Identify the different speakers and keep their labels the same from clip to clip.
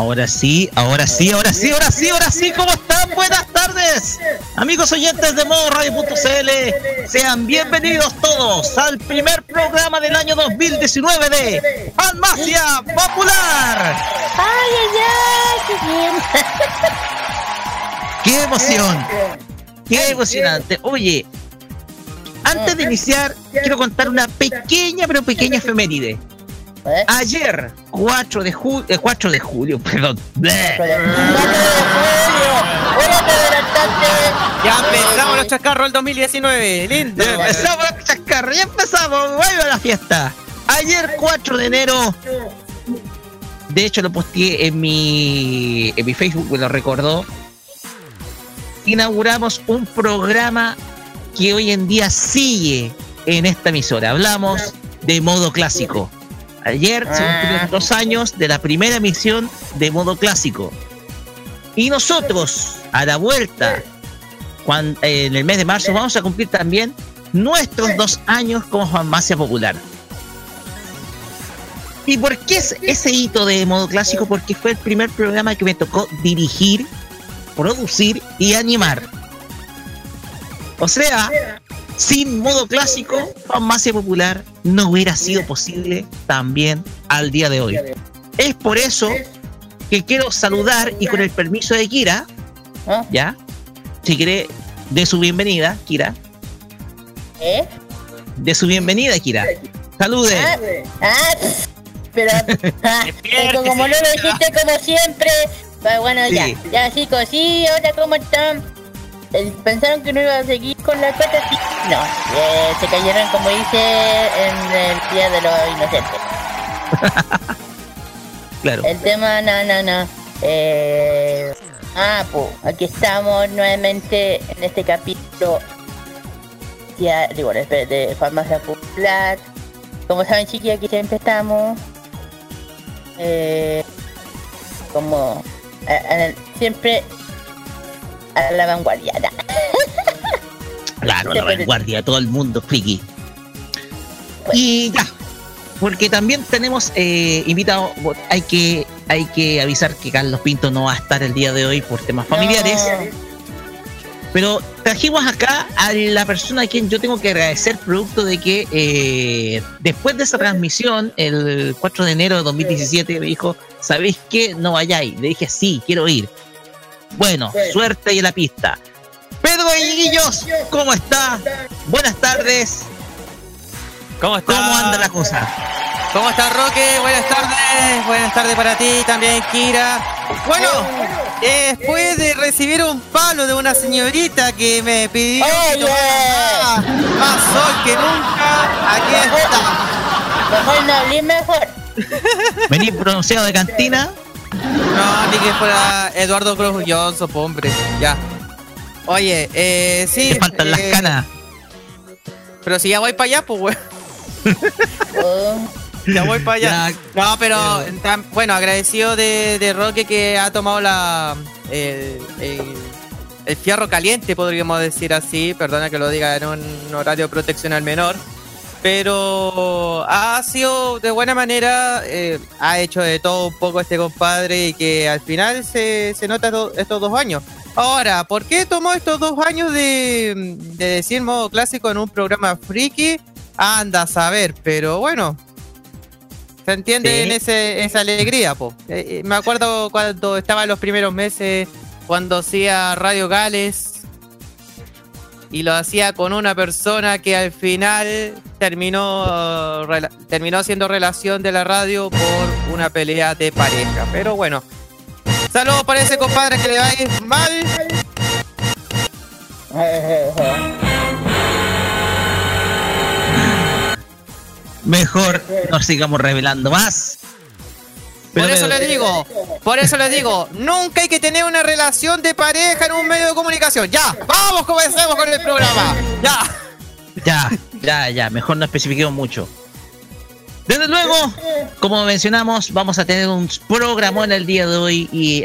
Speaker 1: Ahora sí, ahora sí, ahora sí, ahora sí, ahora sí, ¿cómo están? Buenas tardes, amigos oyentes de Radio.cl. Sean bienvenidos todos al primer programa del año 2019 de Farmacia Popular.
Speaker 2: ¡Ay, ay, ay! ¡Qué bien!
Speaker 1: ¡Qué emoción! ¡Qué emocionante! Oye, antes de iniciar, quiero contar una pequeña, pero pequeña efeméride.
Speaker 2: ¿Eh?
Speaker 1: Ayer, 4 de julio, 4 de julio, perdón.
Speaker 2: ¡Cuatro de julio!
Speaker 3: Ya empezamos los chascarros del 2019, lindo.
Speaker 1: Ya empezamos a chascar, ya empezamos, vuelve a la fiesta. Ayer 4 de enero, de hecho lo posteé en mi, en mi Facebook, me lo recordó. Inauguramos un programa que hoy en día sigue en esta emisora. Hablamos de modo clásico. Ayer se cumplieron dos años de la primera emisión de modo clásico. Y nosotros, a la vuelta, eh, en el mes de marzo, vamos a cumplir también nuestros dos años como farmacia popular. ¿Y por qué es ese hito de modo clásico? Porque fue el primer programa que me tocó dirigir, producir y animar. O sea, sin modo clásico, farmacia popular no hubiera sido posible también al día de hoy. Es por eso que quiero saludar y con el permiso de Kira. ¿ya? Si quiere, de su bienvenida, Kira.
Speaker 2: ¿Eh?
Speaker 1: De su bienvenida, Kira. Salude.
Speaker 2: Ah, ah, pero, ah, pero como no lo dijiste como siempre, pues bueno, ya,
Speaker 1: Sí.
Speaker 2: ya chicos, sí, ahora cómo están. Eh, Pensaron que no iba a seguir con la cuota, sí. No, eh, se cayeron como dice en el día de los inocentes.
Speaker 1: Claro.
Speaker 2: El tema, no, no, no. Eh, ah, pues, aquí estamos nuevamente en este capítulo. Ya, digo, de, Farmacia Popular. Como saben, chiquillos, aquí siempre estamos. Eh, como. siempre. A la vanguardia.
Speaker 1: Claro, la vanguardia, todo el mundo friki. Y ya, porque también tenemos eh, invitado, hay que, hay que avisar que Carlos Pinto no va a estar el día de hoy por temas familiares, pero trajimos acá a la persona a quien yo tengo que agradecer producto de que eh, después de esa transmisión, el 4 de enero de 2017, me dijo, ¿sabéis qué? No vayáis. Le dije, sí, quiero ir. Bueno, suerte y en la pista. Pedro Guillos, ¿cómo está? Buenas tardes.
Speaker 3: ¿Cómo está?
Speaker 1: ¿Cómo anda la cosa?
Speaker 3: ¿Cómo está Roque? Buenas tardes. Buenas tardes para ti también, Kira. Bueno, eh, después de recibir un palo de una señorita que me pidió que tomara más, más sol que nunca, aquí está.
Speaker 2: Mejor no hablé mejor.
Speaker 1: Vení pronunciado de cantina.
Speaker 3: No, ni que fuera Eduardo Cruz Johnson, hombre. Ya. Oye, eh, sí.
Speaker 1: Te faltan las
Speaker 3: eh,
Speaker 1: canas.
Speaker 3: Pero si ya voy para allá, pues, weón. Ya voy para allá. no, pero bueno, agradecido de, de, Roque que ha tomado la el, el, fierro caliente, podríamos decir así. Perdona que lo diga en un horario proteccional menor. Pero ha sido de buena manera, eh, ha hecho de todo un poco este compadre y que al final se, se nota estos dos años. Ahora, ¿por qué tomó estos dos años de, de decir modo clásico en un programa friki? Anda a saber, pero bueno, se entiende en ese, esa alegría, po. Eh, eh, me acuerdo cuando estaba en los primeros meses, cuando hacía Radio Gales y lo hacía con una persona que al final terminó, terminó haciendo relación de la radio por una pelea de pareja. Pero bueno, saludos para ese compadre que le va a ir mal.
Speaker 1: Mejor no sigamos revelando más.
Speaker 3: por eso les digo, por eso les digo, nunca hay que tener una relación de pareja en un medio de comunicación. Ya, vamos, comencemos con el programa. Ya.
Speaker 1: Ya, ya, ya, mejor no especifiquemos mucho. Desde luego, como mencionamos, vamos a tener un programa en el día de hoy y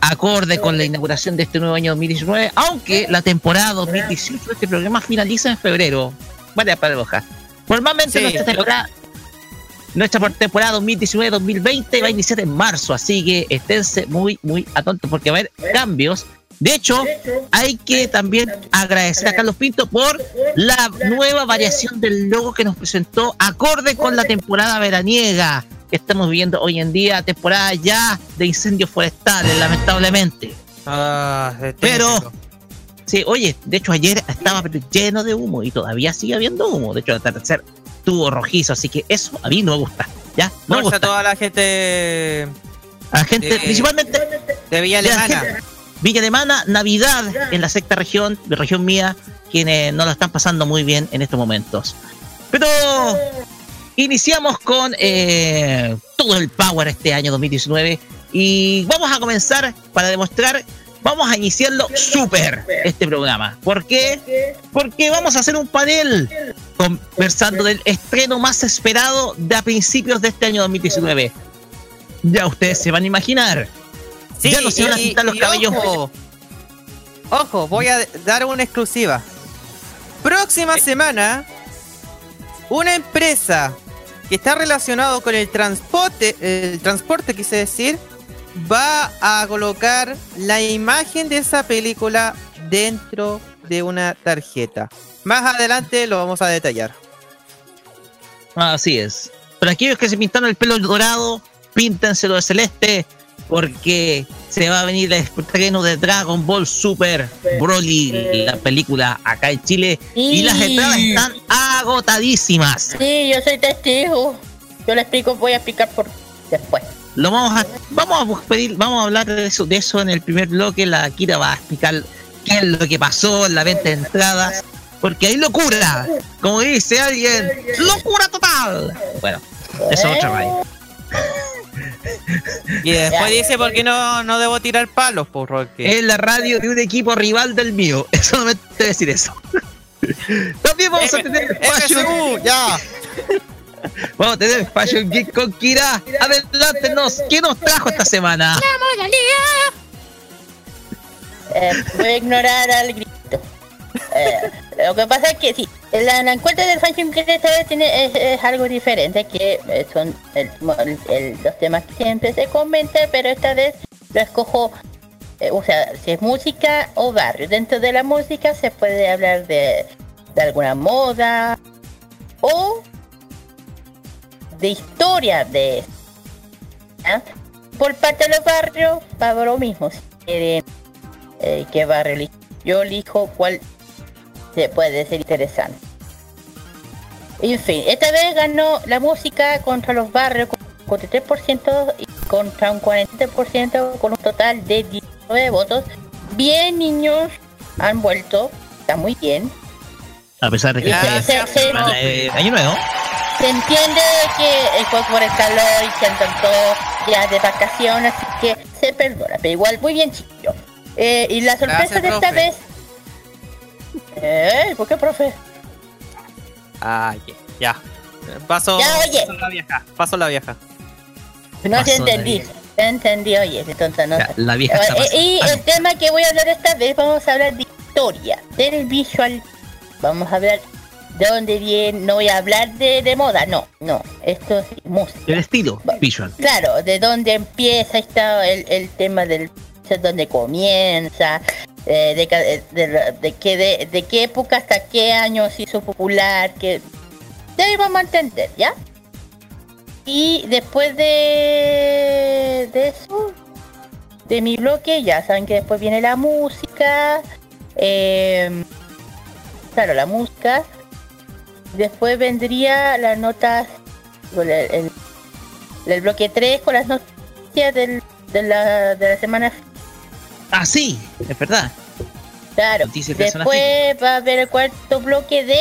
Speaker 1: acorde con la inauguración de este nuevo año 2019, aunque la temporada 2018 este programa finaliza en febrero. Vaya paradoja. Normalmente nuestra temporada, nuestra temporada 2019-2020 va a iniciar en marzo, así que esténse muy, muy atentos porque va a haber cambios. De hecho, hay que también agradecer a Carlos Pinto por la nueva variación del logo que nos presentó acorde con la temporada veraniega que estamos viviendo hoy en día, temporada ya de incendios forestales, lamentablemente.
Speaker 3: Ah,
Speaker 1: pero Sí, oye, de hecho ayer estaba lleno de humo y todavía sigue habiendo humo. De hecho, el atardecer tuvo rojizo, así que eso a mí no me gusta. ¿Ya?
Speaker 3: No me gusta. toda la gente.
Speaker 1: A la gente, principalmente.
Speaker 3: De Villa Alemana.
Speaker 1: Villa Alemana, Navidad en la sexta región, de región mía, quienes no la están pasando muy bien en estos momentos. Pero iniciamos con eh, todo el power este año 2019 y vamos a comenzar para demostrar vamos a iniciarlo súper este programa. ¿Por qué? Porque vamos a hacer un panel conversando del estreno más esperado de a principios de este año 2019. Ya ustedes se van a imaginar. Ya no se van a quitar los cabellos.
Speaker 3: Ojo, voy a dar una exclusiva. Próxima semana, una empresa que está relacionado con el transporte, el transporte quise decir, va a colocar la imagen de esa película dentro de una tarjeta. Más adelante lo vamos a detallar.
Speaker 1: Así es. Para aquellos que se pintaron el pelo dorado, píntenselo de celeste, porque se va a venir el estreno de Dragon Ball Super Broly, la película acá en Chile, y las entradas están agotadísimas.
Speaker 2: Sí, yo soy testigo. Yo le explico, voy a explicar por después.
Speaker 1: Lo vamos a, vamos a pedir, vamos a hablar de eso, de eso en el primer bloque. La Kira va a explicar qué es lo que pasó en la venta de entradas. Porque hay locura. Como dice alguien, locura total. Bueno, eso es otra radio.
Speaker 3: Y después dice por qué no, no debo tirar palos, por Roque.
Speaker 1: Es la radio de un equipo rival del mío. Eso no me debe decir eso. También vamos a tener
Speaker 3: FSU, ya.
Speaker 1: Vamos a tener Fashion Geek con Kira. Adelántenos, ¿qué nos trajo esta semana?
Speaker 2: Eh, voy a ignorar al grito. Eh, lo que pasa es que sí, la, la encuesta del Fashion Geek esta vez tiene, es, algo diferente, que eh, son los temas que siempre se comentan, pero esta vez lo escojo, eh, o sea, si es música o barrio. Dentro de la música se puede hablar de, de alguna moda o de historia de por parte de los barrios para lo mismo si quieren eh, barrio yo elijo cuál se puede ser interesante. En fin esta vez ganó la música contra los barrios con 43% y contra un 40% con un total de 19 votos. Bien niños han vuelto. Está muy bien.
Speaker 1: A pesar de que
Speaker 2: se, año nuevo se entiende que fue por el calor y se intentó ya de vacaciones, así que se perdona, pero igual muy bien chiquillo. Eh, y la sorpresa de esta vez... Eh, ¿Por qué, profe?
Speaker 3: Ah, ya. Paso,
Speaker 2: Ya, oye.
Speaker 3: paso la vieja. Paso la vieja.
Speaker 2: No
Speaker 1: Pasó
Speaker 2: te entendí. Te entendí, oye, entonces no
Speaker 1: Ya, la vieja está
Speaker 2: Eh. Y el tema que voy a hablar esta vez, vamos a hablar de historia, del visual. Vamos a hablar de dónde viene, no voy a hablar de, de moda, no, no, esto es música.
Speaker 1: El estilo visual.
Speaker 2: Claro, de dónde empieza está el, el tema del de dónde comienza, eh, de, ca- de, de- qué de, qué época hasta qué año se hizo popular, que de ahí a entender, ¿ya? Y después de, de eso, de mi bloque, ya saben que después viene la música, eh, claro, la música, después vendría las notas, el, el- bloque 3 con las noticias del, de, la, de la semana.
Speaker 1: Ah, sí, es verdad.
Speaker 2: Claro.
Speaker 1: Noticias
Speaker 2: Después va a haber el cuarto bloque de.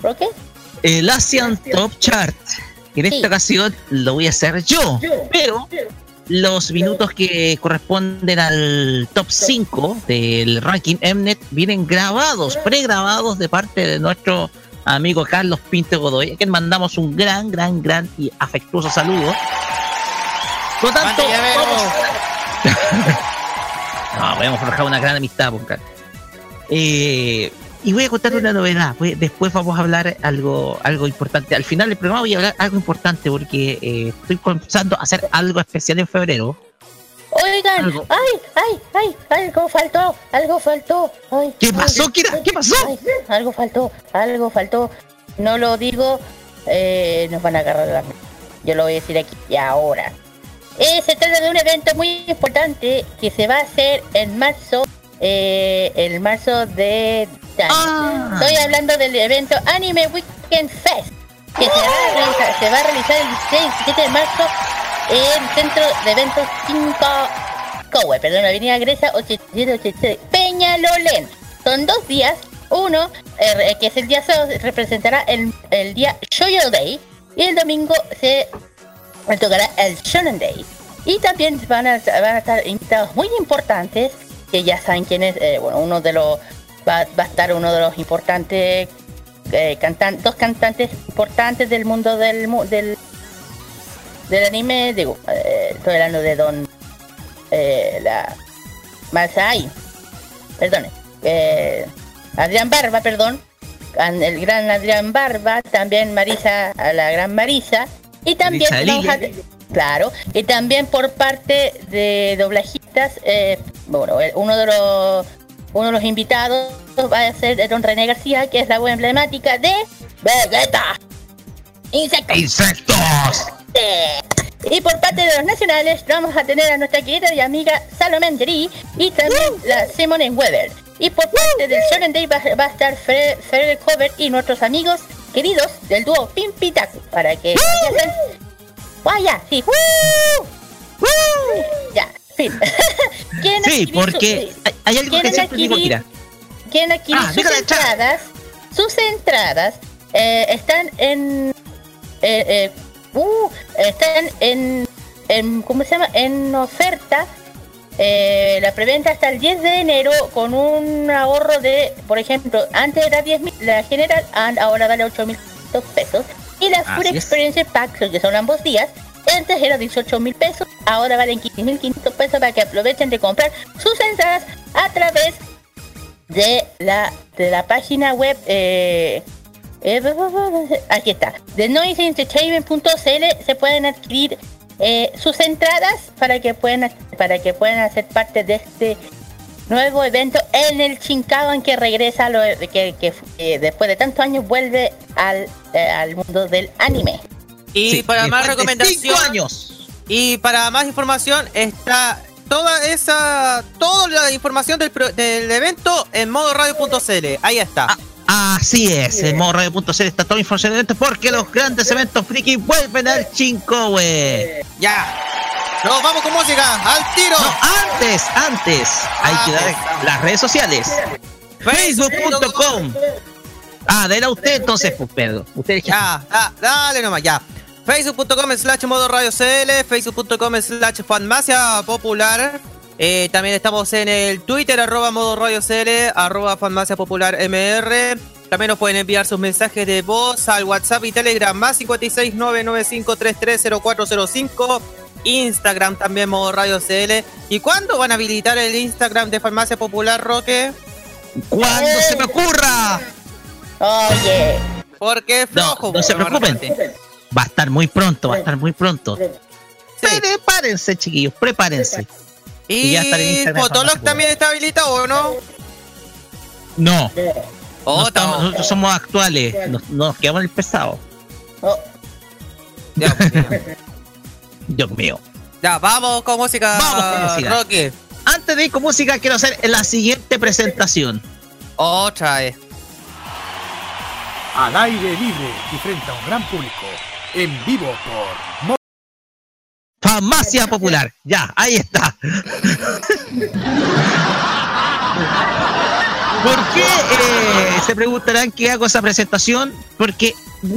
Speaker 2: ¿Bloque?
Speaker 1: El Asian Top Chart. En esta
Speaker 2: Sí.
Speaker 1: ocasión lo voy a hacer yo, pero los minutos que corresponden al top 5 del ranking Mnet vienen grabados, pregrabados de parte de nuestro amigo Carlos Pinto Godoy, a quien mandamos un gran, gran, gran y afectuoso saludo. Por lo tanto, vamos- no, hemos forjado una gran amistad, Carlos. Eh, y voy a contar una novedad. después vamos a hablar algo, algo importante. Al final del programa voy a hablar algo importante porque eh, estoy pensando hacer algo especial en febrero.
Speaker 2: Oigan,
Speaker 1: Algo.
Speaker 2: ay, ay, ay, algo faltó, algo faltó. Ay,
Speaker 1: ¿Qué
Speaker 2: ay,
Speaker 1: pasó, Kira? ¿Qué pasó?
Speaker 2: ay, algo faltó, algo faltó. No lo digo, eh, nos van a agarrar la Yo lo voy a decir aquí y ahora. Eh, se trata de un evento muy importante que se va a hacer en marzo, eh, el marzo de este.
Speaker 1: Ah.
Speaker 2: Estoy hablando del evento Anime Weekend Fest, que se, va a realizar, se va a realizar el 16 y 17 de marzo en el Centro de Eventos 5 Cowe, perdón, Avenida Grecia 8786 Peñalolén. Son dos días. Uno, eh, que es el día sábado, representará el, el día Shoyo Day. Y el domingo se tocará el Shonen Day. Y también van a, van a estar invitados muy importantes, que ya saben quién es, eh, bueno, uno de los, va, va a estar uno de los importantes, eh, cantan, dos cantantes importantes del mundo del, del, del anime, digo, eh, estoy hablando de Don, eh, la, Masai, perdone, eh, Adrián Barba, perdón, el gran Adrián Barba, también Marisa, a la gran Marisa, y también vamos a- claro, y también por parte de doblajistas, eh, bueno, el- uno de los uno de los invitados va a ser Don René García, que es la voz emblemática de Vegeta. Insectos.
Speaker 1: ¡Insectos!
Speaker 2: Y por parte de los nacionales vamos a tener a nuestra querida y amiga Salomé Andri y también la Simone Weber. Y por parte del Shonen Day va, va a estar Fred, Fred Cover y nuestros amigos queridos del dúo Pimpitaku para que vayan. Vaya, sí. ¡Woo! ¡Woo! Ya, fin. ¿Quieren
Speaker 1: Sí,
Speaker 2: adquirir su-
Speaker 1: porque hay, algo que
Speaker 2: ¿Quieren
Speaker 1: siempre digo,
Speaker 2: adquirir-
Speaker 1: Kira.
Speaker 2: quieren adquirir
Speaker 1: Ah,
Speaker 2: sus entradas, sus entradas eh, están en, eh, eh, uh, están en, en, ¿cómo se llama? En oferta. Eh, la preventa hasta el 10 de enero con un ahorro de, por ejemplo, antes era 10 mil, la general, ahora vale 8 mil pesos. Y la Full. Experience Pack, que son ambos días, antes era 18 mil pesos, ahora valen 15 mil 500 pesos para que aprovechen de comprar sus entradas a través de la de la página web eh, eh, aquí está de noiseentertainment.cl se pueden adquirir eh, sus entradas para que puedan para que puedan hacer parte de este nuevo evento en el Chinkawan que regresa lo, que, que eh, después de tantos años vuelve al, eh, al mundo del anime
Speaker 3: Y
Speaker 1: Sí,
Speaker 3: para más recomendación.
Speaker 1: años.
Speaker 3: Y para más información está toda esa. Toda la información del, pro- del evento en modoradio.cl. Ahí está.
Speaker 1: Ah, Así es, en modoradio.cl está toda la información de eventos porque los grandes eventos friki vuelven al Chincowe.
Speaker 3: Ya. Nos vamos con música. Al tiro.
Speaker 1: No, antes, antes, hay que dar las redes sociales. Facebook.com. Ah, de usted entonces, pues Pedro. Usted
Speaker 3: Ya, ya, dale nomás, ya. Facebook.com slash modo radio CL, Facebook.com slash farmacia popular. Eh, también estamos en el Twitter, arroba modo radio CL, arroba farmacia popular MR. También nos pueden enviar sus mensajes de voz al WhatsApp y Telegram más 56995330405. Instagram también modo Radio CL. ¿Y cuándo van a habilitar el Instagram de Farmacia Popular, Roque?
Speaker 1: ¡Cuando se me ocurra!
Speaker 2: Oye.
Speaker 3: Porque es
Speaker 1: No,
Speaker 3: flojo.
Speaker 1: no se
Speaker 3: pues,
Speaker 1: preocupen. Va a estar muy pronto, va a estar muy pronto.
Speaker 3: Sí.
Speaker 1: Prepárense, chiquillos, prepárense. Y ya está en
Speaker 3: ¿Y
Speaker 1: Instagram
Speaker 3: Fotolog también está habilitado o no?
Speaker 1: No,
Speaker 3: Oh,
Speaker 1: no estamos-
Speaker 3: estamos-
Speaker 1: nosotros somos actuales, nos, nos quedamos en el pesado.
Speaker 2: Oh,
Speaker 3: Ya, pues.
Speaker 1: Dios mío.
Speaker 3: Ya, vamos con música,
Speaker 1: Vamos con música.
Speaker 3: Roque.
Speaker 1: Antes de ir con música, quiero hacer la siguiente presentación.
Speaker 3: Otra vez.
Speaker 4: Al aire libre y frente a un gran público. En vivo por
Speaker 1: Farmacia Popular. Ya, ahí está. ¿Por qué eh, se preguntarán qué hago esa presentación? Porque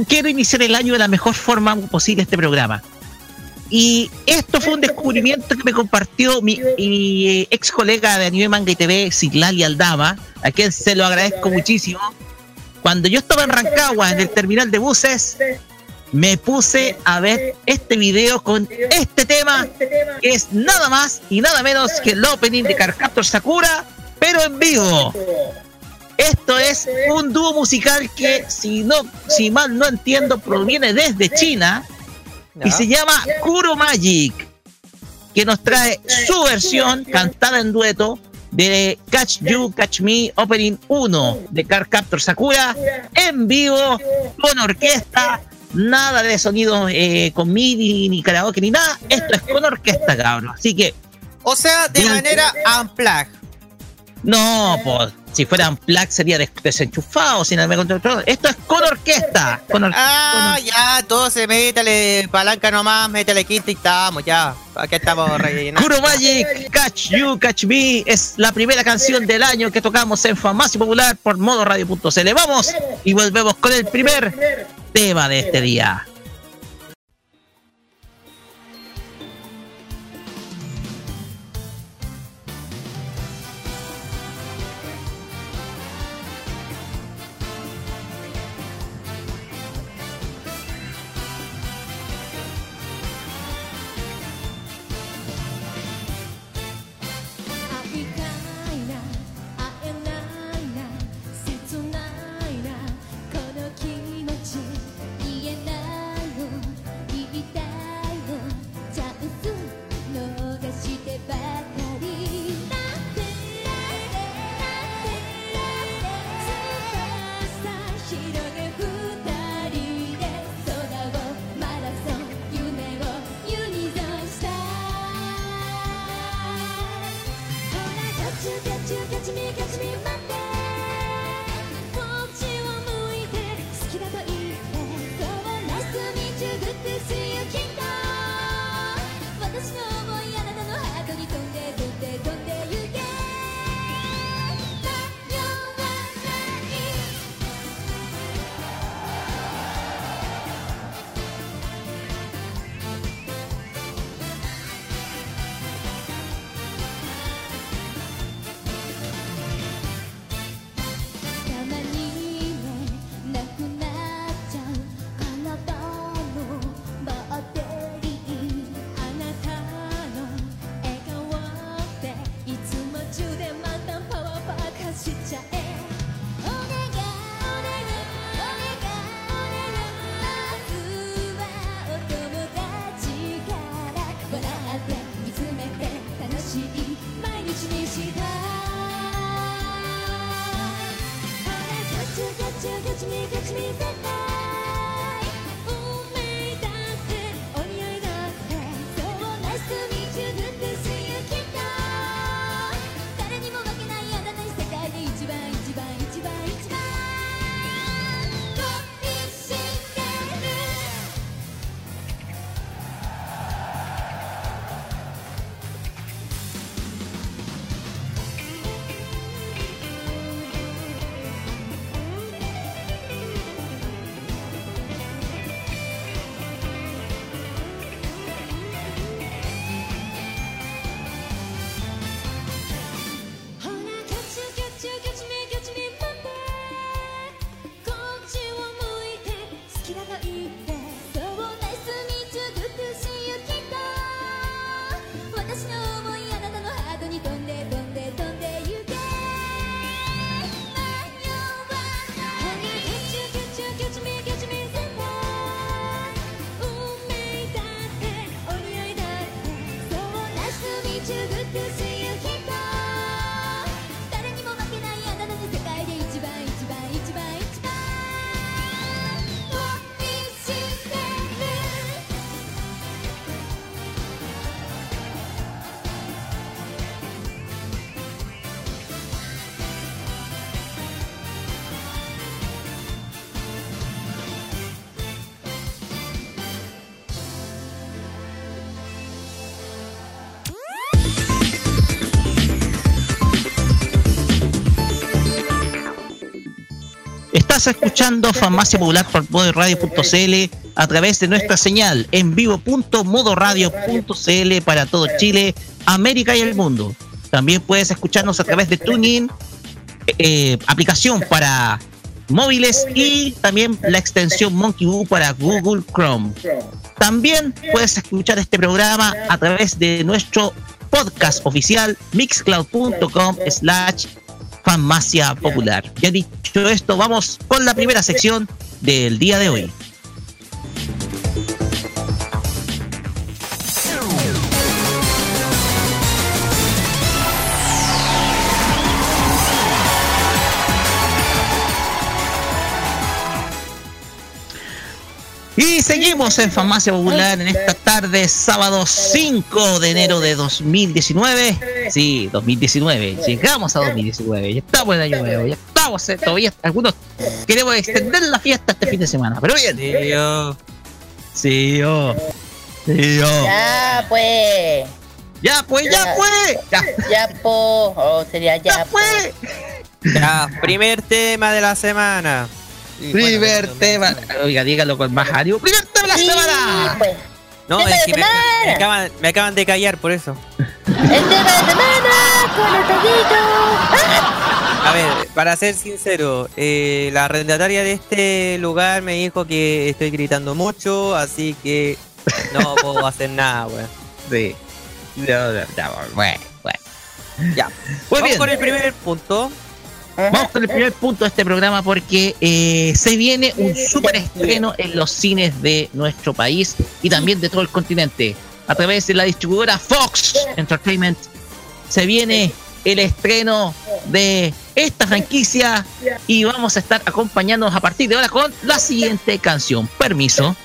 Speaker 1: quiero iniciar el año de la mejor forma posible este programa. Y esto fue un descubrimiento que me compartió mi, mi, eh, ex colega de Anime Manga y TV, Citlali Aldama, a quien se lo agradezco muchísimo. Cuando yo estaba en Rancagua, en el terminal de buses, me puse a ver este video con este tema, que es nada más y nada menos que el opening de Carcaptor Sakura, pero en vivo. Esto es un dúo musical que, si no, si mal no entiendo, proviene desde China y se llama Kuro Magic, que nos trae su versión cantada en dueto de Catch You, Catch Me Opening 1 de Car Captor Sakura en vivo con orquesta. Nada de sonido eh, con MIDI ni karaoke ni nada. Esto es con orquesta, cabrón. Así que,
Speaker 3: O sea, de
Speaker 1: Bien.
Speaker 3: manera unplug.
Speaker 1: no, pues, si fueran plug sería des- desenchufado, sin haberme. Esto es con orquesta. Con or-
Speaker 3: Ah,
Speaker 1: con or-
Speaker 3: ya, todo se métale palanca nomás, métale quinta y estamos, ya. Aquí estamos rellenando.
Speaker 1: Kuro Magic, Catch You, Catch Me es la primera canción del año que tocamos en Farmacia Popular por modo radio.cl. Vamos y volvemos con el primer tema de este día. Estás escuchando Farmacia Popular por modoradio.cl a través de nuestra señal en vivo.modoradio.cl para todo Chile, América y el mundo. También puedes escucharnos a través de TuneIn, eh, aplicación para móviles y también la extensión Monkey Boo para Google Chrome. También puedes escuchar este programa a través de nuestro podcast oficial mixcloud.com slash farmacia popular. Ya dicho esto, vamos con la primera sección del día de hoy. Y seguimos en Farmacia Popular en esta tarde, sábado 5 de enero de 2019. Sí, 2019. Llegamos a 2019. Ya estamos en año nuevo. Ya eh, Todavía algunos queremos extender la fiesta este fin de semana. Pero bien.
Speaker 3: Sí, yo.
Speaker 1: Sí, yo. Sí, yo.
Speaker 2: Ya, pues.
Speaker 1: Ya, pues, ya, pues. Ya,
Speaker 2: Ya, po. Oh, sería ya,
Speaker 1: ya, pues.
Speaker 3: Ya, primer tema de la semana.
Speaker 1: Primer
Speaker 3: bueno,
Speaker 1: tema. Oiga, dígalo con más ánimo. Primer tema de la
Speaker 2: Sí,
Speaker 1: semana.
Speaker 2: pues.
Speaker 3: No,
Speaker 2: Tema
Speaker 3: es que me, acaban, me acaban de callar por eso.
Speaker 2: El tema de semana con el toquito.
Speaker 3: A ver, para ser sincero, eh, la arrendataria de este lugar me dijo que estoy gritando mucho, así que no puedo hacer nada, weón.
Speaker 1: Sí. No, no, no, bueno, bueno.
Speaker 3: Ya.
Speaker 1: Muy
Speaker 3: Vamos
Speaker 1: bien.
Speaker 3: con el primer punto.
Speaker 1: Vamos con el primer punto de este programa porque eh, se viene un super estreno en los cines de nuestro país y también de todo el continente. A través de la distribuidora Fox Entertainment se viene el estreno de esta franquicia y vamos a estar acompañándonos a partir de ahora con la siguiente canción. Permiso.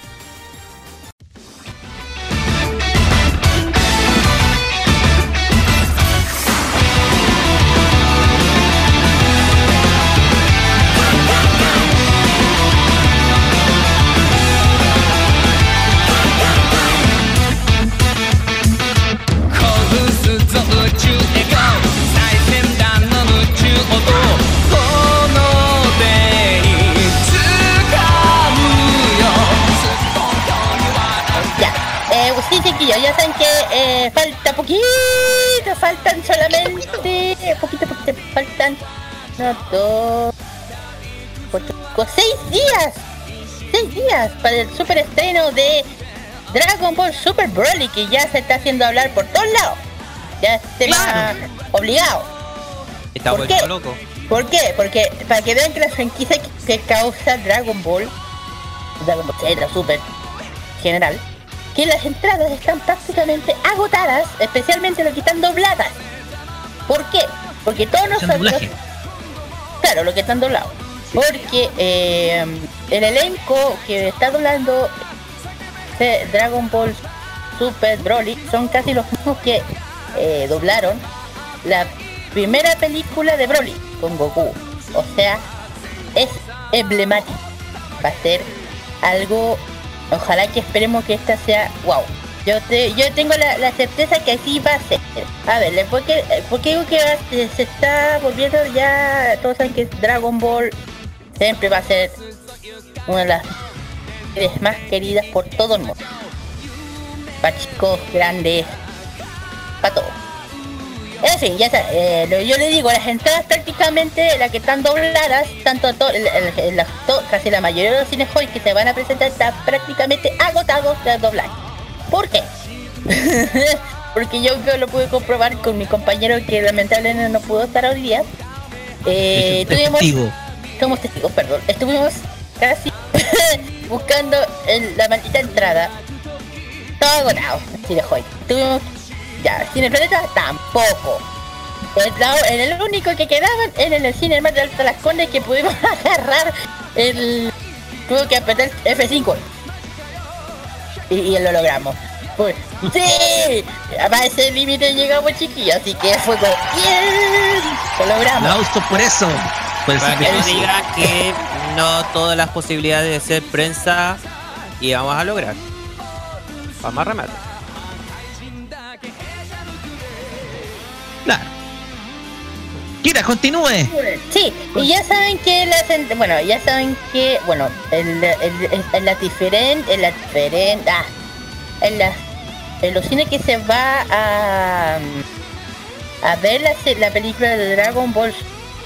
Speaker 2: Cinco, seis días. Seis días para el super estreno de Dragon Ball Super Broly, que ya se está haciendo hablar por todos lados. Ya tema
Speaker 1: Claro.
Speaker 2: obligado.
Speaker 3: Está
Speaker 2: ¿Por
Speaker 3: vuelto
Speaker 2: qué?
Speaker 3: loco.
Speaker 2: ¿Por qué? Porque para que vean que la franquicia que, causa Dragon Ball, Dragon Ball Z, Super, general, que las entradas están prácticamente agotadas, especialmente lo que están dobladas. ¿Por qué? Porque todos nosotros, claro, lo que están doblados, porque eh, el elenco que está doblando de Dragon Ball Super Broly son casi los mismos que eh, doblaron la primera película de Broly con Goku. O sea, es emblemático. Va a ser algo. Ojalá que esperemos que esta sea wow. Yo te, yo tengo la, certeza que así va a ser. A ver, ¿por qué, por qué digo que se, está volviendo ya? Todos saben que Dragon Ball siempre va a ser una de las series más queridas por todo el mundo. Para chicos, grandes, para todos. En fin, ya está. eh, lo- yo le digo, las entradas prácticamente, las que están dobladas, tanto to- el- el- el- la- to- casi la mayoría de los cines hoy que se van a presentar están prácticamente agotados de doblaje. ¿Por qué? Porque yo lo pude comprobar con mi compañero que lamentablemente no pudo estar hoy día. Eh, tuvimos. Somos testigos, perdón. Estuvimos casi buscando el- la maldita entrada. Todo agotado, así de hoy. Tuvimos ya, Cine Planeta tampoco. El, la- el único que quedaban en el cine más de Alta Las Condes que pudimos agarrar el. Tuve que apretar F5 y, y lo logramos. Pues, ¡Sí! A ese límite llegamos chiquillos, así que fue como ¡Bien! Lo logramos.
Speaker 1: Aplausos por eso. El
Speaker 3: Para que no
Speaker 1: sacrificio.
Speaker 3: digan que no todas las posibilidades de ser prensa y vamos a lograr. Vamos a remate.
Speaker 1: Claro. Kira, continúe.
Speaker 2: Sí, y ya saben que las bueno, ya saben que bueno, el, el- en las diferentes, en las diferentes, ah, en las en los cines que se va a a ver la, la película de Dragon Ball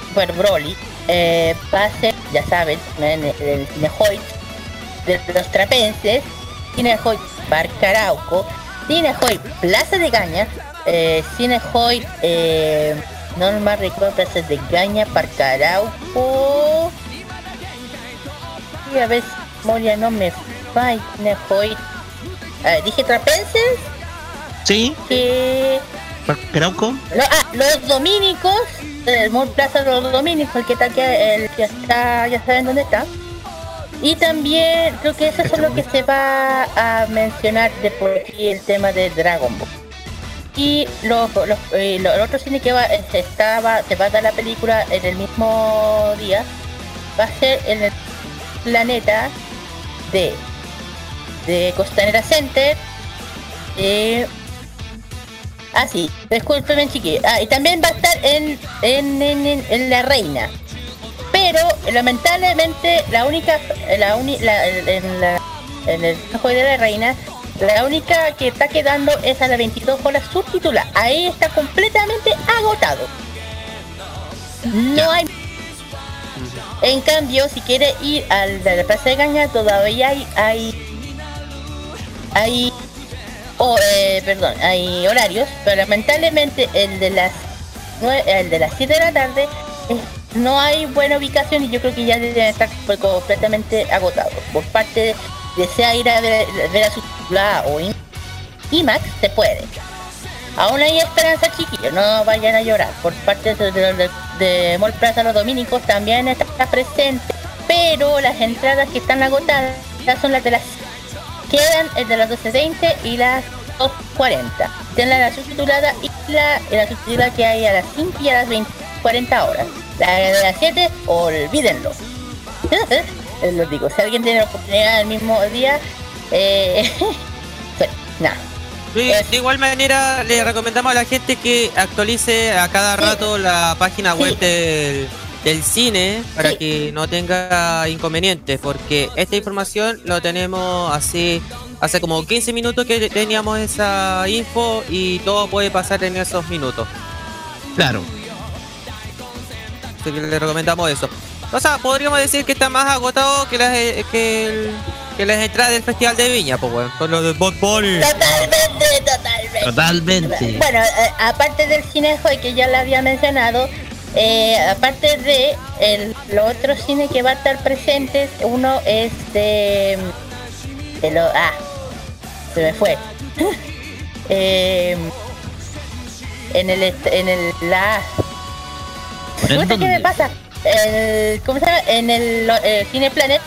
Speaker 2: Super Broly eh, va a ser, ya saben, en el, Cinehoid de los Trapenses, Cinehoid Barcarauco, Cinehoid Plaza de Gaña, eh, Cinehoid eh, no me recuerdo Plaza de Gaña, Barcarauco y a ver si Moria no me falla, Cinehoid ver, dije Trapenses
Speaker 1: Sí,
Speaker 2: que Ah, los dominicos, el Mall Plaza de los dominicos, que está aquí, el que está, ya saben dónde está. Y también creo que eso es lo que se va a mencionar de por aquí el tema de Dragon Ball. Y los, los, eh, el otro cine que va, eh, se, estaba, se va a dar la película en el mismo día va a ser en el planeta de, de Costanera Center. Eh, Ah, sí, discúlpenme chiqui. Ah, y también va a estar en, en, en, La Reina. Pero lamentablemente la única, la uni, la, en, la, en el juego de La Reina, la única que está quedando es a las 22 horas subtitulada. Ahí está completamente agotado. No hay... En cambio, si quiere ir al de la Plaza de Gaña, todavía hay... hay hay o eh, perdón, hay horarios, pero lamentablemente el de las el de las 7 de la tarde eh, no hay buena ubicación y yo creo que ya deben estar completamente agotados. Por parte de desea ir a ver, ver a su titular o IMAX, se puede. Aún hay esperanza, chiquillos, no vayan a llorar. Por parte de, de, de, de Mall Plaza Los Dominicos también está presente, pero las entradas que están agotadas son las de las quedan de las 12.20 y las 2.40. Tienen la subtitulada y la, la subtitulada que hay a las 5 y a las 20, 40 horas. La de las 7, olvídenlo. Les lo digo, si alguien tiene la oportunidad el mismo día, eh, pues, nada.
Speaker 3: Sí, de igual manera le recomendamos a la gente que actualice a cada
Speaker 2: Sí.
Speaker 3: rato la página web
Speaker 2: Sí.
Speaker 3: del, del cine para
Speaker 2: Sí.
Speaker 3: que no tenga inconvenientes, porque esta información lo tenemos así hace como 15 minutos que teníamos esa info y todo puede pasar en esos minutos.
Speaker 1: Claro.
Speaker 3: Así que le recomendamos eso. O sea, podríamos decir que está más agotado que las, eh, que, el- que las entradas del Festival de Viña, pues bueno, con lo de Bot Bunny.
Speaker 2: Totalmente, totalmente.
Speaker 1: Totalmente.
Speaker 2: Bueno, eh, aparte del cine Joy que ya lo había mencionado, eh, aparte de el, los otros cines que va a estar presentes, uno es de, de lo, ah, se me fue. Eh, en el en el la
Speaker 1: ¿En
Speaker 2: ¿qué me pasa? El, ¿Cómo se llama? En el, lo- el Cine Planet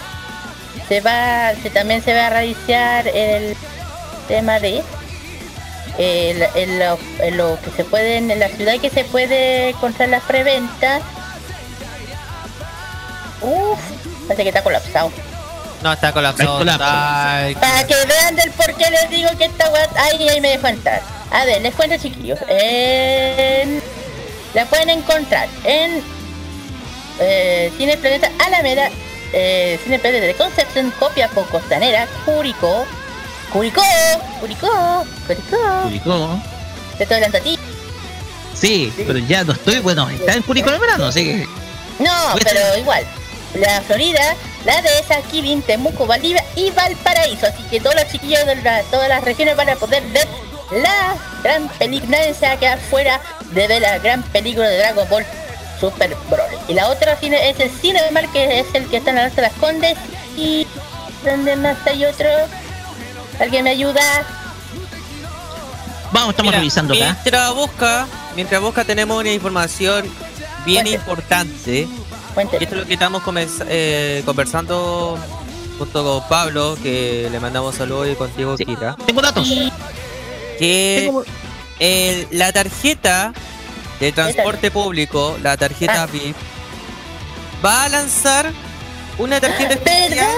Speaker 2: se va, se, también se va a realizar el tema de el, el- lo, el- lo que se puede en la ciudad que se puede encontrar las preventas. Uf, parece que está colapsado.
Speaker 3: No, está colapsado.
Speaker 2: Para que vean del por qué les digo que esta weá. Ay, ahí me dejó entrar. A ver, les cuento chiquillos. En- La pueden encontrar en eh, Cine Planeta Alameda, eh, Cine Planeta de Concepción, Copiapó, Costanera, Curicó, Curicó, Curicó, Curicó.
Speaker 1: Curicó.
Speaker 2: Te estoy hablando a ti.
Speaker 1: Sí, pero ya no estoy, bueno, está en Curicó el verano, así que.
Speaker 2: No,
Speaker 1: Pues-
Speaker 2: pero igual. La Florida, la Dehesa, Quilín, Temuco, Valdivia y Valparaíso. Así que todos los chiquillos de la- todas las regiones van a poder ver la gran película. Nadie se va a quedar fuera de ver la gran película de Dragon Ball Super Broly. Y la otra cine es el Cinemar, que es el que está en la de las Condes. Y ¿dónde más hay otro? ¿Alguien me ayuda?
Speaker 1: Vamos, estamos
Speaker 3: Mira,
Speaker 1: revisando acá.
Speaker 3: Mientras busca, mientras busca tenemos una información bien importante. Esto es lo que estamos eh, conversando junto con Pablo, que le mandamos saludos y contigo,
Speaker 1: Sí.
Speaker 3: Kira.
Speaker 1: Tengo datos.
Speaker 3: Que
Speaker 1: Tengo-
Speaker 3: el- la tarjeta de transporte público, la tarjeta
Speaker 2: Ah.
Speaker 3: VIP, va a lanzar una tarjeta especial
Speaker 2: ¿Verdad?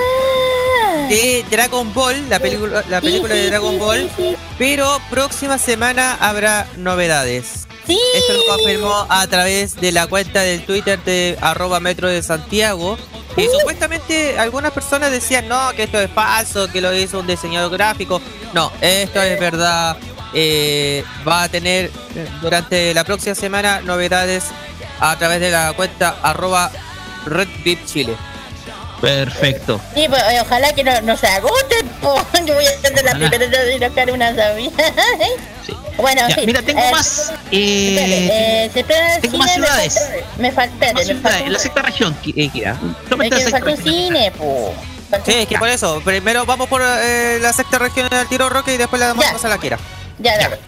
Speaker 3: De Dragon Ball, la película, la película
Speaker 2: sí,
Speaker 3: de Dragon
Speaker 2: sí,
Speaker 3: Ball, pero próxima semana habrá novedades. Esto lo confirmó a través de la cuenta del Twitter de arroba metro de Santiago. Y supuestamente algunas personas decían no, que esto es falso, que lo hizo un diseñador gráfico. No, esto es verdad. Eh, va a tener durante la próxima semana novedades a través de la cuenta arroba RedBip Chile.
Speaker 1: Perfecto.
Speaker 2: Sí, pues, eh, ojalá que no, no se agoten, po. Yo voy a ser la primera de sacar una sabía.
Speaker 1: Sí.
Speaker 2: Bueno,
Speaker 1: Ya,
Speaker 2: sí.
Speaker 1: mira, tengo
Speaker 2: eh,
Speaker 1: más. Eh,
Speaker 2: eh, espera
Speaker 1: tengo más ciudades.
Speaker 2: Me falta,
Speaker 1: más
Speaker 2: me
Speaker 1: ciudades,
Speaker 2: falta,
Speaker 1: en la sexta región, eh, la
Speaker 2: me falta un cine, po.
Speaker 3: Sí, es que por eso. Primero vamos por eh, la sexta región al tiro roque y después le damos
Speaker 2: Ya.
Speaker 3: a la Kira.
Speaker 2: Ya, dale.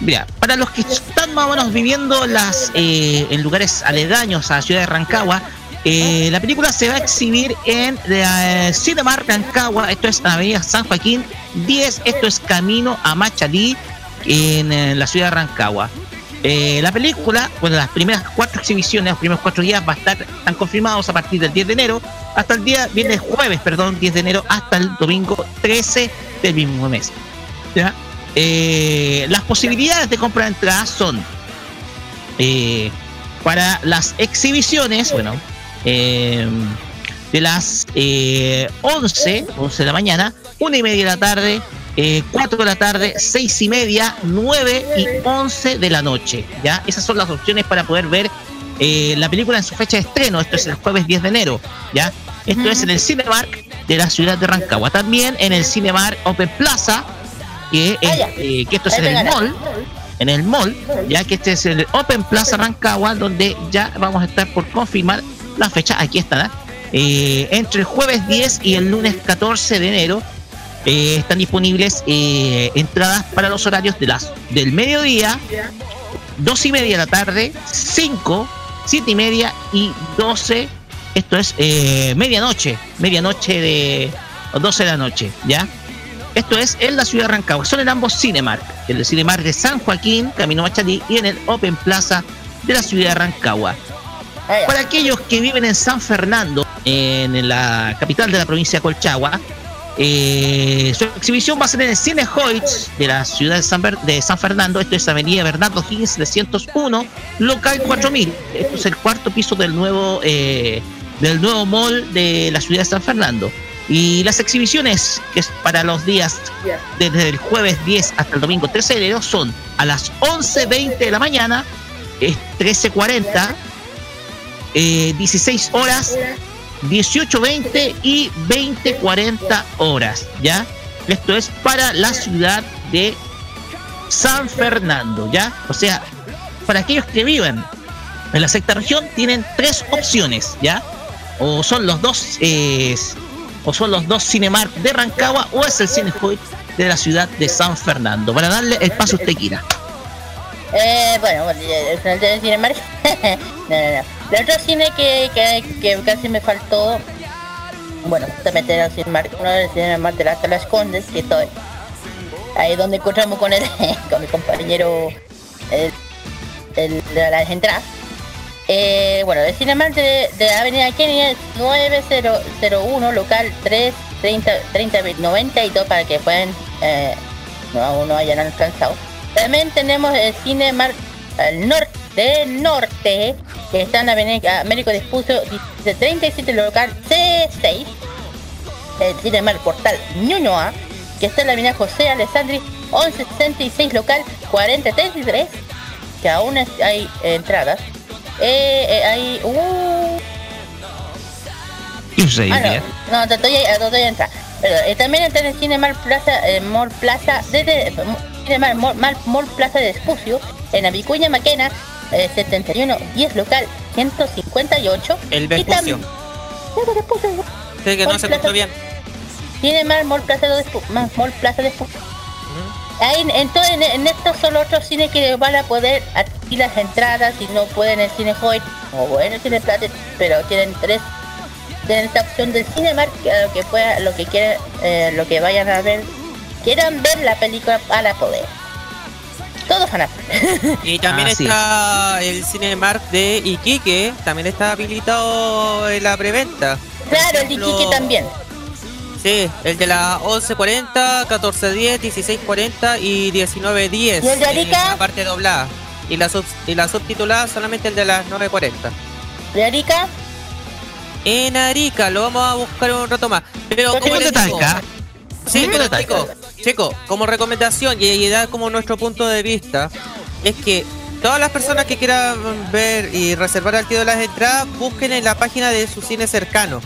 Speaker 1: Mira, para los que están más o menos viviendo las eh, en lugares aledaños a la ciudad de Rancagua, eh, la película se va a exhibir en eh, Cinemark Rancagua, esto es Avenida San Joaquín 10, esto es camino a Machalí, en, eh, la ciudad de Rancagua. Eh, la película, bueno, las primeras cuatro exhibiciones, los primeros cuatro días va a estar, están confirmados a partir del 10 de enero hasta el día, viene el jueves, perdón, 10 de enero hasta el domingo 13 del mismo mes. Las posibilidades de compra de entradas son para las exhibiciones, bueno, eh, de las eh, 11, 11 de la mañana, 1 y media de la tarde, eh, 4 de la tarde, 6 y media, 9 y 11 de la noche. ¿ya? Esas son las opciones para poder ver eh, la película en su fecha de estreno. Esto es el jueves 10 de enero. ¿ya? Esto es en el Cinemark de la ciudad de Rancagua. También en el Cinemark Open Plaza, que, es,
Speaker 2: Ah,
Speaker 1: eh, que esto es en el mall en el mall, ya que este es el Open Plaza Rancagua, donde ya vamos a estar por confirmar la fecha, aquí estará, eh, entre el jueves 10 y el lunes 14 de enero. eh, están disponibles eh, entradas para los horarios de las del mediodía, 2 y media de la tarde, 5, 7 y media y 12. Esto es eh, medianoche, medianoche de 12 de la noche, ¿ya? Esto es en la ciudad de Rancagua. Son en ambos Cinemark. El Cinemark de San Joaquín, Camino Machalí, y en el Open Plaza de la ciudad de Rancagua.
Speaker 2: Ya.
Speaker 1: Para aquellos que viven en San Fernando, en la capital de la provincia de Colchagua, eh, su exhibición va a ser en el Cine Hoyts de la ciudad de San, de San Fernando. Esto es Avenida Bernardo Higgins 301, local 4000. Esto es el cuarto piso del nuevo, eh, del nuevo mall de la ciudad de San Fernando. Y las exhibiciones, que es para los días desde el jueves 10 hasta el domingo 13 de enero, son a las 11.20 de la mañana, es 13.40, eh, 16 horas, 18.20 y 20.40 horas, ¿ya? Esto es para la ciudad de San Fernando, ¿ya? O sea, para aquellos que viven en la sexta región, tienen tres opciones, ¿ya? O son los dos, eh, o son los dos Cinemark de Rancagua, o es el Cinehoid de la ciudad de San Fernando. Para darle el paso a usted, Kira.
Speaker 2: Eh, bueno, el Cinemark. no, no, no. El otro cine que, que, que casi me faltó, bueno, justamente era el Cinemark, uno del Cinemark de las Condes, que estoy ahí donde encontramos con él, con mi compañero, el, el de las entradas. Eh, bueno, el Cinemark de, de Avenida Kenia es 9001, local 3, 30, 30, 92 para que puedan, eh, no, aún no hayan alcanzado. También tenemos el Cinemark al norte, norte, que está en Avenida Américo Dispuso 37 local C6. El Cinemark Portal Ñuñoa, que está en la avenida José Alessandri 1166 local 4033, que aún es- hay entradas. Eh, eh, hay... Uh,
Speaker 1: ¿Qué sucede,
Speaker 2: Ah, no, no, te estoy, te estoy a entrar. Pero eh, también está en el Cinemark Plaza, eh, Mall Plaza, desde Cinemark Mall, Mall- Mall Plaza de Espucio, en la Vicuña Maquena, eh, 71, 10 local, 158.
Speaker 3: El Vespucio.
Speaker 2: Sí,
Speaker 3: que no se escuchó bien.
Speaker 2: Cinemark Mall Plaza de Espucio, Mall Plaza de. Ahí, en, en estos son los otros cines que van a poder adquirir las entradas y no pueden en el Cine Hoyt o bueno el Cine Plaza, pero tienen tres tienen esta opción del Cinemark que lo que pueda, lo que quieran, eh, lo que vayan a ver, quieran ver la película para poder. Todos van a
Speaker 3: Y también
Speaker 1: Así
Speaker 3: está el Cinemark de Iquique, también está habilitado en la preventa.
Speaker 2: Claro, el de
Speaker 3: ejemplo,
Speaker 2: Iquique también.
Speaker 3: Sí, el de las 11.40, 14.10, 16.40 y 19.10.
Speaker 2: ¿Y el de Arica?
Speaker 3: La parte doblada. y la, sub- y la subtitulada solamente el de las 9.40.
Speaker 2: ¿De Arica?
Speaker 3: En Arica, lo vamos a buscar un rato más. Pero
Speaker 2: ¿Dónde
Speaker 3: como les
Speaker 1: está
Speaker 3: digo,
Speaker 1: acá?
Speaker 3: Sí,
Speaker 1: ¿Dónde
Speaker 3: pero chico, chico, como recomendación y, dar como nuestro punto de vista, es que todas las personas que quieran ver y reservar al tiro de las entradas, busquen en la página de su cine cercano.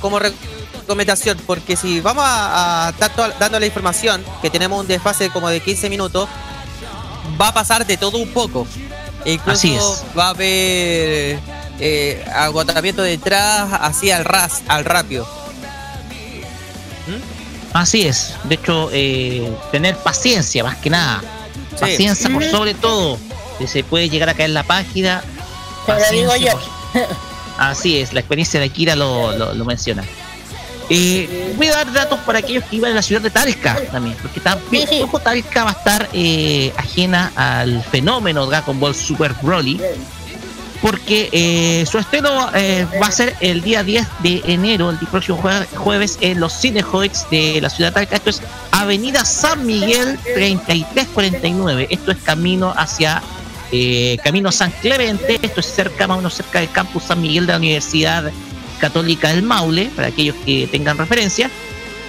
Speaker 3: Como re- recomendación, porque si vamos a, a estar dando la información, que tenemos un desfase como de 15 minutos, va a pasar de todo un poco. E incluso
Speaker 1: Así es.
Speaker 3: va a haber eh, agotamiento de entradas así al ras, al rápido.
Speaker 1: Así es. De hecho, eh, tener paciencia más que nada.
Speaker 3: Sí.
Speaker 1: Paciencia por sobre todo. Que se puede llegar a caer en la página.
Speaker 2: Te lo digo
Speaker 1: Paciencia
Speaker 2: yo.
Speaker 1: por- Así es, la experiencia de Akira lo, lo, lo menciona. Eh, voy a dar datos para aquellos que iban a la ciudad de Talca también, porque también
Speaker 2: Sí,
Speaker 1: Talca va a estar eh, ajena al fenómeno Dragon Ball Super Broly, porque eh, su estreno eh, va a ser el día 10 de enero, el próximo jue- jueves, en los Cinehoids de la ciudad de Talca. Esto es Avenida San Miguel 3349. Esto es camino hacia eh, Camino San Clemente. Esto es cerca, más o menos cerca del campus San Miguel de la Universidad Católica del Maule, para aquellos que tengan referencia.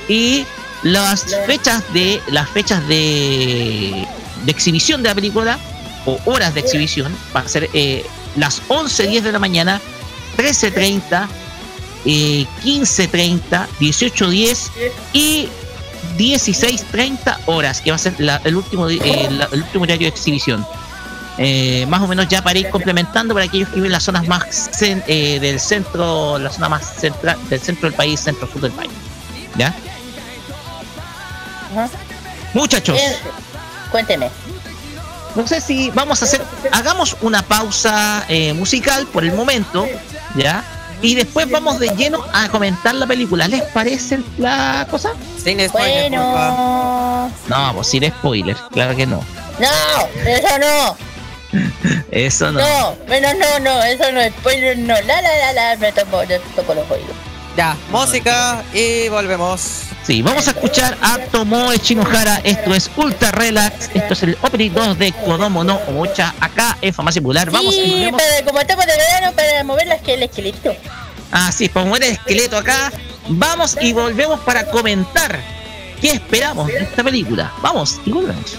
Speaker 1: Y las fechas de las fechas de, de exhibición de la película o horas de exhibición va a ser eh, las 11.10 de la mañana, 13.30, eh, 15.30, 18.10 y 16.30 horas, que va a ser la- el, último, eh, la- el último horario de exhibición. Eh, más o menos ya para ir complementando para aquellos que viven en las zonas más cen- eh, del centro, la zona más central del centro del país, centro sur del país. ¿Ya? Muchachos,
Speaker 2: Eh, Cuénteme.
Speaker 1: No sé si vamos a hacer, hagamos una pausa eh, musical por el momento, ¿ya? Y después vamos de lleno a comentar la película. ¿Les parece la cosa?
Speaker 3: Sin spoiler.
Speaker 2: Bueno.
Speaker 1: No, pues sin spoiler, claro que no.
Speaker 2: No, eso no.
Speaker 1: Eso no.
Speaker 2: No, bueno, no, no, eso no es spoiler, no. La, la, la, la, me toco, me toco los oídos.
Speaker 3: Ya, música y volvemos.
Speaker 1: Sí, vamos a escuchar a Tomoe Shinohara. Esto es Ultra Relax. Esto es el opening 2 de Kodomo no Omocha. Acá en Farmacia Popular. Vamos y
Speaker 2: sí,
Speaker 1: volvemos.
Speaker 2: para, como estamos de verano, para mover las que el esqueleto.
Speaker 1: Ah, sí, para mover el esqueleto acá. Vamos y volvemos para comentar qué esperamos de esta película. Vamos y volvemos.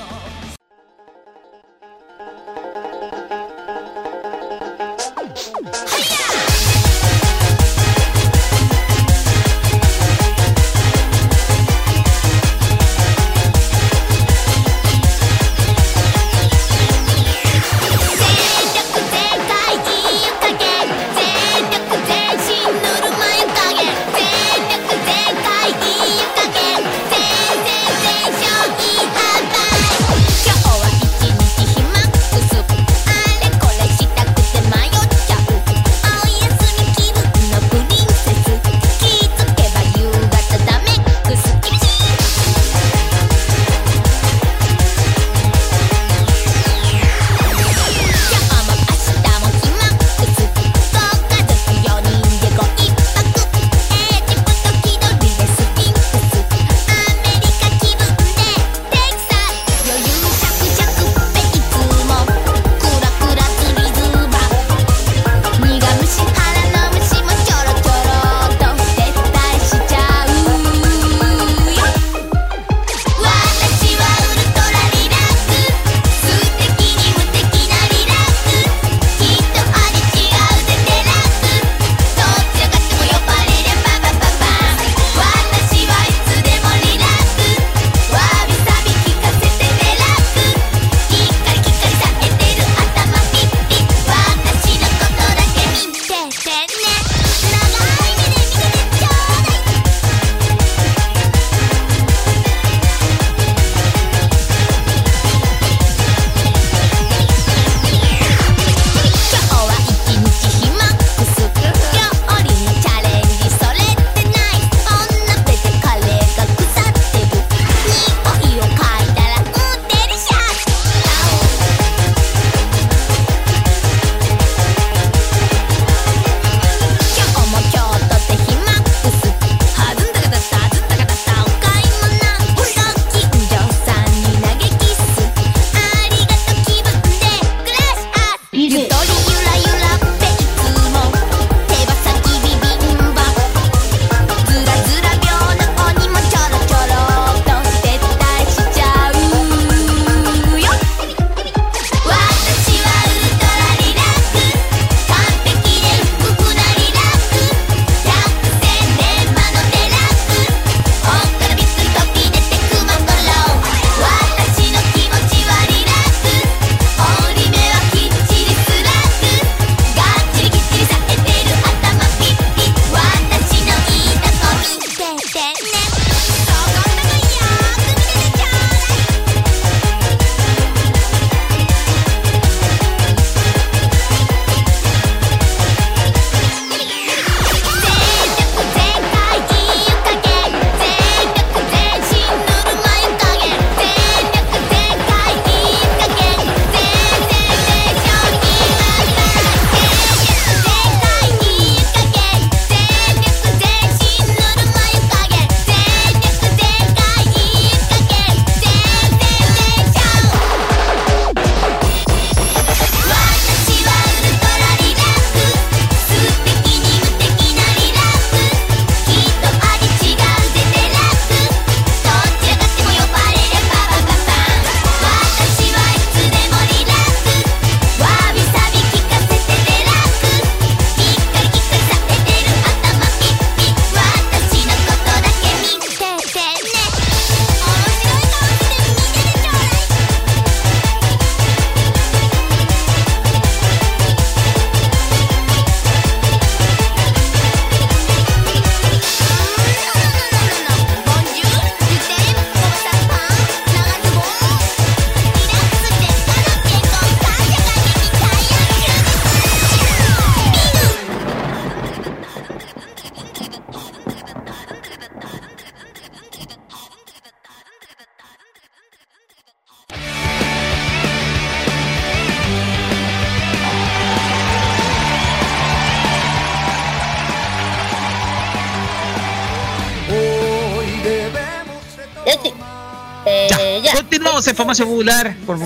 Speaker 1: En Farmacia Popular por
Speaker 2: Sí.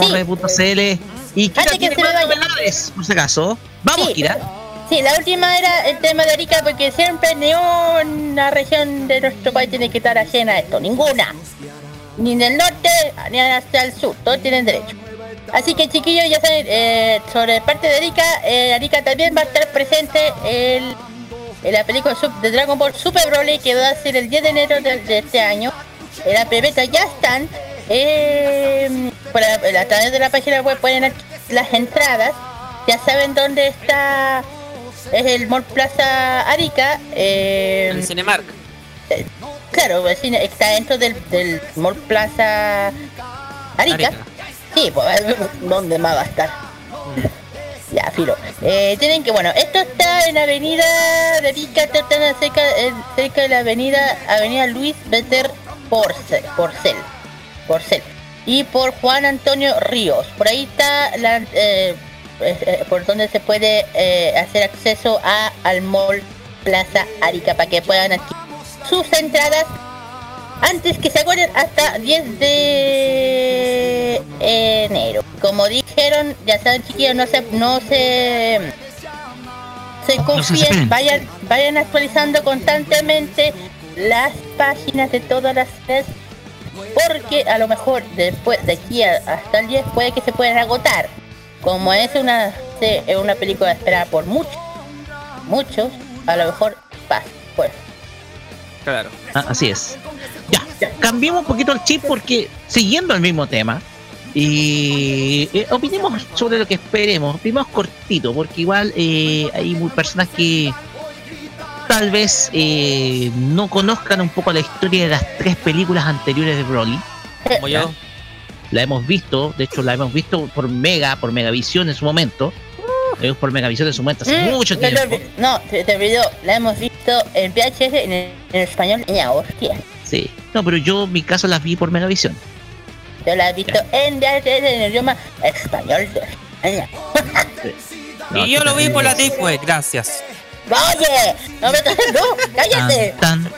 Speaker 1: y Kira
Speaker 2: Antes que
Speaker 1: tiene
Speaker 2: se me
Speaker 1: más novedades, por si acaso. Vamos,
Speaker 2: Sí.
Speaker 1: Kira.
Speaker 2: Sí, la última era el tema de Arica, porque siempre ni una región de nuestro país tiene que estar ajena a esto, ninguna. Ni del norte ni hasta el sur, todos tienen derecho. Así que chiquillos, ya saben, eh, sobre parte de Arica, eh, Arica también va a estar presente el- en la película de Dragon Ball Super Broly que va a ser el 10 de enero de, de este año. En la preventa ya están. Eh, por la- a través de la página web pueden las entradas. Ya saben dónde está. Es el Mall Plaza Arica. eh,
Speaker 3: En Cinemark.
Speaker 2: claro, el cine está dentro del, del Mall Plaza Arica.
Speaker 3: Arica.
Speaker 2: Sí, pues ¿dónde más va a estar? Ya, filo. Eh, tienen que, bueno, esto está en la avenida de Arica, cerca, eh, cerca de la avenida Avenida Luis Beter Porcel. Y por Juan Antonio Ríos. Por ahí está la, eh, eh, eh, por donde se puede eh, hacer acceso a al Mall Plaza Arica para que puedan adquirir sus entradas antes que se acuerden hasta 10 de enero. Como dijeron, ya saben chiquillos, no se no se se confíen, vayan vayan actualizando constantemente las páginas de todas las redes porque a lo mejor después de aquí a- hasta el 10 puede que se puedan agotar. Como es una se- es una película esperada por muchos, muchos, a lo mejor pasa. Pues,
Speaker 3: Claro.
Speaker 1: Ah, así es. Ya, cambiemos un poquito el chip porque siguiendo el mismo tema y eh, opinemos sobre lo que esperemos. Opinemos cortito porque igual eh, hay muy personas que tal vez eh, no conozcan un poco la historia de las tres películas anteriores de Broly.
Speaker 3: Como yo.
Speaker 1: La hemos visto, de hecho la hemos visto por Mega, por Megavisión en su momento. La vimos por Megavisión en su momento, hace
Speaker 2: Mm,
Speaker 1: mucho
Speaker 2: te
Speaker 1: tiempo.
Speaker 2: no, se te olvidó, la hemos visto en VHS en, el- en español hostia.
Speaker 1: Sí. No, pero yo en mi caso las vi por Megavisión.
Speaker 2: Yo la he visto en VHS en el idioma español de España.
Speaker 1: No,
Speaker 3: y yo lo vi por la
Speaker 1: Deep
Speaker 3: Deep Web, gracias.
Speaker 2: Oye, no me no, cállate.
Speaker 1: Tan, tan.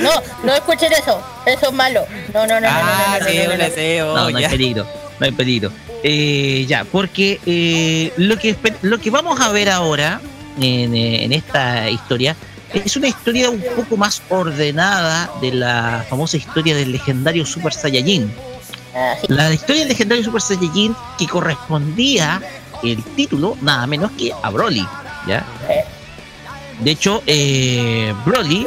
Speaker 2: No, no escuchen eso, eso es malo. No, no, no,
Speaker 3: Ah,
Speaker 2: no, no,
Speaker 3: sí,
Speaker 2: no, no,
Speaker 3: un
Speaker 2: no.
Speaker 3: deseo.
Speaker 1: No, no hay peligro, no hay peligro. Eh, ya, porque eh, lo que lo que vamos a ver ahora en, eh, en esta historia es una historia un poco más ordenada de la famosa historia del legendario Super Saiyajin.
Speaker 2: Ah.
Speaker 1: La historia del legendario Super Saiyajin que correspondía el título nada menos que a Broly, ¿ya? De hecho, eh, Broly,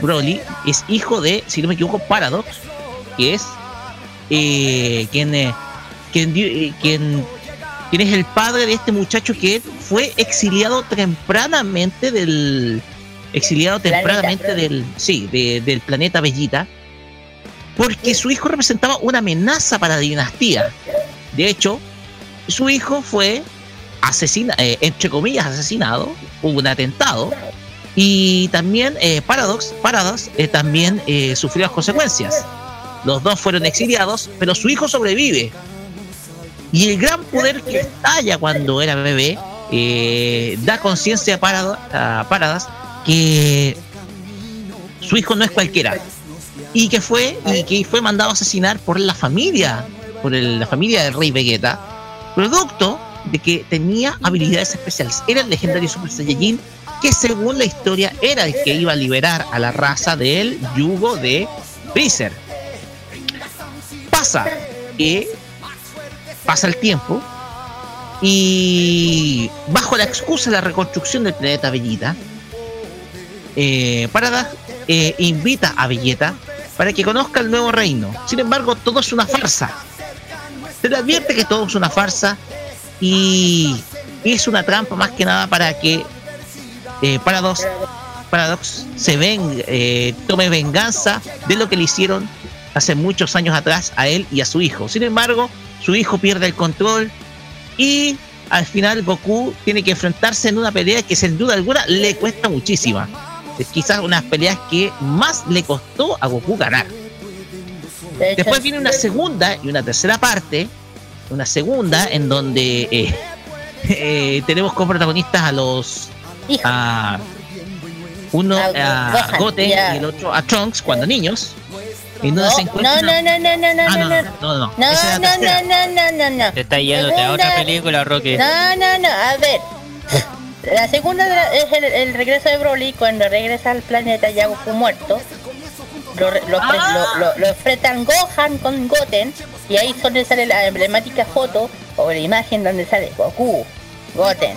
Speaker 1: Broly es hijo de, si no me equivoco, Paradox, que es eh, quien, eh, quien, eh, quien, quien es el padre de este muchacho que fue exiliado tempranamente del exiliado
Speaker 2: Planeta.
Speaker 1: tempranamente del sí de- del planeta Bellita porque su hijo representaba una amenaza para la dinastía. De hecho, su hijo fue asesina, eh, entre comillas asesinado, hubo un atentado y también eh, Paradox, Paradox eh, también eh, sufrió las consecuencias. Los dos fueron exiliados, pero su hijo sobrevive. Y el gran poder que estalla cuando era bebé da conciencia a, Parado- a Paradox que su hijo no es cualquiera y que fue y que fue mandado a asesinar por la familia, por la familia del rey Vegeta, producto de que tenía habilidades especiales. Era el legendario Super Saiyajin que según la historia era el que iba a liberar a la raza del yugo de Freezer. Pasa que pasa el tiempo y bajo la excusa de la reconstrucción del planeta Bellita, eh, Parada eh, invita a Vegeta para que conozca el nuevo reino. Sin embargo, todo es una farsa. Se le advierte que todo es una farsa y es una trampa más que nada para que eh, Paradox, Paradox se ven, eh, tome venganza de lo que le hicieron hace muchos años atrás a él y a su hijo. Sin embargo, su hijo pierde el control y al final Goku tiene que enfrentarse en una pelea que sin duda alguna le cuesta muchísima. Es quizás unas peleas que más le costó a Goku ganar. Después viene una segunda y una tercera parte, una segunda en donde eh, eh, tenemos como protagonistas a los
Speaker 2: hijo,
Speaker 1: a uno
Speaker 2: A
Speaker 1: a Goten
Speaker 2: ya.
Speaker 1: y el otro a Trunks cuando niños En donde
Speaker 2: No,
Speaker 1: se
Speaker 2: no,
Speaker 1: encuentra.
Speaker 2: no, no, no, no, no,
Speaker 1: Ah,
Speaker 2: no, no.
Speaker 1: no, no.
Speaker 2: No,
Speaker 1: Esa
Speaker 2: no, no, no, no, no, no.
Speaker 3: Te está yéndote a otra película, Rocky.
Speaker 2: No, no, no, a ver. La segunda es el, el regreso de Broly cuando regresa al planeta ya Goku muerto. Lo, re- lo, fre- lo, lo- lo enfrentan Gohan con Goten y ahí es donde sale la emblemática foto o la imagen donde sale Goku, Goten,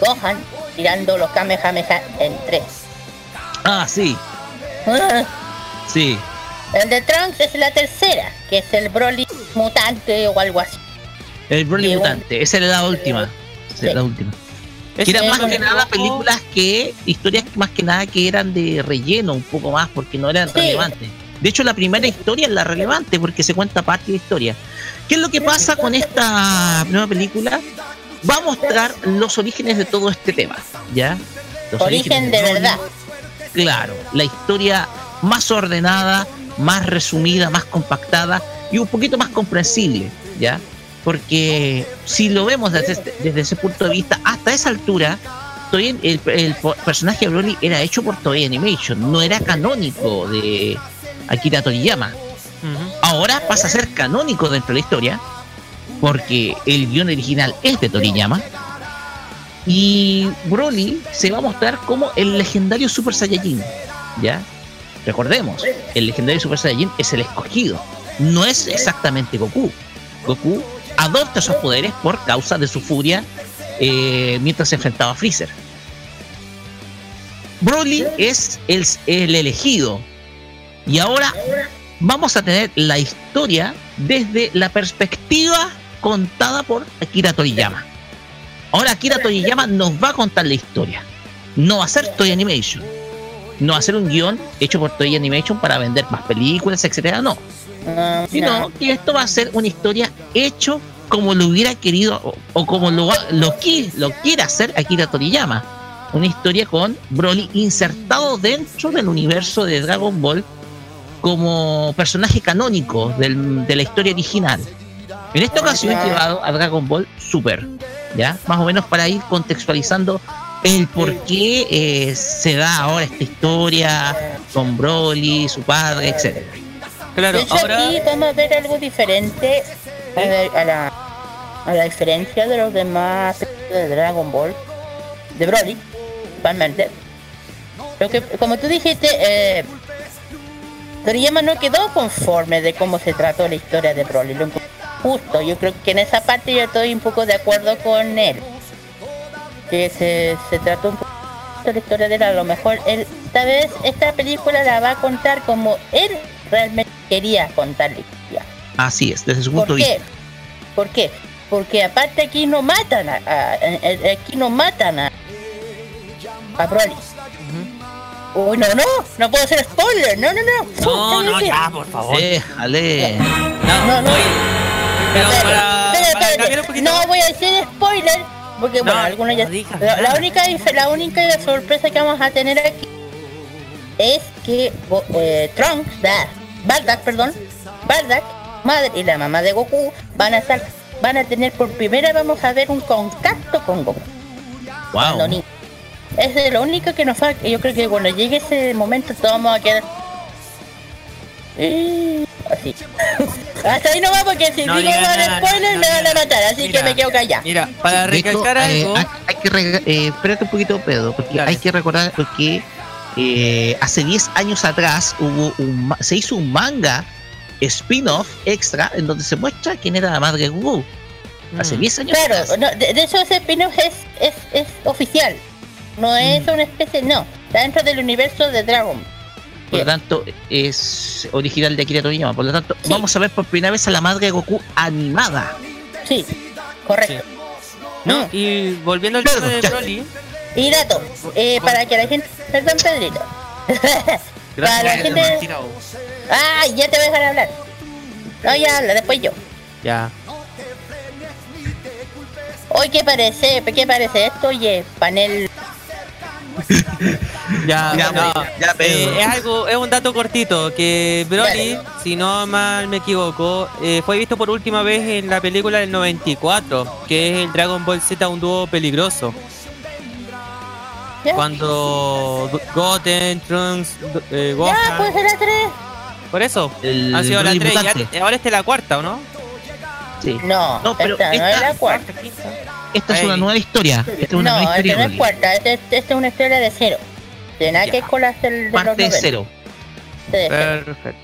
Speaker 2: Gohan tirando los Kamehameha en tres.
Speaker 1: Ah, sí, sí.
Speaker 2: El de Trunks es la tercera, que es el Broly mutante o algo así.
Speaker 1: El Broly
Speaker 2: Y un-
Speaker 1: Mutante. Esa era la última. Esa
Speaker 2: Sí.
Speaker 1: era la última. Que eran más que nada películas que, historias más que nada que eran de relleno un poco más porque no eran
Speaker 2: Sí.
Speaker 1: relevantes. De hecho, la primera historia es la relevante porque se cuenta parte de la historia. ¿Qué es lo que pasa con esta nueva película? Va a mostrar los orígenes de todo este tema, ¿ya? Los
Speaker 2: Origen de verdad.
Speaker 1: Claro, la historia más ordenada, más resumida, más compactada y un poquito más comprensible, ¿ya? Porque si lo vemos desde, este- desde ese punto de vista, hasta esa altura, el, el personaje de Broly era hecho por Toei Animation, no era canónico de Akira Toriyama. Ahora pasa a ser canónico dentro de la historia, porque el guion original es de Toriyama. Y Broly se va a mostrar como el legendario Super Saiyajin. ¿Ya? Recordemos, el legendario Super Saiyajin es el escogido. No es exactamente Goku. Goku adopta esos poderes por causa de su furia eh, mientras se enfrentaba a Freezer. Broly es el, el elegido. Y ahora vamos a tener la historia desde la perspectiva contada por Akira Toriyama. Ahora Akira Toriyama nos va a contar la historia. No va a ser Toy Animation. No va a ser un guion hecho por Toy Animation para vender más películas, etcétera, no.
Speaker 2: No,
Speaker 1: Sino
Speaker 2: no.
Speaker 1: que esto va a ser una historia hecho como lo hubiera querido o, o como lo, lo, lo quiere hacer Akira Toriyama. Una historia con Broly insertado dentro del universo de Dragon Ball como personaje canónico del- de la historia original. En esta ocasión he llevado a Dragon Ball Super, ¿ya? Más o menos para ir contextualizando el por qué eh, se da ahora esta historia con Broly, su padre, etcétera.
Speaker 3: Claro,
Speaker 2: de hecho,
Speaker 3: ahora.
Speaker 2: aquí vamos a ver algo diferente a la, a la, a la diferencia de los demás de Dragon Ball, de Broly, principalmente. Lo que, como tú dijiste, eh, Toriyama no quedó conforme de cómo se trató la historia de Broly. Lo justo, yo creo que en esa parte yo estoy un poco de acuerdo con él. Que se, se trató un poco de la historia de él, a lo mejor él, esta vez esta película la va a contar como él realmente quería contar la historia.
Speaker 1: Así es, desde su punto
Speaker 2: ¿Por
Speaker 1: de
Speaker 2: qué?
Speaker 1: vista.
Speaker 2: ¿Por qué? Porque aparte aquí no matan a, a- a- aquí no matan a a Broly. Uy, no, no, no puedo hacer spoiler, no, no, no.
Speaker 3: No, no, ya, por favor.
Speaker 1: Déjale.
Speaker 3: No,
Speaker 2: No, no.
Speaker 3: oye, Pero para, un poquito.
Speaker 2: No voy a decir spoiler, porque
Speaker 3: No,
Speaker 2: bueno, algunos ya.
Speaker 3: digas
Speaker 2: la, única la única sorpresa que vamos a tener aquí es que eh, Trunks, da, Bardock, perdón, Bardock, madre y la mamá de Goku van a estar, van a tener por primera vamos a ver un contacto con Goku.
Speaker 1: Wow.
Speaker 2: Es de lo único que nos falta. Yo creo que cuando llegue ese momento todos vamos a quedar. Así. Hasta ahí no va porque si
Speaker 3: No
Speaker 2: digo
Speaker 3: nada,
Speaker 2: spoiler
Speaker 3: no
Speaker 2: me van a matar, así
Speaker 3: Mira,
Speaker 2: que me quedo callado.
Speaker 3: Mira, para recalcar
Speaker 1: eh,
Speaker 3: algo.
Speaker 1: hay, hay que rega- eh, espérate un poquito, Pedro, porque
Speaker 3: Claro.
Speaker 1: hay que recordar que eh, hace 10 años atrás hubo un, ma- se hizo un manga spin-off extra en donde se muestra quién era la madre de Goku. Hace
Speaker 3: Mm.
Speaker 1: 10 años
Speaker 2: Claro,
Speaker 1: atrás.
Speaker 2: no, de, de hecho ese spin-off es, es, es oficial. No es una especie, no. Está dentro del universo de Dragon.
Speaker 1: Por lo tanto, es original de Akira Toriyama. Por lo tanto,
Speaker 2: Sí.
Speaker 1: vamos a ver por primera vez a la madre de Goku animada.
Speaker 2: Sí, correcto.
Speaker 3: No,
Speaker 2: Mm.
Speaker 3: y volviendo al tema de
Speaker 1: ya.
Speaker 3: Broly.
Speaker 2: Y dato, eh, para que la gente... Perdón, Pedrito. para la gente... Ah, ya te voy a dejar hablar. No, ya habla, después yo.
Speaker 3: Ya.
Speaker 2: Hoy, ¿qué parece? ¿Qué parece esto? Oye, panel...
Speaker 3: Ya,
Speaker 1: Ya,
Speaker 3: no.
Speaker 1: pues, ya,
Speaker 3: Eh, es algo, es un dato cortito que Broly, si no mal me equivoco, eh, fue visto por última vez en la película del 94, que es el Dragon Ball Z un dúo peligroso.
Speaker 2: ¿Ya?
Speaker 3: Cuando Go- Goten, Trunks, eh,
Speaker 2: Ya,
Speaker 3: Gohan,
Speaker 2: pues era tres.
Speaker 3: Por eso.
Speaker 1: El
Speaker 3: Ha sido la
Speaker 1: Broly
Speaker 3: 3
Speaker 1: mutante.
Speaker 3: y ahora esta es la cuarta, ¿o no?
Speaker 1: Sí.
Speaker 2: No,
Speaker 1: No, pero
Speaker 2: esta no
Speaker 1: esta-
Speaker 2: es la cuarta.
Speaker 1: Esta es
Speaker 3: Ay.
Speaker 1: una nueva historia. Esta es una
Speaker 2: No,
Speaker 1: nueva
Speaker 2: esta
Speaker 1: historia.
Speaker 2: no es cuarta, esta, esta- esta es una historia de cero. De nada
Speaker 1: Ya.
Speaker 2: que con las del, de los
Speaker 1: Parte
Speaker 2: 90.
Speaker 1: cero.
Speaker 2: De cero.
Speaker 3: Perfecto.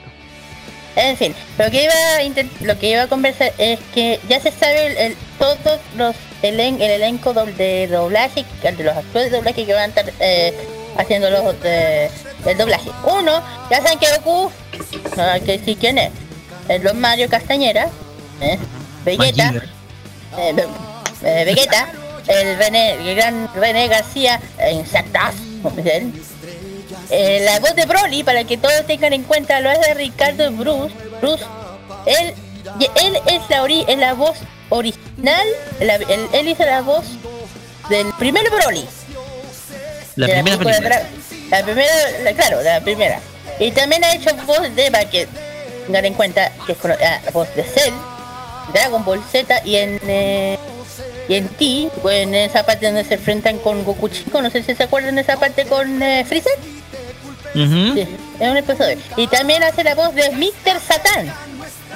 Speaker 2: En fin, lo que iba a lo que iba a conversar es que ya se sabe el, el- todos los elen- el elenco do- de doblaje, de los actores de doblaje que van a estar eh, haciendo los de- el doblaje. Uno, ya saben que Goku, no hay que decir quién es, es los Mario Castañera, ¿eh? Vegeta, eh, eh, Vegeta, el René, el gran René García, eh, dicen. Eh, la voz de Broly, para que todos tengan en cuenta, lo hace Ricardo Bruce. Bruce, él, él es la ori- es la voz original, la- él, él hizo la voz del primer Broly.
Speaker 1: La
Speaker 2: de
Speaker 1: primera película.
Speaker 2: La primera, la- claro, la primera. Y también ha hecho voz de, para que tengan en cuenta, que es ah, voz de Cell, Dragon Ball Z y en... eh, y en T, pues, en esa parte donde se enfrentan con Goku Chico, no sé si se acuerdan de esa parte con eh, Freezer. Sí, es un episodio. Y también hace la voz de Mr. Satan.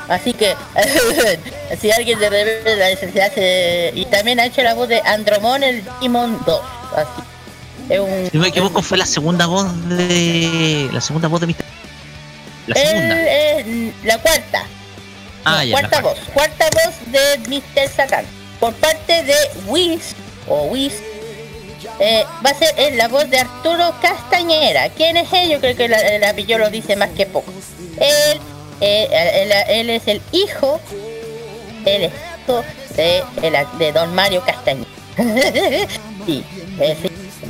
Speaker 2: Así que, si alguien de repente se hace... Y también ha hecho la voz de Andromon el Demon 2. Así. Es un...
Speaker 1: Si me equivoco, fue la segunda voz de. La segunda voz de Mr. La segunda.
Speaker 2: la cuarta.
Speaker 1: Ah,
Speaker 2: No,
Speaker 1: ya.
Speaker 2: cuarta
Speaker 1: la
Speaker 2: voz. Cuarta voz de Mr. Satan. Por parte de Whis, o Whis, eh, va a ser eh, la voz de Arturo Castañera. ¿Quién es él? Yo creo que el apellido lo dice más que poco. Él, eh, él, él es el hijo, el hijo de, Don Mario Castañera. sí, es,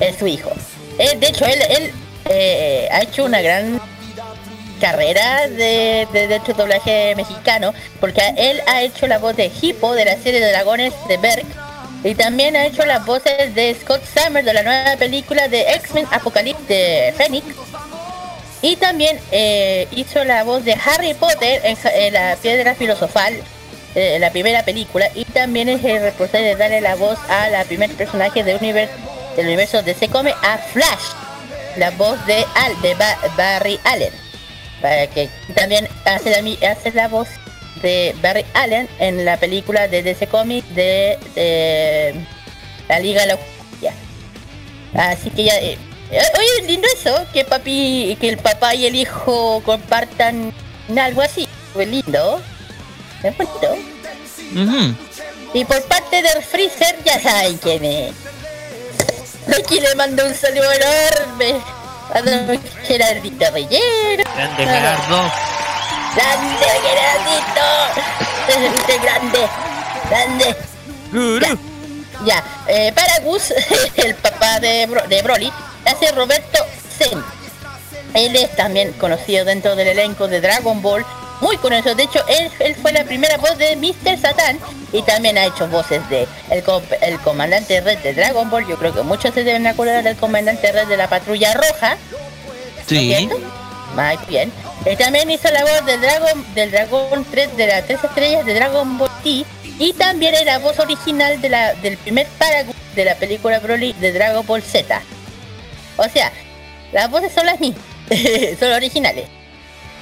Speaker 2: es su hijo. Él, de hecho, él, él eh, ha hecho una gran carrera de, de, de este doblaje mexicano, porque él ha hecho la voz de Hippo de la serie de dragones de Berg, y también ha hecho las voces de Scott Summers de la nueva película de X-Men Apocalypse de Phoenix, y también eh, hizo la voz de Harry Potter en, la piedra filosofal, eh, en la primera película, y también es el responsable de darle la voz a la primer personaje del universo, del universo de Se Come a Flash, la voz de, Al, de Ba- Barry Allen para que también hace la, mi- hace la voz de Barry Allen en la película de DC Comics de, de la Liga de la Justicia. Así que ya eh, eh, oye lindo eso que papi que el papá y el hijo compartan algo así fue lindo. Es bonito. Y por parte del Freezer ya saben quién es. Aquí le mando un saludo enorme don Gerardito Reyero
Speaker 3: Grande Gerardo.
Speaker 2: ¡Grande, Gerardito! ¡Este grande! ¡Grande!
Speaker 3: Guru.
Speaker 2: Ya, eh, para Gus, el papá de, Bro- de Broly, hace Roberto Zen. Él es también conocido dentro del elenco de Dragon Ball, muy conocido. De hecho, él, él fue la primera voz de Mr. Satan y también ha hecho voces de el, co- el comandante Red de Dragon Ball. Yo creo que muchos se deben acordar del comandante Red de la Patrulla Roja.
Speaker 1: Sí.
Speaker 2: Muy bien. Eh, también hizo la voz del Dragon, del Dragón 3 de las tres estrellas de Dragon Ball T. Y también era voz original de la, del primer Paragon de la película Broly de Dragon Ball Z. O sea, las voces son las mismas, son originales.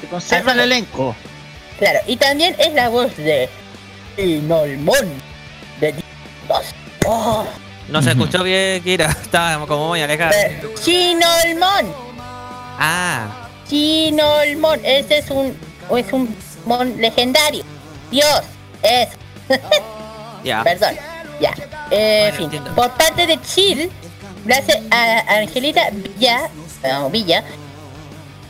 Speaker 1: Se conserva el elenco.
Speaker 2: Claro, y también es la voz de Inolmon de 2. Oh,
Speaker 3: No se escuchó bien, Kira. Estaba como muy alejado.
Speaker 2: de Shinolmon.
Speaker 3: Ah,
Speaker 2: Chinolmon, ese es un es un mon legendario. Dios, es,
Speaker 3: ya.
Speaker 2: perdón, ya. Eh, en
Speaker 3: Bueno,
Speaker 2: fin,
Speaker 3: entiendo.
Speaker 2: por parte de Chill, gracias a Angelita Villa, no, Villa,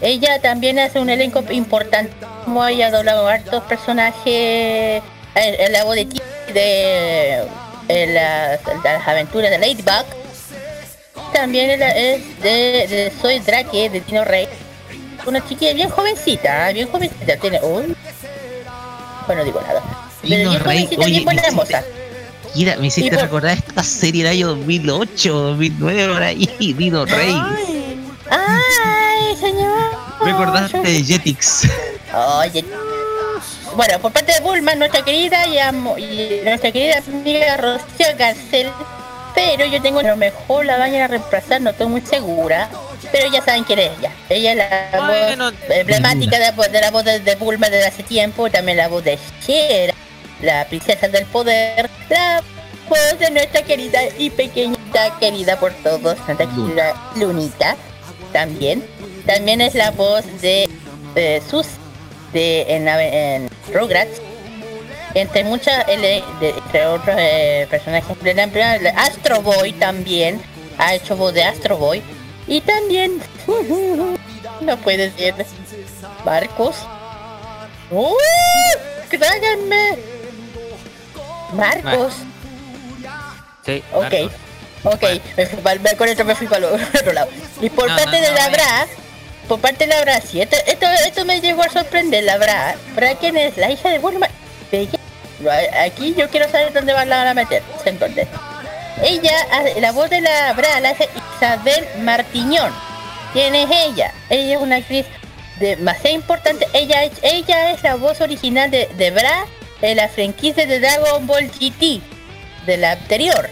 Speaker 2: ella también hace un elenco importante, como ella ha doblado hartos personajes en, en la voz de de, las, de las aventuras de Ladybug. También es, de, de Soy Drake de Tino Rey. Una chiquilla bien jovencita, ¿eh? bien jovencita. Tiene. Uy. Bueno, no digo nada. Pero
Speaker 1: Tino
Speaker 2: bien
Speaker 1: Rey,
Speaker 2: jovencita,
Speaker 1: oye,
Speaker 2: bien buena
Speaker 1: me hiciste-
Speaker 2: moza.
Speaker 1: Mira, me hiciste
Speaker 2: por-
Speaker 1: recordar esta serie del año 2008, 2009, por ahí, Dino Rey.
Speaker 2: ¡Ay, señor!
Speaker 1: Me acordaste de Jetix.
Speaker 2: Oye. Bueno, por parte de Bulma, nuestra querida y, amo- y nuestra querida amiga Rocío Garcel. Pero yo tengo a lo mejor la vayan a reemplazar, no estoy muy segura. pero ya saben quién es ella. Ella es la voz emblemática de, la voz- de la voz de, de Bulma desde hace tiempo, también la voz de Shera, la princesa del poder, la voz de nuestra querida y pequeñita, querida por todos, nuestra querida Lunita, también. También es la voz de, de Sus de en, en Rugrats entre muchas de- entre otros eh, personajes Astro Boy también ha hecho voz de Astro Boy y también no puede ser Marcos ¡Uh! ¡Tráiganme! Marcos
Speaker 3: Sí,
Speaker 2: ok
Speaker 3: Marcos.
Speaker 2: ok me fui pa'l- me- con esto me fui para otro lado y por
Speaker 3: No,
Speaker 2: parte
Speaker 3: no,
Speaker 2: de
Speaker 3: no,
Speaker 2: la
Speaker 3: eh.
Speaker 2: Por parte de la Bra sí esto, esto, esto me llegó a sorprender la Bra Bra quién es la hija de Bulma aquí yo quiero saber dónde van a meter entonces. Ella hace- la voz de la Bra la hace Isabel Martiñón. Quién es ella ella es una actriz demasiado importante. Ella es ella es la voz original de, de Bra en la franquicia de Dragon Ball GT de la anterior.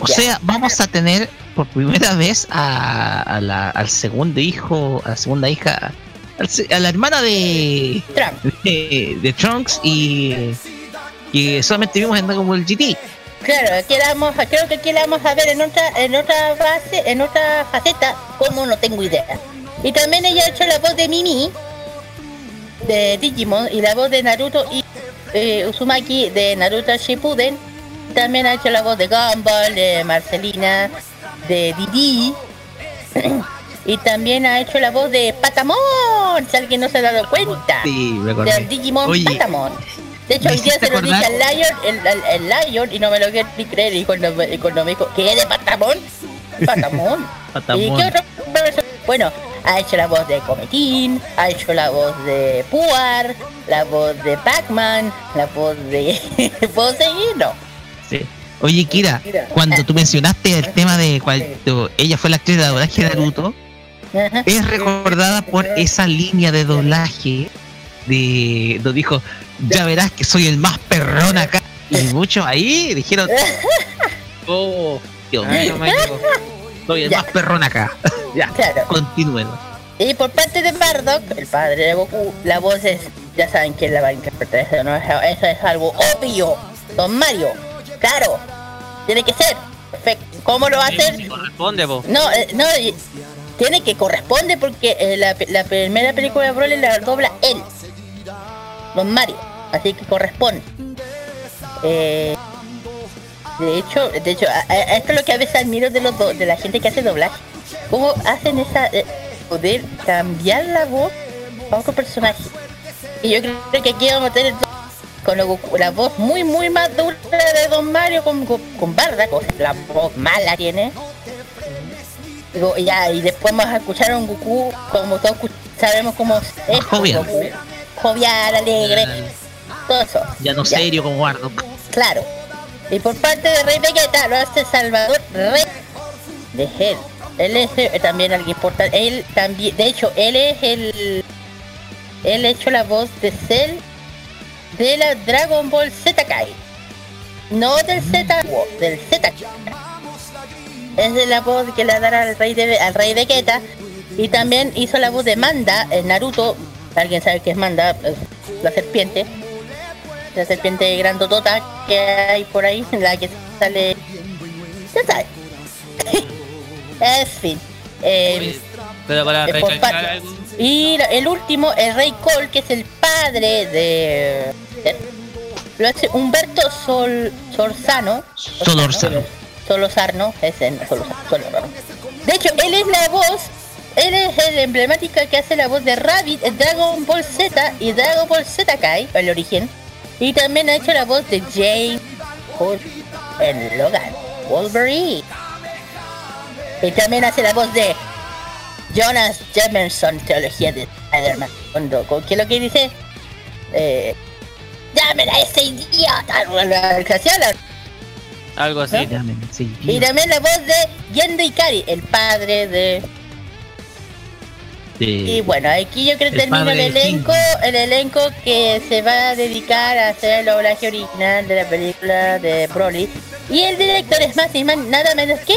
Speaker 1: O
Speaker 2: Ya.
Speaker 1: sea, vamos a tener por primera vez a, a la, al segundo hijo, a la segunda hija, al a la hermana de,
Speaker 2: Trump
Speaker 1: de, de Trunks y que solamente vimos en Dragon Ball GT.
Speaker 2: Claro, aquí la vamos a, creo que aquí la vamos a ver en otra, en otra base, en otra faceta, como no tengo idea. Y también ella ha hecho la voz de Mimi, de Digimon, y la voz de Naruto y eh, Uzumaki de Naruto Shippuden. También ha hecho la voz de Gumball, de Marcelina, de Didi. y también ha hecho la voz de Patamon, si alguien no se ha dado cuenta
Speaker 1: Sí, me
Speaker 2: del. Digimon
Speaker 1: Oye,
Speaker 2: Patamon. De hecho, hoy día se lo dije al Lion, el, el- el Lion, y no me lo quiero ni creer. Y cuando, me- y cuando me dijo, ¿qué de Patamon? Patamon.
Speaker 1: Patamon.
Speaker 2: ¿Y qué otro? Bueno, ha hecho la voz de Cometín, ha hecho la voz de Puar, la voz de Pac-Man, la voz de. ¿Puedo? No.
Speaker 1: Oye, Kira, cuando tú mencionaste el tema de cuando ella fue la actriz de doblaje de Naruto, es recordada por esa línea de doblaje de donde dijo, ya verás que soy el más perrón acá. Y muchos ahí dijeron, oh, Dios mío, soy el
Speaker 2: Ya.
Speaker 1: más perrón acá. ya,
Speaker 2: Claro.
Speaker 1: continúen.
Speaker 2: Y por parte de Bardock, el padre de Goku, la voz es, ya saben quién la va a interpretar, eso, ¿no? eso, eso es algo obvio. Don Mario, claro, tiene que ser. Perfecto. ¿Cómo lo va a hacer?
Speaker 3: Corresponde, po.
Speaker 2: No, eh, no, tiene que corresponde porque eh, la, la primera película de Broly la dobla él, Don Mario, así que corresponde. Eh, de hecho, de hecho, a- a- esto es lo que a veces admiro de los do- de la gente que hace doblaje. ¿Cómo hacen esa poder cambiar la voz a otro personaje? Y yo creo que aquí vamos a tener con lo la voz muy muy más dura de Don Mario con, con, con Bardock, o sea, la voz mala tiene. Digo, ya, y después vamos a escuchar a un Goku, como todos sabemos cómo es
Speaker 1: Más jovial.
Speaker 2: Goku. Jovial, alegre, todo eso.
Speaker 1: Ya no serio como Bardock.
Speaker 2: Claro. Y por parte de Rey Vegeta lo hace Salvador Rey de Hell. Él es eh, también alguien importante. Él también, de hecho, él es el. Él ha hecho la voz de Cell de la Dragon Ball Z Kai. No del Z, del Z. Es de la voz que le dará al rey de al rey Vegeta. Y también hizo la voz de Manda en Naruto. Alguien sabe que es Manda, Es la serpiente la serpiente grandotota que hay por ahí, la que sale. Ya sabes. en fin. Eh,
Speaker 3: Pero para recalcar algo,
Speaker 2: y el último, el Rey Cole, que es el padre de. de- lo hace Humberto Sol, Sorzano.
Speaker 1: Solorzano.
Speaker 2: Solosarno, ese no, Solosarno, Solosarno. De hecho, él es la voz, él es el emblemático que hace la voz de Rabbit en Dragon Ball Z y Dragon Ball Z Kai, el origen. Y también ha hecho la voz de Jane Hulk en Logan, Wolverine. Y también hace la voz de Jonas Jamerson, teología de Spider-Man. ¿Qué es lo que dice? Eh, ¡Llamen a ese idiota!
Speaker 3: Algo así.
Speaker 1: Dame, sí.
Speaker 2: y también la voz de Yendo Ikari, el padre de... Y bueno, aquí yo creo que
Speaker 1: El
Speaker 2: termino el elenco, el elenco que se va a dedicar a hacer el doblaje original de la película de Broly. Y el director es más más, nada menos que...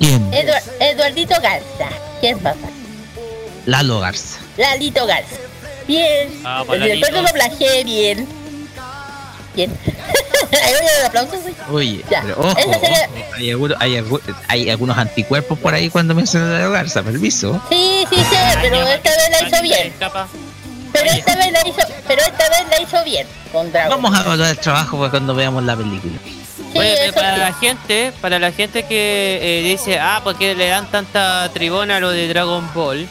Speaker 1: ¿Quién?
Speaker 2: Eduard- Eduardito Garza. ¿Quién papá?
Speaker 1: Lalo Garza.
Speaker 2: Lalito Garza. Bien.
Speaker 3: Ah, pues,
Speaker 2: el director lo
Speaker 3: Lalito.
Speaker 2: doblajé bien. Bien. Aplausos.
Speaker 1: Oye,
Speaker 2: Ya,
Speaker 1: pero ojo, hay, algunos, hay, hay algunos anticuerpos por ahí cuando mencionan a Garza, permiso.
Speaker 2: Sí, sí sé, pero esta vez la hizo bien. Pero esta vez la hizo, pero esta vez la hizo bien con Dragon.
Speaker 1: Vamos a evaluar el trabajo para cuando veamos la película.
Speaker 2: Sí,
Speaker 3: Oye, para
Speaker 2: sí.
Speaker 3: la gente, para la gente que eh, dice, ah, porque le dan tanta tribuna a lo de Dragon Ball,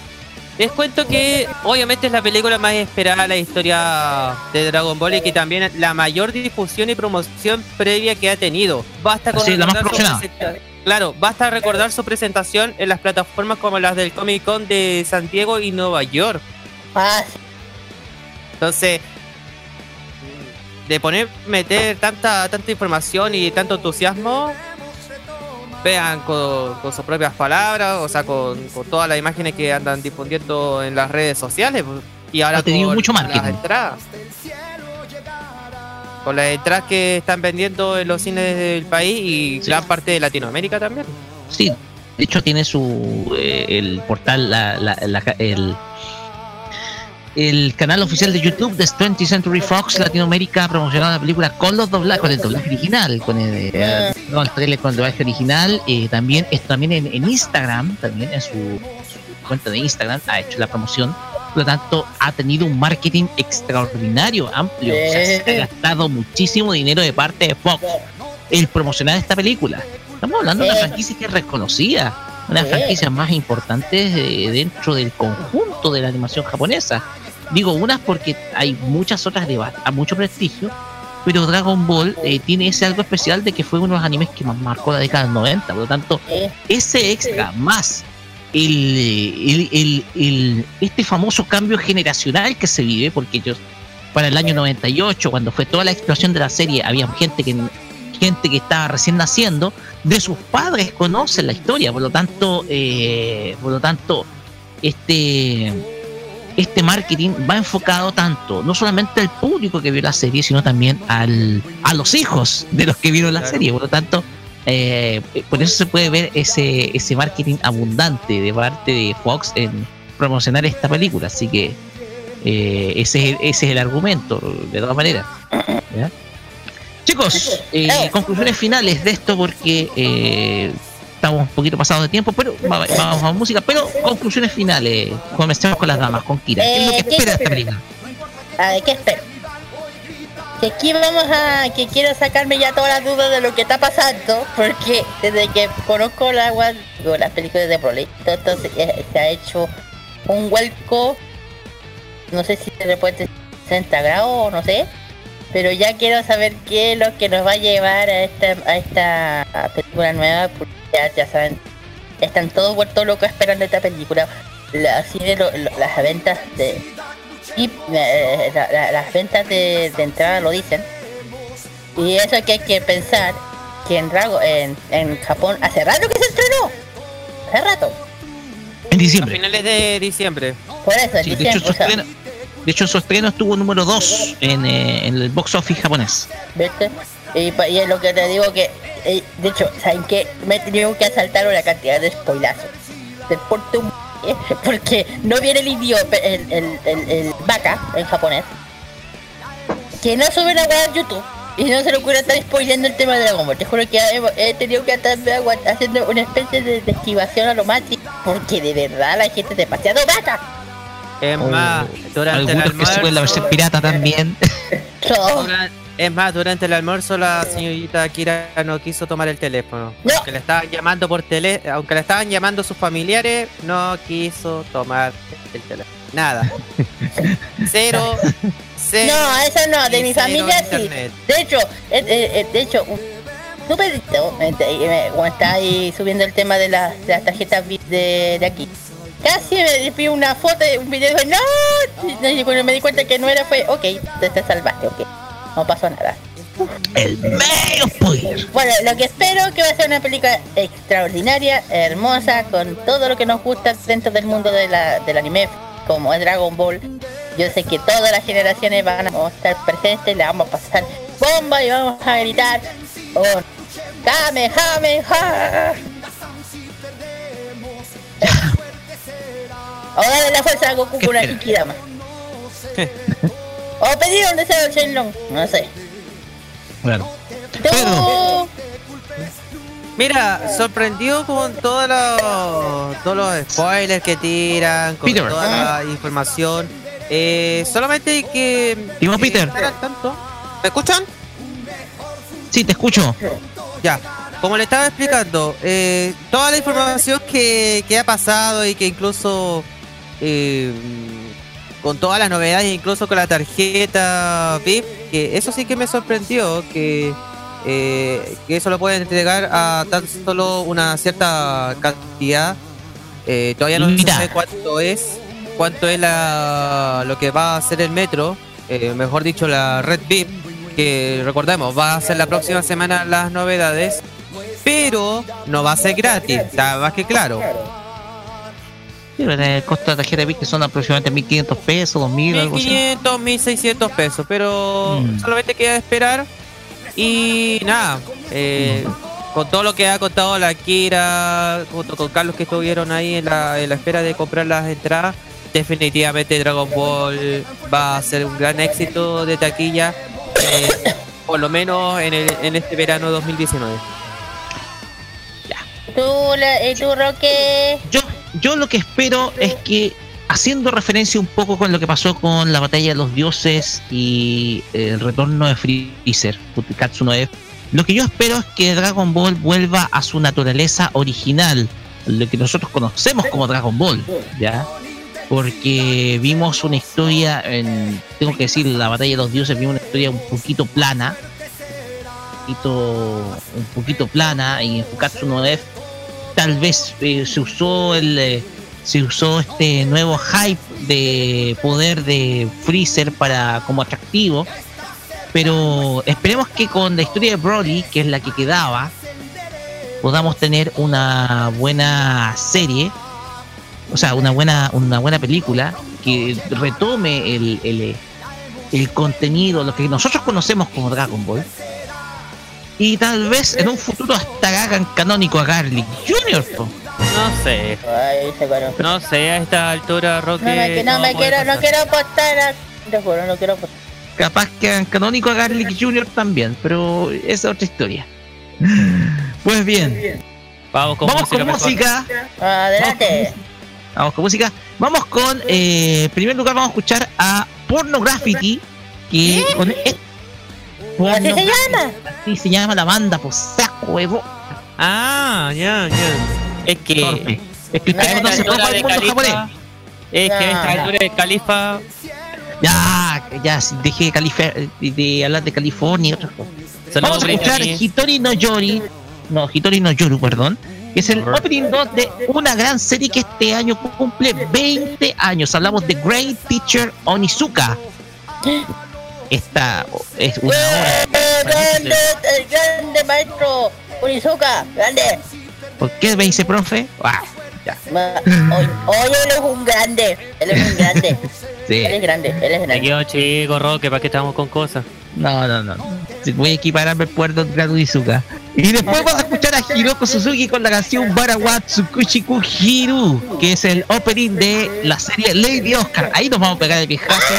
Speaker 3: les cuento que obviamente es la película más esperada de la historia de Dragon Ball y que también la mayor difusión y promoción previa que ha tenido. Basta con
Speaker 1: Sí, la más
Speaker 3: recordar su Claro, basta recordar su presentación en las plataformas como las del Comic Con de Santiago y Nueva York.
Speaker 2: Ah.
Speaker 3: Entonces, de poner, meter tanta, tanta información y tanto entusiasmo, vean con, con sus propias palabras, o sea, con, con todas las imágenes que andan difundiendo en las redes sociales. Y ahora con
Speaker 1: mucho
Speaker 3: las entradas. Con las entradas que están vendiendo en los cines del país y
Speaker 1: Sí.
Speaker 3: gran parte de Latinoamérica también.
Speaker 1: Sí, de hecho tiene su eh, el portal, la, la- la- el, el canal oficial de YouTube de 20th Century Fox Latinoamérica promocionando la película con los doblajes, con el doblaje original, con el, eh, no, el trailer con el doblaje original, eh, también es también en, en Instagram, también en su, su cuenta de Instagram ha hecho la promoción. Por lo tanto, ha tenido un marketing extraordinario, amplio. O sea, se ha gastado muchísimo dinero de parte de Fox el promocionar esta película. Estamos hablando de una franquicia que es reconocida, una de las franquicias más importantes eh, dentro del conjunto de la animación japonesa. Digo unas porque hay muchas otras de a mucho prestigio, pero Dragon Ball eh, tiene ese algo especial de que fue uno de los animes que más marcó la década del 90. Por lo tanto, ese extra más el, el- el- este famoso cambio generacional que se vive, porque para el año 98, cuando fue toda la explosión de la serie, había gente que gente que estaba recién naciendo, de sus padres conocen la historia, por lo tanto, eh, por lo tanto, este este marketing va enfocado tanto, no solamente al público que vio la serie, sino también al, a los hijos de los que vieron la
Speaker 3: Claro.
Speaker 1: serie. Por lo tanto, eh, por eso se puede ver ese, ese marketing abundante de parte de Fox en promocionar esta película. Así que eh, ese, es- ese es el argumento, de todas maneras. ¿ya? Chicos, eh, conclusiones finales de esto porque eh, estamos un poquito pasados de tiempo, pero va- vamos a música. Pero conclusiones finales. Comencemos con las damas, con Kira. ¿Qué es lo que
Speaker 2: Eh, ¿qué
Speaker 1: espera esta película?
Speaker 2: A ver, ¿qué espero? Que aquí vamos a... Que quiero sacarme ya todas las dudas de lo que está pasando, porque desde que conozco la, digo, las películas de Broly, todo se, eh, se ha hecho un vuelco, no sé si de repente 60 grados o no sé, pero ya quiero saber qué es lo que nos va a llevar a esta, a esta película nueva, porque ya, ya saben, están todos vueltos locos esperando esta película. La, así de lo- lo- las ventas de y eh, la- la- las ventas de, de entrada lo dicen. Y eso que hay que pensar que en, Drago- en, en Japón hace rato que se estrenó. Hace rato.
Speaker 1: En
Speaker 3: A
Speaker 1: diciembre.
Speaker 3: finales de diciembre.
Speaker 2: Por eso, en
Speaker 1: Sí, de, hecho,
Speaker 2: sea,
Speaker 1: estreno, de hecho, su estreno estuvo número 2 en, eh, en el box office japonés.
Speaker 2: ¿viste? Y, pa- y es lo que te digo que, eh, de hecho, ¿saben qué? Me he tenido que asaltar una cantidad de spoilazos. De por tu m- eh, porque no viene el idioma, el, el, el, el vaca en japonés. Que no sube la web a YouTube. Y no se le ocurre estar spoileando el tema de Dragon Ball. Te juro que he, he tenido que agua- haciendo una especie de, de esquivación a lo más. Porque de verdad la gente es demasiado vaca.
Speaker 3: Es más, durante el
Speaker 1: Algunos que suben la versión
Speaker 3: almuerzo,
Speaker 1: pirata también.
Speaker 3: Es más, durante el almuerzo la señorita Kira no quiso tomar el teléfono.
Speaker 2: No.
Speaker 3: Aunque le estaban llamando por tele, aunque le estaban llamando sus familiares, no quiso tomar el teléfono. Nada. Cero. cero
Speaker 2: no, eso no, de mi familia sí. De hecho, eh, eh, eh, de hecho, eh, me- cuando está ahí subiendo el tema de, las de las tarjetas de, de aquí, casi me pidió una foto, un video no, y cuando me di cuenta que no era fue, ok, te, te salvaste, ok, no pasó nada.
Speaker 1: El medio spoiler.
Speaker 2: Bueno, lo que espero que va a ser una película extraordinaria, hermosa, con todo lo que nos gusta dentro del mundo de la, del anime, como es Dragon Ball. Yo sé que todas las generaciones van a estar presentes, le vamos a pasar bomba y vamos a gritar. Oh, jame, ja! Ahora de la fuerza Goku
Speaker 1: Kuraki
Speaker 2: Kidama. o pedir un deseo al Shenlong. No sé.
Speaker 1: Claro.
Speaker 2: Tú.
Speaker 1: Pedro.
Speaker 3: Mira, sorprendido con todos los, todos los spoilers que tiran, con
Speaker 1: Peter.
Speaker 3: toda la información. Eh, solamente que.
Speaker 1: Timo
Speaker 3: que
Speaker 1: Peter.
Speaker 3: tanto. ¿Me escuchan?
Speaker 1: Sí, te escucho.
Speaker 3: Ya, como le estaba explicando, eh, toda la información que, que ha pasado y que incluso eh, con todas las novedades, incluso con la tarjeta VIP, que eso sí que me sorprendió, que, eh, que eso lo pueden entregar a tan solo una cierta cantidad. Eh, todavía no
Speaker 1: Mira.
Speaker 3: sé cuánto es, cuánto es la, lo que va a hacer el metro, eh, mejor dicho la red VIP, que recordemos, va a ser la próxima semana las novedades, pero no va a ser gratis, está más que claro.
Speaker 1: El costo de la tarjeta VIP que son aproximadamente 1500 pesos, 2000, algo así.
Speaker 3: 1500, 1600 pesos, pero
Speaker 1: Mm.
Speaker 3: solamente queda esperar. Y nada, eh, con todo lo que ha contado la Kira, junto con Carlos que estuvieron ahí en la, en la espera de comprar las entradas, definitivamente Dragon Ball va a ser un gran éxito de taquilla, eh, por lo menos en, el- en este verano 2019.
Speaker 2: Tú, la, eh, tú, Roque.
Speaker 1: Yo, yo lo que espero es que, haciendo referencia un poco con lo que pasó con la batalla de los dioses y el retorno de Freezer, Katsu no F, lo que yo espero es que Dragon Ball vuelva a su naturaleza original, lo que nosotros conocemos como Dragon Ball, ¿ya? Porque vimos una historia, en, tengo que decir, la batalla de los dioses, vimos una historia un poquito plana, un poquito, un poquito plana, y en Fukatsu no F tal vez eh, se usó el eh, se usó este nuevo hype de poder de Freezer para como atractivo pero esperemos que con la historia de Broly que es la que quedaba podamos tener una buena serie o sea una buena una buena película que retome el, el, el contenido lo que nosotros conocemos como Dragon Ball y tal vez en un futuro hasta hagan canónico a Garlic Jr. po.
Speaker 3: No sé,
Speaker 2: Ay,
Speaker 3: no sé a esta altura, Roque.
Speaker 2: No me, no quiero, no quiero apostar. A... Te juro, no quiero apostar.
Speaker 1: Capaz que hagan canónico a Garlic Jr. también, pero esa es otra historia. Pues bien,
Speaker 3: Vamos con
Speaker 1: vamos
Speaker 3: música.
Speaker 1: con música.
Speaker 2: Adelante.
Speaker 1: Vamos con música. Vamos con, eh, en primer lugar, vamos a escuchar a Pornography, que con
Speaker 2: Así se llama.
Speaker 1: Así se llama la banda, pues saco huevo.
Speaker 3: Ah, ya, ya. Es que.
Speaker 1: Torpe. Es que usted
Speaker 2: No,
Speaker 3: altura
Speaker 1: el
Speaker 3: de
Speaker 1: mundo
Speaker 3: Califa,
Speaker 1: japonés.
Speaker 3: es que a esta
Speaker 2: Ya.
Speaker 3: altura de Califa.
Speaker 1: Ya, ya, dejé de, Calife- de, de hablar de California y otras cosas.
Speaker 3: Saludos,
Speaker 1: Vamos a escuchar. Hitori no Yori, no, Hitori no Yoru, perdón, que es el opening 2 de una gran serie que este año cumple 20 años. Hablamos de Great Teacher Onizuka. Esta es una.
Speaker 2: Eh, grande, grande maestro Urizuka, grande.
Speaker 1: ¿Por qué me dice profe? Ah, ya,
Speaker 2: Ma- Hoy, hoy él es un grande, él es un grande,
Speaker 1: sí.
Speaker 2: él es grande, él es grande.
Speaker 3: quedo chico, Roque, para que estamos con cosas.
Speaker 1: No, no, no. Voy a equipararme el puerto de Onizuka. Y después vamos a escuchar a Hiroko Suzuki con la canción Barawat Tsukushiku Hiru, que es el opening de la serie Lady Oscar. Ahí nos vamos a pegar el viejazo.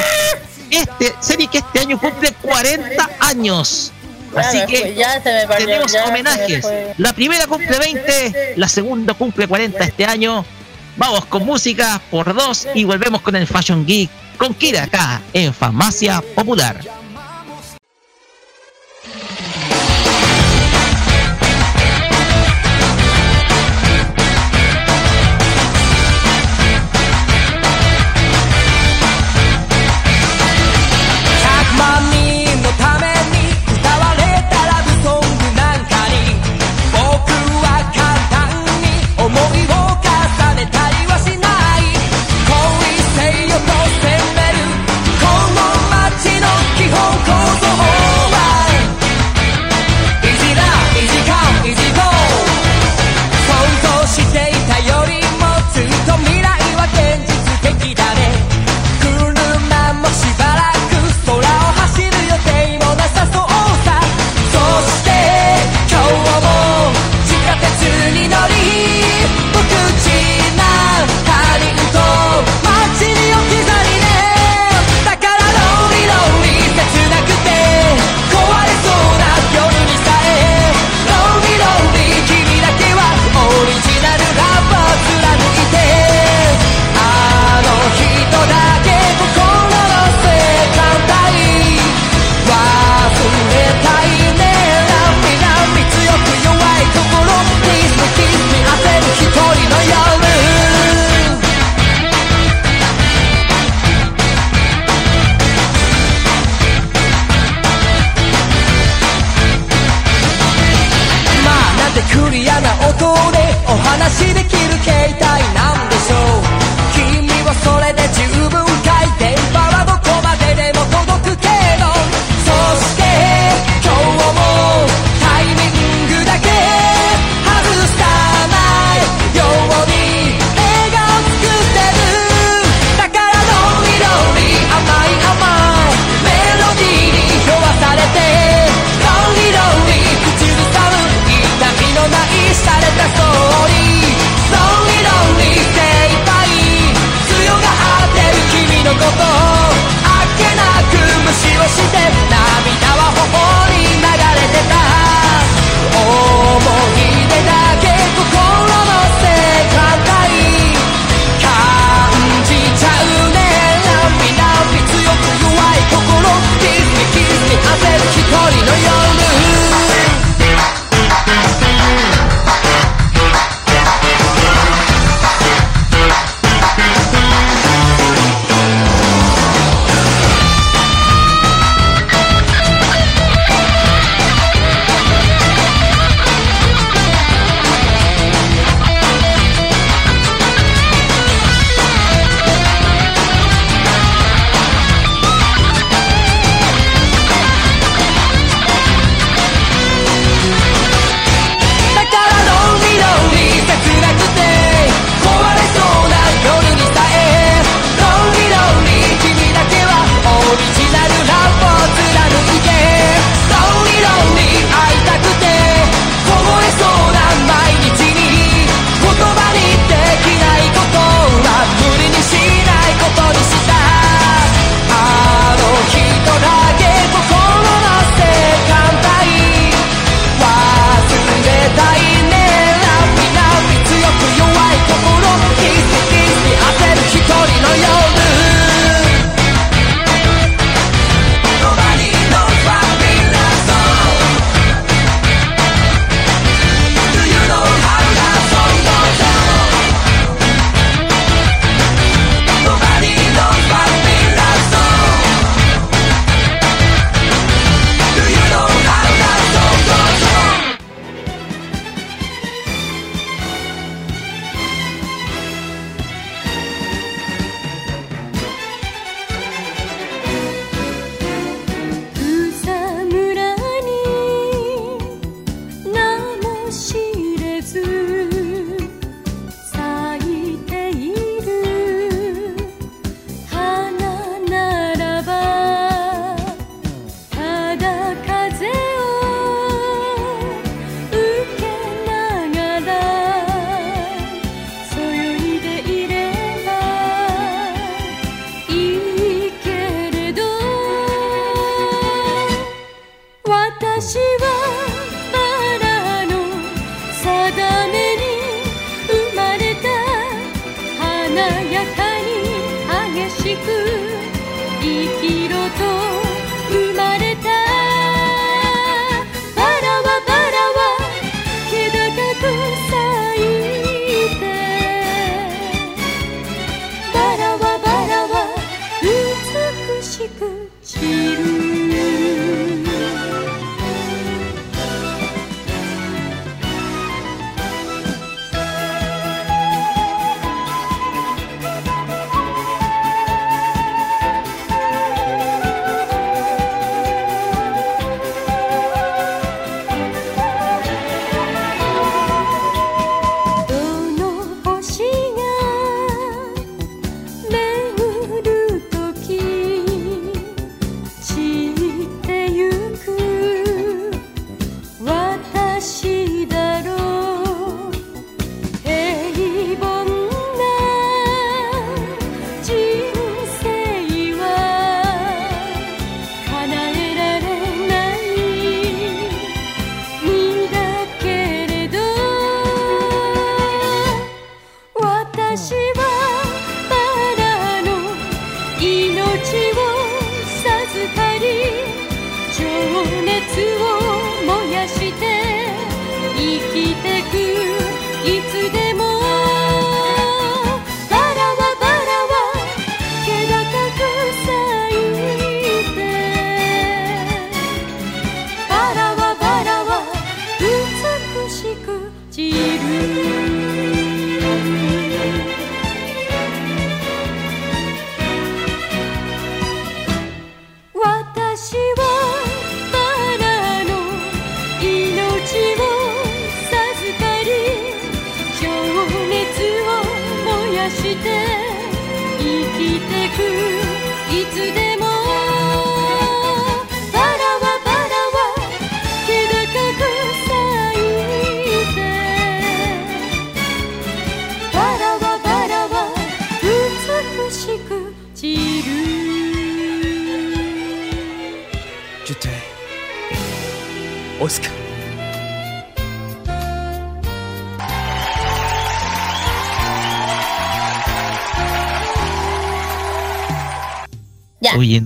Speaker 1: Este, serie que este año cumple 40 años. Así que
Speaker 2: fue, ya se me perdió,
Speaker 1: tenemos
Speaker 2: ya
Speaker 1: homenajes. La primera cumple 20, la segunda cumple 40 este año. Vamos con música por dos y volvemos con el Fashion Geek con Kira acá en Farmacia Popular.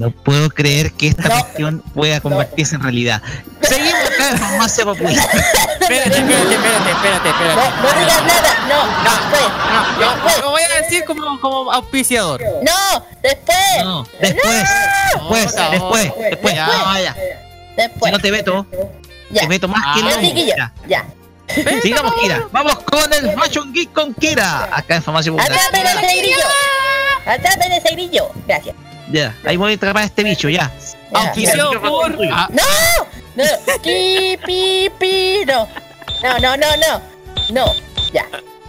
Speaker 1: No puedo creer que esta
Speaker 2: No.
Speaker 1: cuestión pueda convertirse en realidad. Seguimos acá en Farmacia Popular.
Speaker 3: Espérate, espérate, espérate, espérate, espérate.
Speaker 2: No, no digas nada. No,
Speaker 3: No,
Speaker 2: después.
Speaker 3: no, yo
Speaker 2: Después.
Speaker 3: lo voy a decir como, como auspiciador.
Speaker 2: No, después.
Speaker 1: No, después, después,
Speaker 3: No,
Speaker 1: después,
Speaker 3: no,
Speaker 1: después.
Speaker 3: ya.
Speaker 1: No, vaya.
Speaker 2: Después.
Speaker 1: Si no te veto,
Speaker 2: ya.
Speaker 1: te veto más
Speaker 3: Ah,
Speaker 1: que
Speaker 2: Ya,
Speaker 1: no.
Speaker 2: chiquillo.
Speaker 1: Ya.
Speaker 2: Ya.
Speaker 1: Sigamos, Kira. Vamos con el Fashion Geek con Kira. Acá en Farmacia Popular.
Speaker 2: Atrapen ese grillo. Atrapen ese grillo. Gracias.
Speaker 1: Ya, ahí voy a atrapar a este bicho, ya.
Speaker 2: Ya.
Speaker 3: Auspiciado por. Ah,
Speaker 2: No, no, pi, pi, pi, no. No, no, no, no. No, ya.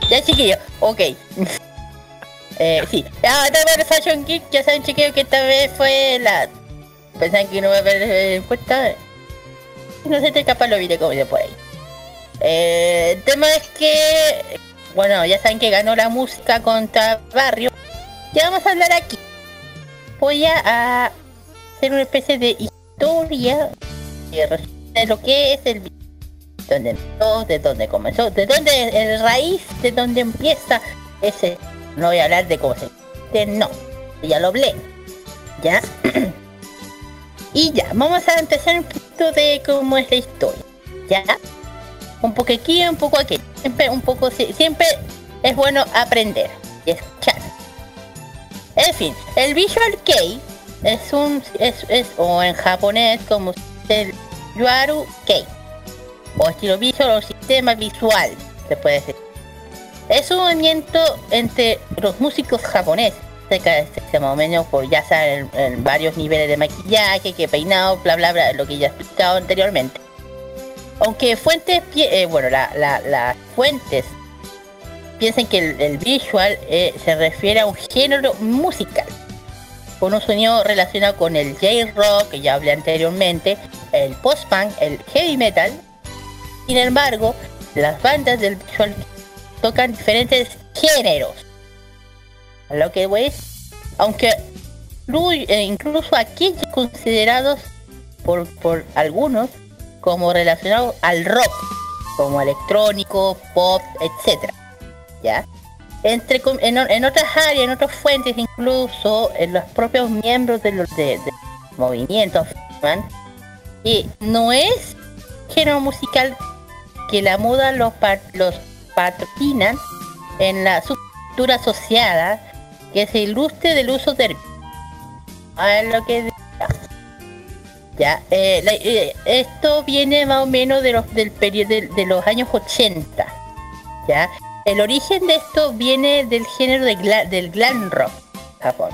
Speaker 2: Ya, chiquillo. Ok. Eh, sí. Ah, el Fashion Geek, ya saben, chiquillos, que esta vez fue la. Pensaban que no iba a haber eh, encuesta. No se te escapa lo video como dice por ahí. Eh, el tema es que. Bueno, ya saben que ganó la música contra Barrio. Ya vamos a hablar aquí. Voy a, hacer una especie de historia de lo que es el video. Dónde empezó, de dónde comenzó, de dónde el raíz, de dónde empieza ese. No voy a hablar de cómo se de no. Ya lo hablé. ¿Ya? y ya, vamos a empezar un poquito de cómo es la historia. ¿Ya? Un poco aquí, un poco aquí. Siempre un poco, si- siempre es bueno aprender y escuchar. En fin, el Visual Kei es un, es, es, o en japonés como el Yuaru Kei, o estilo visual o sistema visual, se puede decir. Es un movimiento entre los músicos japoneses, cerca de este momento por ya saben en, varios niveles de maquillaje, que peinado, bla bla bla, lo que ya he explicado anteriormente. Aunque fuentes, eh, bueno, la- la- las fuentes piensen que el, visual eh, se refiere a un género musical con un sonido relacionado con el J-rock que ya hablé anteriormente, el post-punk, el heavy metal. Sin embargo, las bandas del visual tocan diferentes géneros. Lo que voy, aunque eh, incluso aquellos considerados por, por algunos como relacionados al rock, como electrónico, pop, etcétera. ¿Ya? Entre, en, en otras áreas, en otras fuentes, incluso en los propios miembros de los movimientos afirman que no es género musical que la moda los, pa- los patrocinan en la subcultura asociada que se ilustre del uso del a lo que ya eh, eh, esto viene más o menos de los del periodo de, de los años 80 ya el origen de esto viene del género de gla- del glam rock Japón.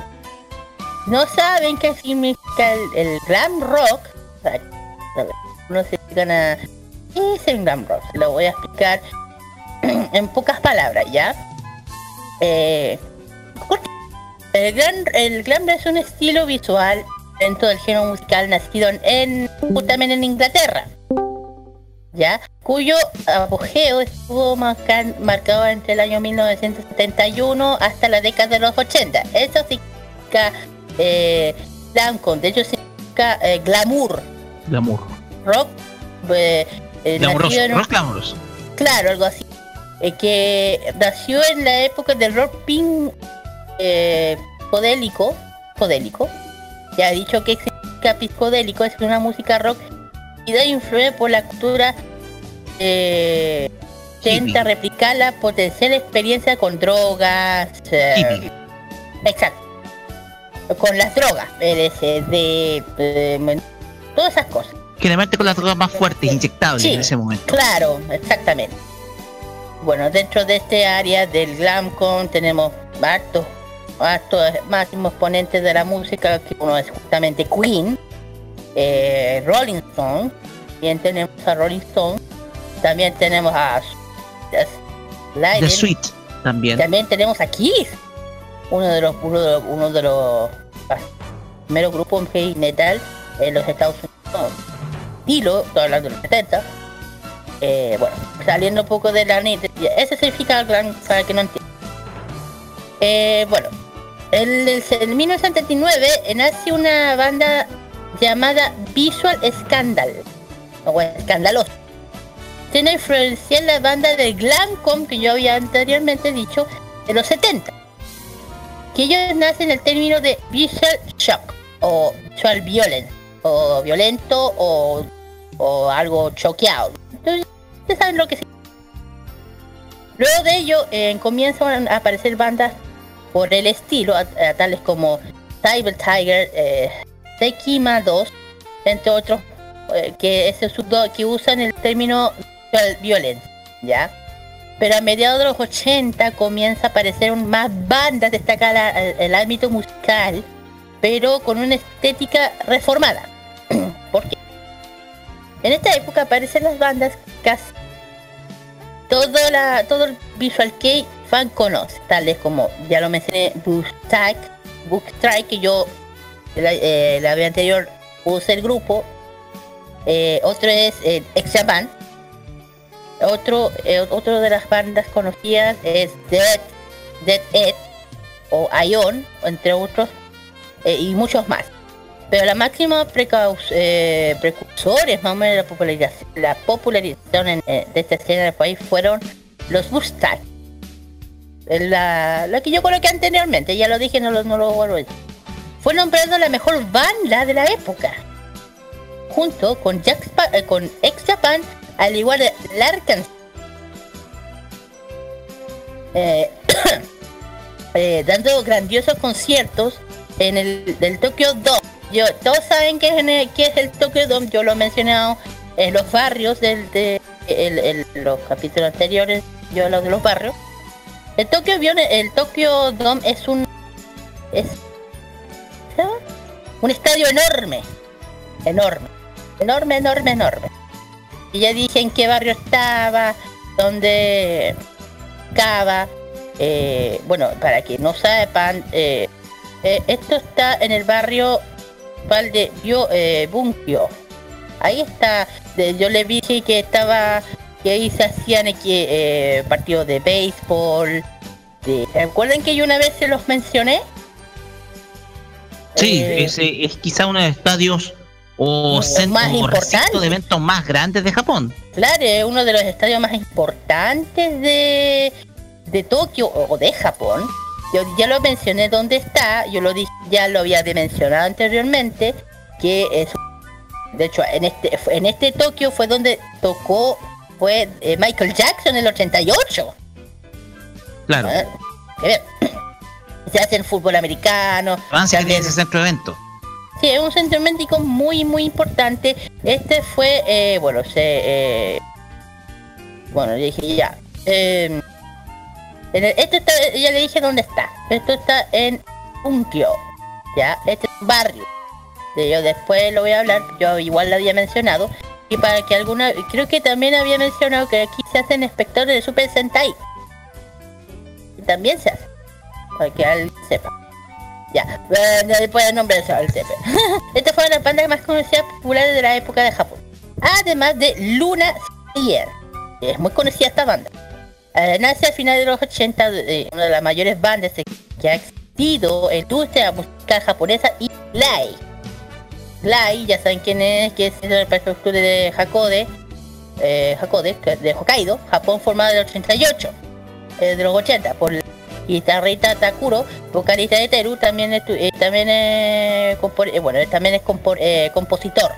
Speaker 2: No saben qué significa el, glam rock no se van a ¿qué es el glam rock? lo voy a explicar en pocas palabras ya eh, el glam, el glam es un estilo visual dentro del género musical nacido en- justamente en Inglaterra, ya, cuyo apogeo estuvo marcan- marcado entre el año 1971 hasta la década de los 80. Eso significa eh, glam con, de hecho significa eh, glamour,
Speaker 1: Glamour.
Speaker 2: rock, eh, eh,
Speaker 1: Glamuroso.
Speaker 2: en
Speaker 1: Rock glamuroso.
Speaker 2: Claro, algo así. Eh, que nació en la época del rock pink eh, psicodélico. Psicodélico. Ya he dicho que significa psicodélico, es una música rock influencia por la cultura. Eh, intenta replicar la potencial experiencia con drogas. eh, exacto. Con las drogas, LSD, eh, todas esas cosas.
Speaker 1: Generalmente con las drogas más fuertes, inyectables
Speaker 2: Sí.
Speaker 1: en ese momento.
Speaker 2: Claro, exactamente. Bueno, dentro de este área del glamcon tenemos hartos, hartos máximos ponentes de la música, que uno es justamente Queen, eh, Rolling Stone, también tenemos a Rolling Stone, también tenemos a
Speaker 1: The
Speaker 2: Leiden,
Speaker 1: Sweet también.
Speaker 2: también tenemos a Kiss, uno de los uno de los, uno de los primeros grupos heavy metal en los Estados Unidos. Estilo, estoy hablando de los 70. Eh, bueno, saliendo un poco de la net, ese significa gran para que no entienda. Eh, bueno, en, el- en 1979 nace una banda llamada Visual Scandal, o Escandaloso. Tiene influencia en la banda del glamcom que yo había anteriormente dicho de los 70. Que ellos nacen el término de visual shock o visual violence o violento o, o algo choqueado. Entonces, ustedes saben lo que significa. Luego de ello eh, comienzan a aparecer bandas por el estilo, a tales como Cyber Tiger, eh, Tekima 2, entre otros, eh, que, es el subdo- que usan el término violence, ¿ya? Pero a mediados de los 80 comienza a aparecer un- más bandas destacadas el ámbito musical, pero con una estética reformada. ¿Por qué? En esta época aparecen las bandas casi todo, la, todo el Visual Kei fan conoce, tales como, ya lo mencioné, Book Strike, Book Strike, que yo la, eh, la vez anterior puse el grupo. Eh, otro es eh, Ex Japan. Otro, eh, otro de las bandas conocidas es Dead, Dead Ed o Ion, entre otros, eh, y muchos más. Pero la máxima eh, precursores más o menos la popularización, la popularización en, eh, de esta escena del país fueron los Bustack. La, la que yo coloqué anteriormente, ya lo dije, no lo, no lo vuelvo a decir. Fue nombrado la mejor banda de la época. Junto con, Jack eh, con Ex Japan, al igual de Larkans. Eh, eh, dando grandiosos conciertos en el del Tokyo Dome. Yo, todos saben qué es, el- qué es el Tokyo Dome, yo lo he mencionado en los barrios del, de los capítulos anteriores, yo hablo de los barrios. El Tokyo, el Tokyo Dome es un es. Un estadio enorme, enorme, enorme, enorme, enorme. Y ya dije en qué barrio estaba, dónde estaba. eh, bueno, para que no sepan, eh, eh, esto está en el barrio Valde Bio, Bunkyo. Ahí está. yo le vi que estaba que ahí se hacían partidos de béisbol. De, ¿Recuerdan que yo una vez se los mencioné?
Speaker 1: Sí,
Speaker 2: Eh,
Speaker 1: ese es quizá uno de los estadios o centros de eventos más grandes de Japón.
Speaker 2: Claro, es uno de los estadios más importantes de, de Tokio o de Japón. Yo ya lo mencioné dónde está, yo lo dije, ya lo había mencionado anteriormente, que es de hecho en este en este Tokio fue donde tocó fue eh, Michael Jackson en el 88.
Speaker 1: Claro.
Speaker 2: ¿eh? Se hace el fútbol americano.
Speaker 1: Francia tiene ese centro de eventos.
Speaker 2: Sí, es un centro médico muy, muy importante. Este fue, eh, bueno, se... eh, bueno, dije ya. eh, en el- esto está, ya le dije dónde está. Esto está en Unkyo. Ya, este es un barrio. De yo después lo voy a hablar. Yo igual lo había mencionado. Y para que alguna... Creo que también había mencionado que aquí se hacen espectadores de Super Sentai. Y también se hace. Para que alguien sepa. Ya, eh, después del nombre de el Tepe. Esta fue de las bandas más conocidas populares de la época de Japón. Además de Luna Stier. Es muy conocida esta banda. Eh, nace a finales de los 80, eh, una de las mayores bandas que ha existido en la industria musical japonesa y Lai. Lai, ya saben quién es, que es de la prefectura de Hakode, eh, Hakode, que- de Hokkaido, Japón formada del 88, eh, de los 80, por el guitarrista Takuro, vocalista de Teru, también estu- eh, también compo- eh, bueno, también es eh, compositor.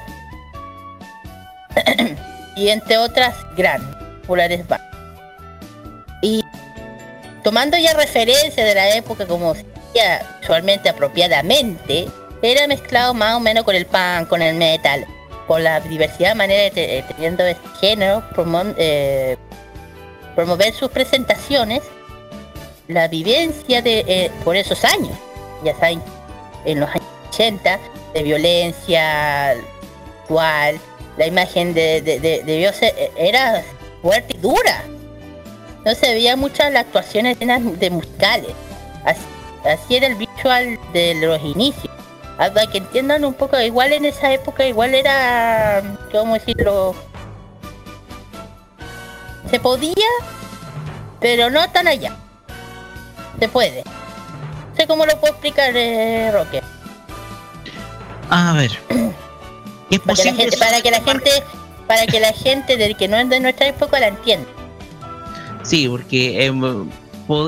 Speaker 2: y entre otras grandes populares. Y tomando ya referencia de la época como se hacía visualmente apropiadamente, era mezclado más o menos con el punk, con el metal, con la diversidad de maneras de eh, teniendo este género, promo- promover sus presentaciones, la vivencia de eh, por esos años, ya saben, en los años 80, de violencia actual, la imagen de, de, ser- eh, era fuerte y dura. No se veía muchas las actuaciones de musicales. Así, era el visual de los inicios. Para que entiendan un poco, igual en esa época, igual era, ¿cómo decirlo? Se podía, pero no tan allá. Se puede. Sé cómo lo puedo explicar, eh, Roque.
Speaker 1: A ver. Es
Speaker 2: Para que, la gente, para que la gente, para que la gente del que no es de nuestra época la entienda.
Speaker 1: Sí, porque em,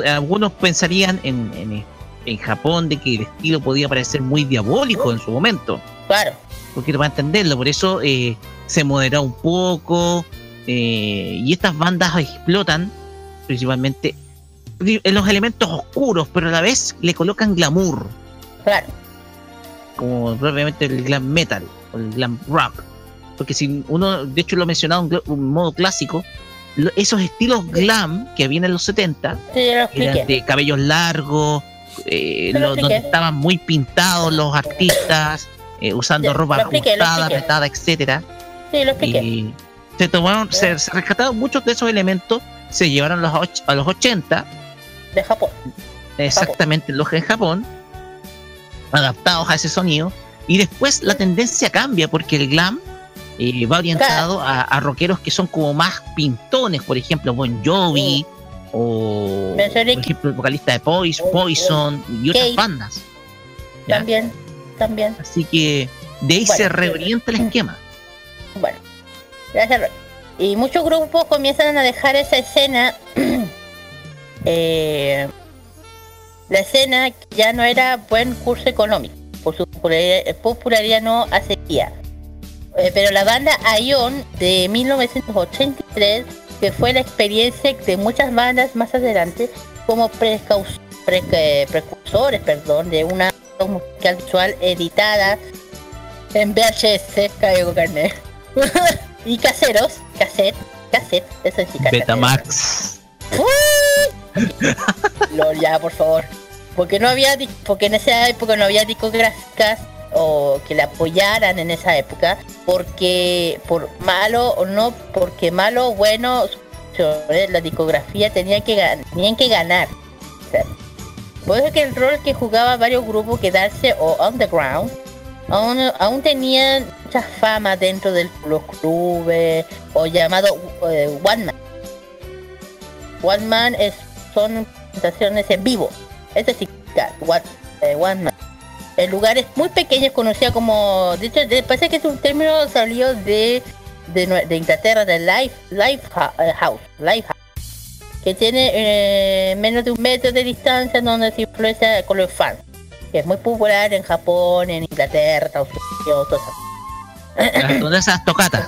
Speaker 1: algunos pensarían en, en, en Japón de que el estilo podía parecer muy diabólico en su momento.
Speaker 2: Claro.
Speaker 1: Porque para entenderlo, por eso eh, se moderó un poco eh, y estas bandas explotan principalmente los elementos oscuros, pero a la vez le colocan glamour,
Speaker 2: Claro.
Speaker 1: como propiamente el glam metal o el glam rock. Porque si uno, de hecho lo he mencionado en gl- un modo clásico, lo- esos estilos glam que habían en los 70
Speaker 2: Sí, ya lo
Speaker 1: eran de cabellos largos, eh,
Speaker 2: lo
Speaker 1: donde estaban muy pintados los artistas, eh, usando ropa ajustada, apretada, etcétera.
Speaker 2: Sí, lo expliqué.
Speaker 1: Y se tomaron, se, se rescataron muchos de esos elementos, se llevaron los a los 80,
Speaker 2: De Japón.
Speaker 1: exactamente los en Japón, adaptados a ese sonido, y después la tendencia cambia porque el glam eh, va orientado a, a rockeros que son como más pintones, por ejemplo, Bon Jovi, o por ejemplo el vocalista de Poison, Poison y otras
Speaker 2: Kate.
Speaker 1: bandas. ¿ya?
Speaker 2: También, también.
Speaker 1: Así que de ahí
Speaker 2: Bueno.
Speaker 1: se reorienta el esquema.
Speaker 2: Bueno, gracias. Y muchos grupos comienzan a dejar esa escena. eh, la escena ya no era buen curso económico. Por su popularidad, no accedía. Eh, pero la banda Ion de 1983, que fue la experiencia de muchas bandas más adelante, como pre- eh, precursores perdón, de una musical visual editada en VHS, caigo carnet. y caseros, cassette, cassette, eso sí, cassette.
Speaker 1: Betamax.
Speaker 2: Lol, ya, por favor. Porque no había, porque en esa época no había discográficas o que la apoyaran en esa época, porque por malo o no, porque malo o bueno, eh, la discografía tenía que tenían que ganar. O por eso que el rol que jugaba varios grupos quedarse o underground aún, aún tenían mucha fama dentro de los clubes o llamado eh, one man. One man es, son presentaciones en vivo. Es decir, one, eh, one man. En lugares muy pequeños conocida como, de hecho, de- parece que es un término salió de, de, Inglaterra, de Life, life eh, House, Life House, que tiene eh, menos de un metro de distancia donde se influencia con los fans, que es muy popular en Japón, en Inglaterra, Estados Unidos, todo eso.
Speaker 1: Donde esas tocatas,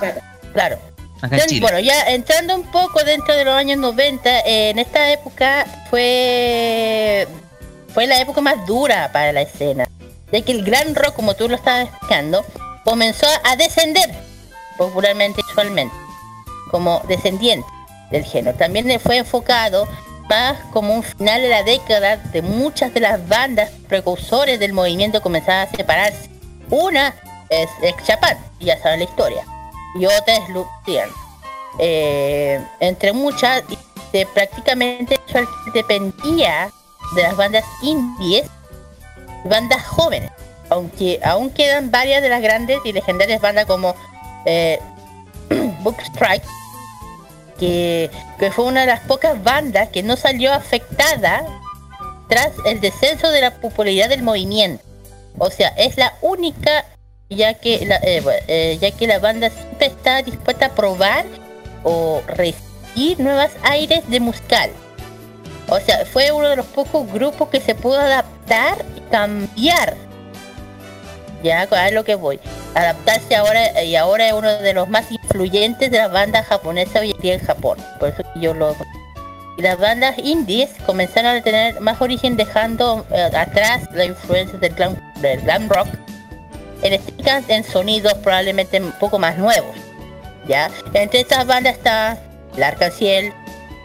Speaker 2: Claro.
Speaker 1: Acá en Chile.
Speaker 2: bueno, ya entrando un poco dentro de los años 90, eh, en esta época fue fue la época más dura para la escena, ya que el gran rock, como tú lo estabas explicando, comenzó a descender, popularmente y usualmente, como descendiente del género. También le fue enfocado más como un final de la década de muchas de las bandas precursores del movimiento comenzaban a separarse. Una es Ex Japan, ya saben la historia y otra es. Eh, entre muchas, y de prácticamente dependía de las bandas indies y bandas jóvenes. Aunque aún quedan varias de las grandes y legendarias bandas como eh, Book Strike, que, que fue una de las pocas bandas que no salió afectada tras el descenso de la popularidad del movimiento. O sea, es la única ya que la, eh, eh, ya que la banda siempre está dispuesta a probar o recibir nuevos aires de musical. O sea, fue uno de los pocos grupos que se pudo adaptar y cambiar. Ya, a lo que voy. Adaptarse ahora y ahora es uno de los más influyentes de las bandas japonesas hoy en día en Japón. Por eso yo lo y las bandas indies comenzaron a tener más origen dejando eh, atrás la influencia del glam, del glam rock eléctricas en sonidos probablemente un poco más nuevos. ¿ya? Entre estas bandas está L'Arc-en-Ciel,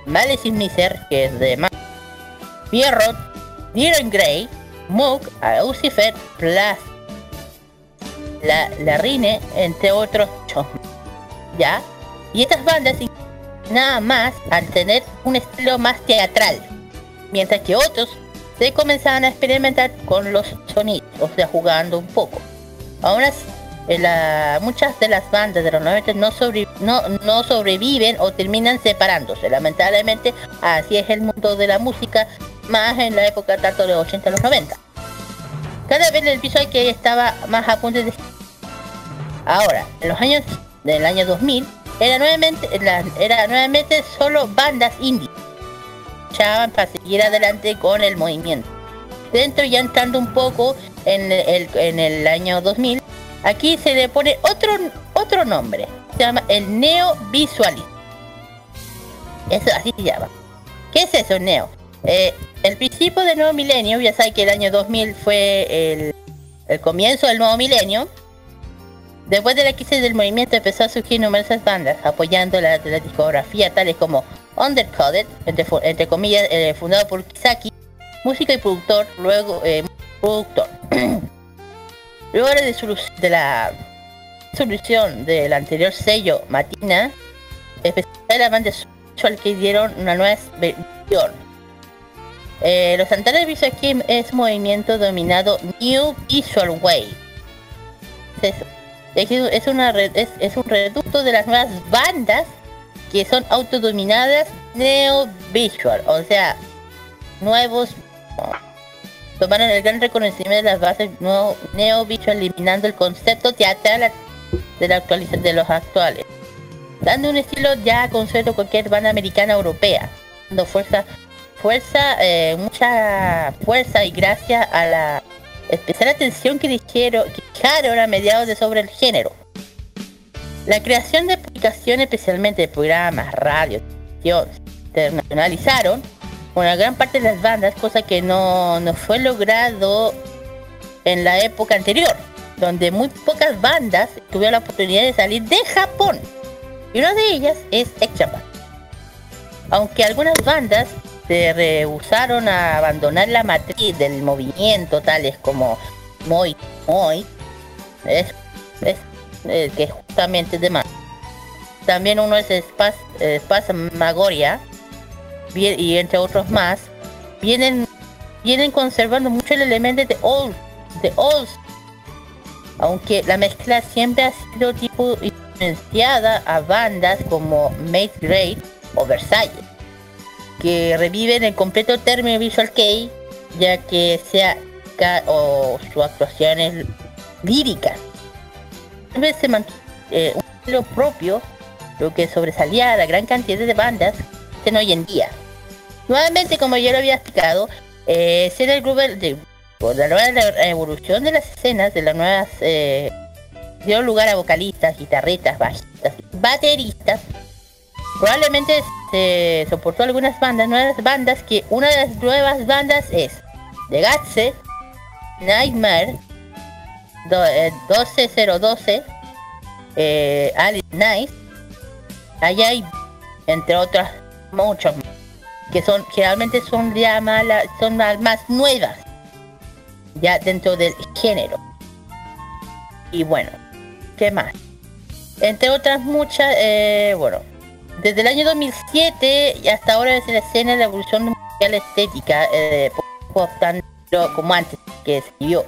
Speaker 2: Malice in Miser, que es de Ma Pierrot, Near Grey, Moog, Lucifer, Plus, la, la Rine, entre otros. ¿Ya? Y estas bandas nada más al tener un estilo más teatral, mientras que otros se comenzaban a experimentar con los sonidos, o sea, jugando un poco. Aún así, muchas de las bandas de los 90 no, sobre- no, no sobreviven o terminan separándose. Lamentablemente, así es el mundo de la música, más en la época tanto de los 80 a los 90. Cada vez el visual que estaba más a punto de... Ahora, en los años del año 2000, era nuevamente, era nuevamente solo bandas indie. Luchaban para seguir adelante con el movimiento. Dentro ya entrando un poco en el, en el año 2000, aquí se le pone otro, otro nombre. Se llama el Neo Visualist. Eso así se llama. ¿Qué es eso, Neo? Eh, el principio del nuevo milenio, ya sabe que el año 2000 fue el, el comienzo del nuevo milenio. Después de la crisis del movimiento empezó a surgir numerosas bandas apoyando la, discografía tales como Undercoded, entre, entre comillas, eh, fundado por Kisaki, músico y productor, luego eh, productor. luego de, de la solución del anterior sello Matina, especialmente de la banda Visual que dieron una nueva versión. Eh, los anteriores Visual Kei es movimiento dominado New Visual Way. Es, una es, es un reducto de las nuevas bandas que son autodominadas Neo Visual, o sea, nuevos tomaron el gran reconocimiento de las bases nuevo Neo Visual eliminando el concepto teatral de la actualización de los actuales dando un estilo ya consueto a cualquier banda americana europea, dando fuerza, fuerza, eh, mucha fuerza y gracia a la especial atención que dijeron, que fijaron a mediados de sobre el género. La creación de publicaciones, especialmente de programas, radios, televisión, internacionalizaron una gran parte de las bandas, cosa que no, no fue logrado en la época anterior, donde muy pocas bandas tuvieron la oportunidad de salir de Japón. Y una de ellas es X-Japan. Aunque algunas bandas se rehusaron a abandonar la matriz del movimiento, tales como Moi Moi, es, es que es justamente de más. También uno es Spas, eh, Spasmagoria, bien- y entre otros más, vienen, vienen conservando mucho el elemento de old, de old aunque la mezcla siempre ha sido tipo influenciada a bandas como Made Great o Versailles, que reviven el completo término Visual Kei, ya que sea o sus actuaciones líricas. Tal vez se mantuvo eh, propio, lo que sobresalía a la gran cantidad de bandas existen hoy en día. Nuevamente, como yo lo había explicado, eh, el grupo de por la nueva evolución de las escenas de las nuevas eh, dio lugar a vocalistas, guitarristas, bajistas, bateristas. Probablemente se soportó algunas bandas, nuevas bandas, que una de las nuevas bandas es The Gatse, Nightmare, do- eh, 12012, eh, Alice Nice, allá entre otras, muchos más, que son, que realmente son ya más, son más, nuevas, ya dentro del género. Y bueno, ¿qué más? Entre otras muchas, eh, bueno, desde el año 2007 y hasta ahora es la escena de la evolución musical estética, eh, como antes que se vio.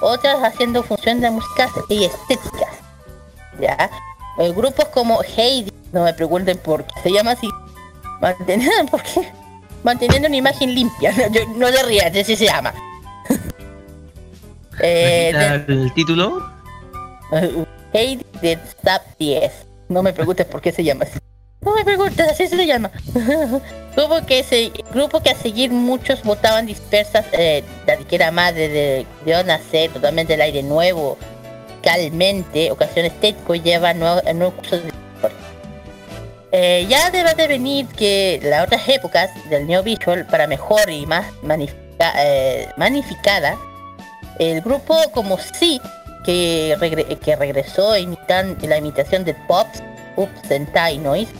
Speaker 2: Otras haciendo función de música y estética. ¿Ya? Eh, grupos como Heidi, no me pregunten por qué se llama así, manteniendo, ¿por qué? manteniendo una imagen limpia, no, yo- no te rías, así se llama. eh, de-
Speaker 1: el título?
Speaker 2: Heidi de Stop 10. No me preguntes por qué se llama así. No me preguntes, así se llama. grupo que se, grupo que a seguir muchos votaban dispersas, eh, la que era madre de, nacer totalmente el aire nuevo, calmente, ocasión estético, lleva de eh, ya debe de venir que las otras épocas del Neo Visual para mejor y más magnifica- eh, magnificada el grupo como sí que, que regresó imitan la imitación de Pops, Ups Sentai Noise,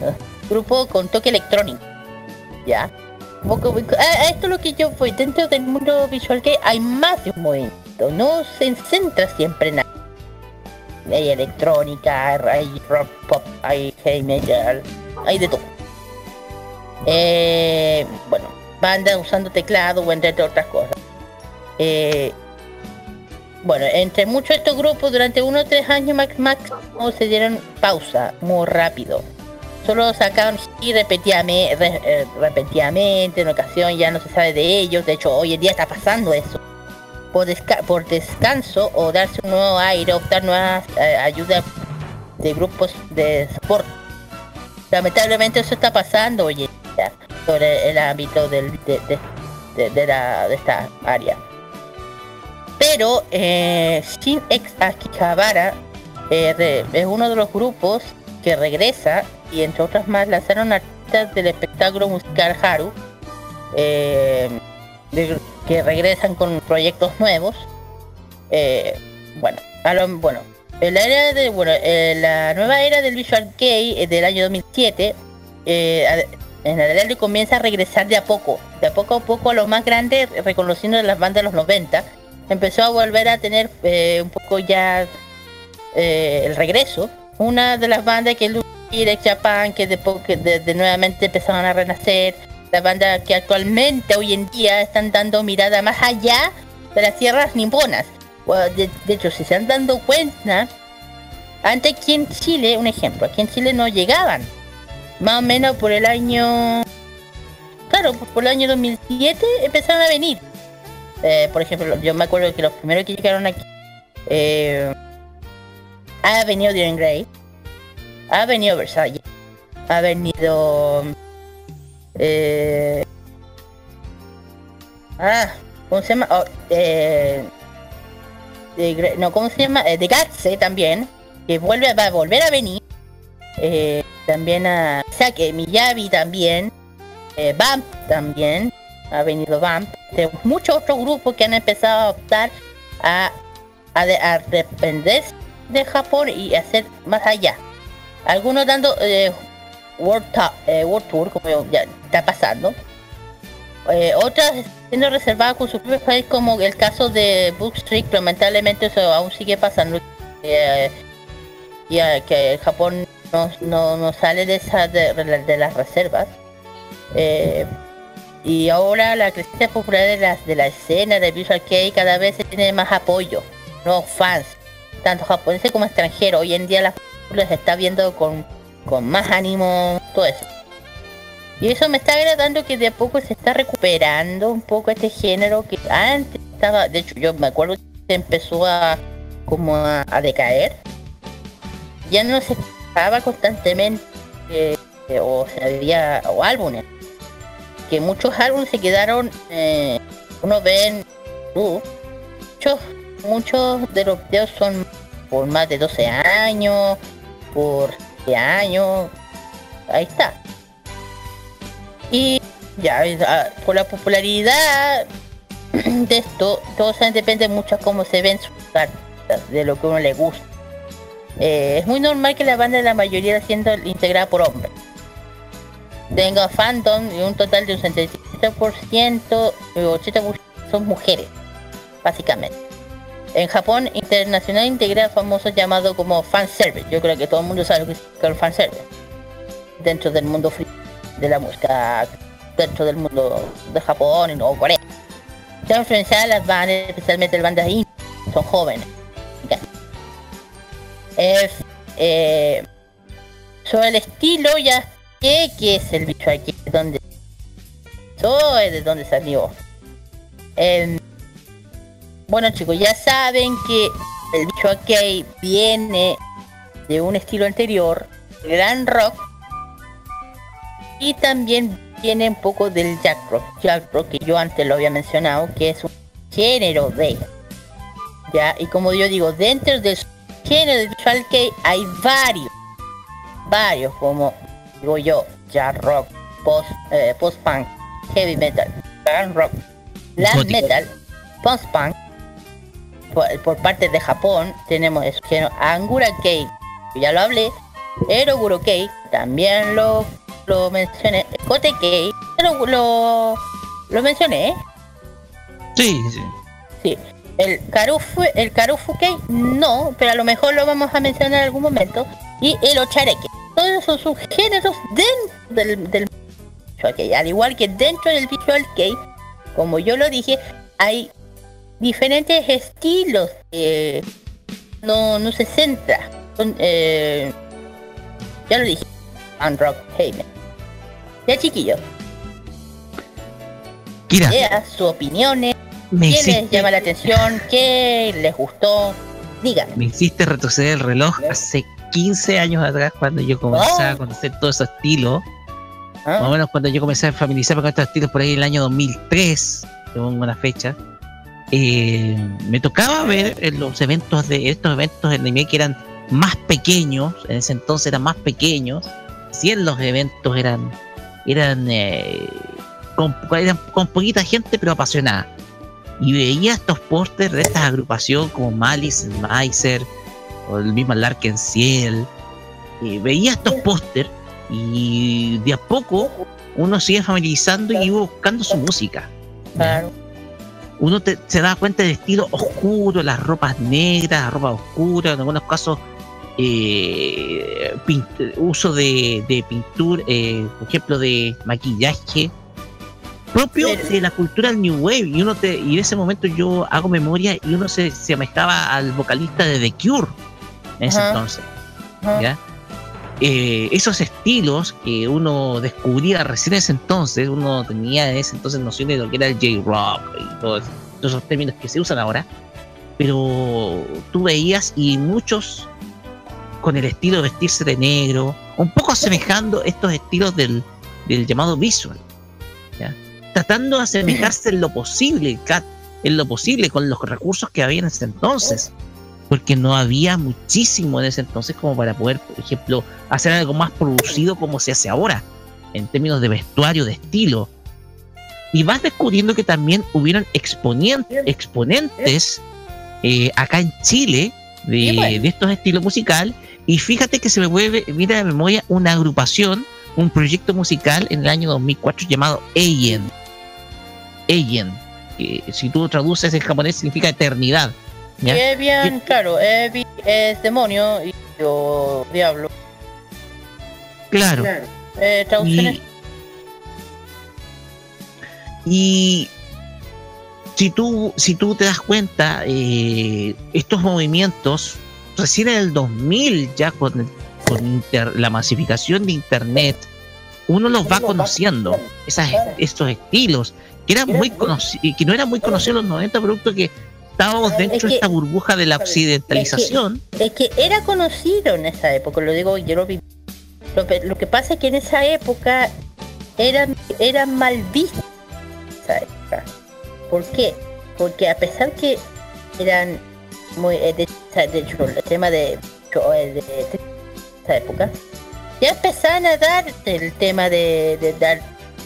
Speaker 2: ¿no? grupo con toque electrónico, ya. Poco- a esto es lo que yo voy dentro del mundo visual que hay más de un movimiento, no se centra siempre en. Hay electrónica, hay rock pop, hay heavy metal, hay de todo. Eh, bueno, bandas usando teclado o entre otras cosas. Eh, bueno, entre muchos estos grupos durante unos tres años max máximo se dieron pausa muy rápido. Solo sacaban y repetidamente, re- eh, repetidamente, en ocasión ya no se sabe de ellos. De hecho, hoy en día está pasando eso. Por, desca- por descanso o darse un nuevo aire, optar nuevas eh, ayudas de grupos de soporte. Lamentablemente eso está pasando hoy en sobre el ámbito del, de, de- la, de esta área. Pero eh, Shin X Akihabara eh, es uno de los grupos que regresa y entre otras más lanzaron artistas del espectáculo musical Haru eh, que regresan con proyectos nuevos. Eh, bueno, a lo- bueno, en la era de bueno, eh, la nueva era del Visual Kei eh, del año 2007 eh, en adelante comienza a regresar de a poco, de a poco a poco a los más grandes, reconociendo las bandas de los 90, empezó a volver a tener eh, un poco ya el regreso. Una de las bandas que es Direct Japan, que de, que de- de nuevamente empezaron a renacer, la banda que actualmente hoy en día están dando mirada más allá de las tierras niponas. Bueno, de, hecho, si se han dado cuenta, antes aquí en Chile, un ejemplo, aquí en Chile no llegaban. Más o menos por el año... Claro, por el año 2007 empezaron a venir. Eh, por ejemplo, yo me acuerdo que los primeros que llegaron aquí... Eh, ha venido Diren Grey. Ha venido Versailles. Ha venido... Eh, ah, ¿cómo se llama? Oh, eh, de no, ¿cómo se llama? Eh, de Gatse también, que vuelve, va a volver a venir. Eh, también a Sake Miyabi también. Eh, también. Ha venido Vamp. De muchos otros grupos que han empezado a optar a, a, de- a de Japón y hacer más allá. Algunos dando eh, World, eh, World Tour, como ya está pasando. Eh, otras siendo reservadas con sus propios países, como el caso de Book Street, lamentablemente eso aún sigue pasando. Eh, ya que Japón no, no, sale de, esa, de, las reservas. Eh, y ahora la creciente popularidad de la, de la escena de Visual Kei cada vez se tiene más apoyo, nuevos fans, tanto japoneses como extranjeros. Hoy en día la les está viendo con, con más ánimo todo eso. Y eso me está agradando que de a poco se está recuperando un poco este género que antes estaba, de hecho yo me acuerdo que se empezó a como a, decaer. Ya no se escuchaba constantemente eh, o se había o álbumes. Que muchos álbumes se quedaron, eh, uno ve en muchos, muchos de los videos son por más de 12 años, por 7 años, ahí está. Y ya, ah, por la popularidad de esto, todo depende mucho de cómo se ven sus artistas, de lo que uno le gusta. Eh, es muy normal que la banda de la mayoría siendo integrada por hombres. Tenga fandom y un total de un 77% y 80% son mujeres, básicamente. En Japón, internacional integra famosos llamados como fanservice. Yo creo que todo el mundo sabe lo que es el fanservice. Dentro del mundo free de la música, dentro del mundo de Japón o Corea. Se han influenciado las bandas, especialmente las bandas indie, son jóvenes. Es, eh, sobre el estilo ya sé que es el bicho aquí, de donde soy, de donde salió. Em, bueno chicos, ya saben que el aquí viene de un estilo anterior, gran rock, y también viene un poco del jack rock, jack rock que yo antes lo había mencionado, que es un género de, ya, y como yo digo, dentro del género de visual que hay varios, varios, como digo yo, jack rock, post, eh, post punk, heavy metal, grand rock, black metal, post punk, por, por parte de Japón tenemos género Angura que ya lo hablé, Eroguro Kei, también lo, lo mencioné, Kote Kei, lo, lo, lo mencioné, ¿eh?
Speaker 1: Sí, sí.
Speaker 2: Sí. El Karufu, el Karufu Kei, no, pero a lo mejor lo vamos a mencionar en algún momento. Y el Ochareke. Todos esos son subgéneros dentro del, del. Al igual que dentro del Visual Kei, como yo lo dije, hay diferentes estilos. eh, no, no se centra. Son, eh, ya lo dije. On rock. Ya chiquillos,
Speaker 1: Kira,
Speaker 2: ideas, sus opiniones,
Speaker 1: me
Speaker 2: qué les llama la atención, qué les gustó. Díganme.
Speaker 1: me hiciste retroceder el reloj hace 15 años atrás cuando yo comencé a
Speaker 2: Ah.
Speaker 1: conocer todo ese estilo.
Speaker 2: ¿ah?
Speaker 1: Más o menos cuando yo comencé a familiarizarme con estos estilos por ahí en el año 2003, tengo una fecha, eh, me tocaba ver los eventos de estos eventos de anime que eran más pequeños, en ese entonces eran más pequeños, si en los eventos eran eran, eh, con, eran con poquita gente pero apasionada. Y veía estos pósters de esta agrupación como Malice, Meiser o el mismo Larken Ciel. Veía estos pósters y de a poco uno sigue familiarizando y iba buscando su música.
Speaker 2: Claro.
Speaker 1: Uno te- se da cuenta del estilo oscuro, las ropas negras, la ropa oscura, en algunos casos eh, pint- uso de, de pintura, eh, por ejemplo, de maquillaje propio de la cultura del New Wave. Y uno te, y en ese momento yo hago memoria y uno se, se al vocalista de The Cure en ese entonces. ¿ya? Eh, esos estilos que uno descubría recién en ese entonces, uno tenía en ese entonces nociones de lo que era el J-Rock y todos, esos términos que se usan ahora, pero tú veías y muchos con el estilo de vestirse de negro, un poco asemejando estos estilos del, del llamado visual, ¿ya? tratando de asemejarse en lo posible, Kat, en lo posible con los recursos que había en ese entonces porque no había muchísimo en ese entonces como para poder, por ejemplo, hacer algo más producido como se hace ahora, en términos de vestuario, de estilo. Y vas descubriendo que también hubieron exponien- exponentes eh, acá en Chile de, de estos estilos musical. Y fíjate que se me vuelve, mira de memoria, una agrupación, un proyecto musical en el año 2004 llamado Eien. Eien, que si tú traduces en japonés significa eternidad. ¿Ya?
Speaker 2: Y es bien, claro, Evi es demonio y yo diablo.
Speaker 1: Claro.
Speaker 2: Eh, traducciones.
Speaker 1: Y, y si tú, si tú te das cuenta, eh, estos movimientos, recién en el 2000, ya con, el- con inter- la masificación de Internet, uno los va conociendo, esas, estos estilos, que eran muy conocidos, que no eran muy conocidos en los 90, producto que estábamos dentro
Speaker 2: que-
Speaker 1: de esta burbuja de la occidentalización.
Speaker 2: Es que era conocido en esa época, lo digo, yo lo vi. Lo, que- lo que pasa es que en esa época era, era mal visto. esa época. ¿Por qué? Porque a pesar que eran muy... eh, de, hecho, el tema de, de, de esa época, ya empezaban a dar el tema de, de dar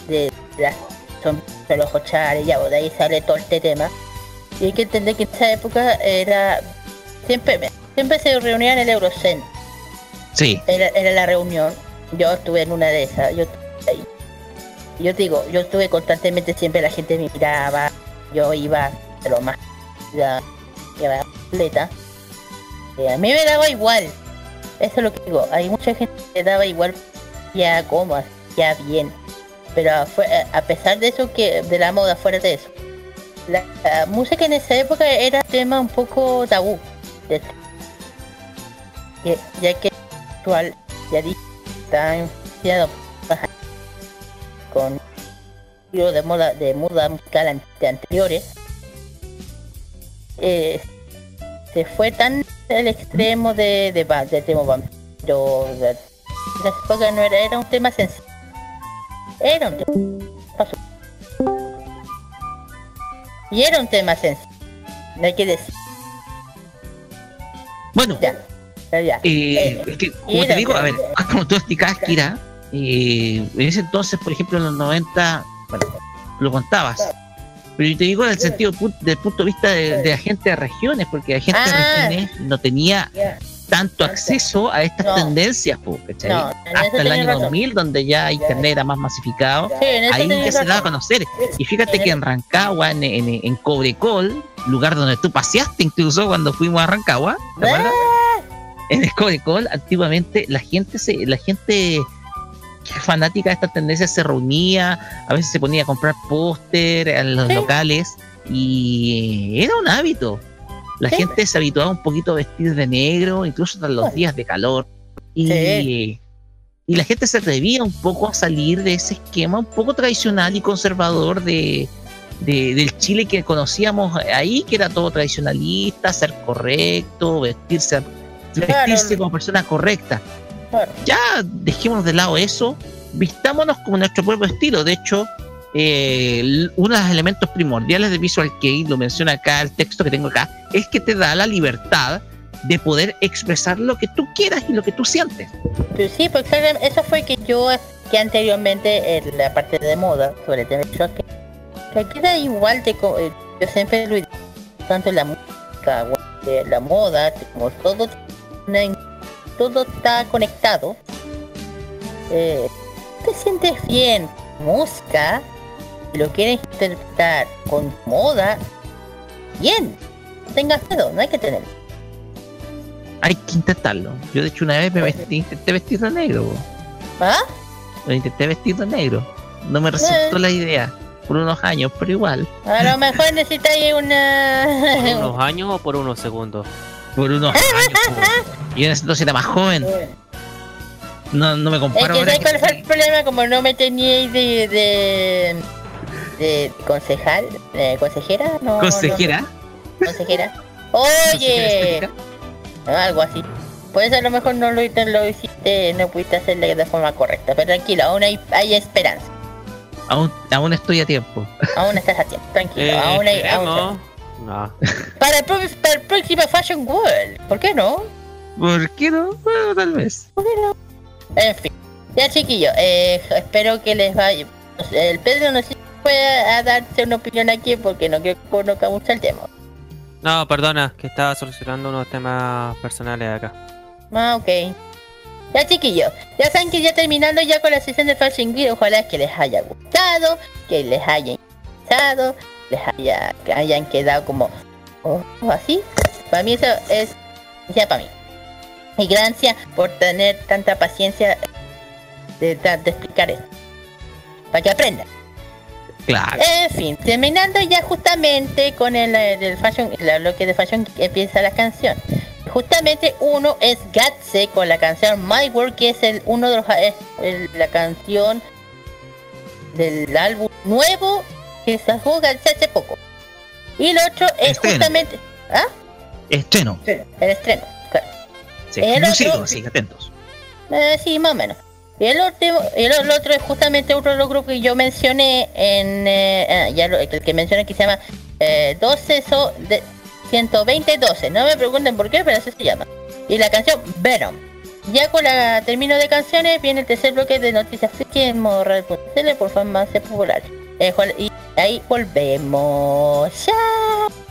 Speaker 2: de las son de los ochares, ya, de ahí sale todo este tema. Y hay que entender que en esa época era siempre siempre se reunían en el Eurocentro.
Speaker 1: Sí,
Speaker 2: era, era la reunión. Yo estuve en una de esas yo ahí. yo digo yo estuve constantemente siempre la gente me miraba yo iba de lo más ya ya completa a mí me daba igual eso es lo que digo hay mucha gente que daba igual ya como ya bien. Pero a pesar de eso que de la moda fuera de eso la, música en esa época era tema un poco tabú de- ya que actual ya está influenciado con de moda de moda musical de anteriores eh, se fue tan al extremo de de, va- de tema vampiro de, época no era era un tema sencillo era un tema. Y era un tema sencillo no hay que decir
Speaker 1: bueno,
Speaker 2: ya ya.
Speaker 1: Eh,
Speaker 2: Eh,
Speaker 1: es que, como te digo, a ver, como tú explicabas, Kira, eh, en ese entonces, por ejemplo, en los 90, bueno, lo contabas. Pero yo te digo en el sentido pu- del punto de vista de, de la gente de regiones, porque la gente de
Speaker 2: Ah.
Speaker 1: regiones no tenía. Tanto acceso a estas
Speaker 2: No.
Speaker 1: tendencias, po, ¿cachai?
Speaker 2: No, en eso
Speaker 1: Hasta el año
Speaker 2: razón.
Speaker 1: 2000, donde ya Internet era más masificado,
Speaker 2: Sí,
Speaker 1: ahí ya se daba a conocer. Y fíjate que en Rancagua, en, en, en Cobrecol, lugar donde tú paseaste incluso cuando fuimos a Rancagua, ¿te acuerdas?
Speaker 2: Ah,
Speaker 1: en el Cobrecol antiguamente la gente se la gente fanática de esta tendencia se reunía, a veces se ponía a comprar póster en los
Speaker 2: Sí.
Speaker 1: locales y era un hábito. La
Speaker 2: Sí.
Speaker 1: gente se habituaba un poquito a vestir de negro, incluso tras los días de calor. Y,
Speaker 2: Sí.
Speaker 1: y la gente se atrevía un poco a salir de ese esquema un poco tradicional y conservador de, de- del Chile que conocíamos ahí, que era todo tradicionalista, ser correcto, vestirse,
Speaker 2: Claro.
Speaker 1: vestirse como persona correcta.
Speaker 2: Claro.
Speaker 1: Ya dejémonos de lado eso, vistámonos como nuestro propio estilo. De hecho, eh, uno de los elementos primordiales de Visual Kei, lo menciona acá el texto que tengo acá, es que te da la libertad de poder expresar lo que tú quieras y lo que tú sientes.
Speaker 2: Sí, pues eso fue que yo que anteriormente en la parte de moda sobre el tema de shock, que queda igual de eh, yo siempre lo tanto la música, eh, la moda, como todo todo está conectado. Te sientes bien, música, lo quieres interpretar con moda, bien, no tengas miedo, no hay que tener.
Speaker 1: Hay que intentarlo. Yo de hecho una vez me vestí, intenté vestir de negro.
Speaker 2: ¿Ah?
Speaker 1: Lo intenté vestir de negro. No me resultó
Speaker 2: Eh.
Speaker 1: la idea por unos años, pero igual.
Speaker 2: A lo mejor necesitáis
Speaker 3: ¿Por
Speaker 2: una...
Speaker 3: unos años o por unos segundos?
Speaker 1: Por unos años. po. Y en ese entonces era más joven. No, no me
Speaker 2: Es
Speaker 1: comparo
Speaker 2: que
Speaker 1: ahora
Speaker 2: ¿sabes
Speaker 1: que
Speaker 2: cuál fue el problema? Como no me teníais de... de... de concejal, de consejera, no,
Speaker 1: consejera.
Speaker 2: no, consejera. Oye, algo así. Pues a lo mejor no lo, lo hiciste, no pudiste hacerlo de forma correcta, pero tranquilo, aún hay, hay esperanza.
Speaker 1: Aún, aún estoy a tiempo.
Speaker 2: Aún estás a tiempo, tranquilo,
Speaker 3: Eh,
Speaker 2: aún hay... aún.
Speaker 3: No.
Speaker 2: para, el, para el próximo Fashion World, ¿por qué no?
Speaker 1: ¿Por qué no? Bueno, tal vez.
Speaker 2: En fin, ya chiquillos, eh, espero que les vaya. El Pedro no sé a darse una opinión aquí porque no quiero que conozca mucho el tema.
Speaker 3: No, perdona, que estaba solucionando unos temas personales acá.
Speaker 2: Ah, ok. Ya chiquillos, ya saben que ya terminando ya con la sesión de Fashion Week, ojalá que les haya gustado, que les haya interesado, les haya, que hayan quedado como oh, así. Para mí eso es ya para mí. Y gracias por tener tanta paciencia de, de- de explicar esto. Para que aprendan.
Speaker 1: Claro.
Speaker 2: En fin, terminando ya justamente con el, eh, del fashion, el bloque de fashion que empieza la canción. Justamente uno es Gatse con la canción My World, que es el uno de los es el- la canción del álbum nuevo que sacó Gatse hace poco. Y el otro es
Speaker 1: Estreno.
Speaker 2: justamente ¿ah?
Speaker 1: Estreno.
Speaker 2: el estreno. claro.
Speaker 1: Sí,
Speaker 2: El otro-
Speaker 1: así que atentos.
Speaker 2: Eh, sí, más o menos. Y el y el, el otro es justamente otro de los grupos que yo mencioné en... eh, ah, ya lo- el que mencioné que se llama eh, 12 so, de 120 12. No me pregunten por qué, pero así se llama. Y la canción Venom. Ya con la término de canciones viene el tercer bloque de noticias friki en modo por fan más popular. Eh, y ahí volvemos. ¡Chao!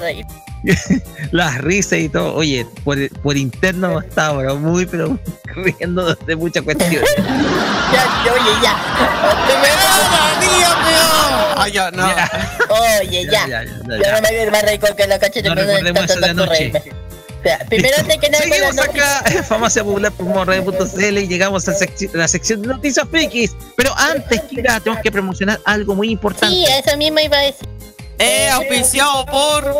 Speaker 2: De reír.
Speaker 1: las risas y todo. Oye, por, por interno estaba pero muy, pero riendo de muchas cuestiones.
Speaker 2: Ya, ya, oye, ya.
Speaker 3: Ay, ya, no.
Speaker 1: Ya,
Speaker 2: Oye, ya.
Speaker 1: ya, ya, ya,
Speaker 2: Yo no me voy más rico que la cacheta.
Speaker 1: No
Speaker 2: me
Speaker 1: recordemos
Speaker 2: tanto,
Speaker 1: eso de
Speaker 2: tanto
Speaker 1: anoche.
Speaker 2: reírme. Espera, Primero, antes que nada,
Speaker 1: Seguimos
Speaker 2: noticias.
Speaker 1: acá en Farmacia Popular por morradio.cl y llegamos a secci- la sección de noticias frikis. Pero antes, Kira, tenemos que promocionar algo muy importante.
Speaker 2: Sí, eso mismo iba a decir.
Speaker 3: Eh, auspiciado por.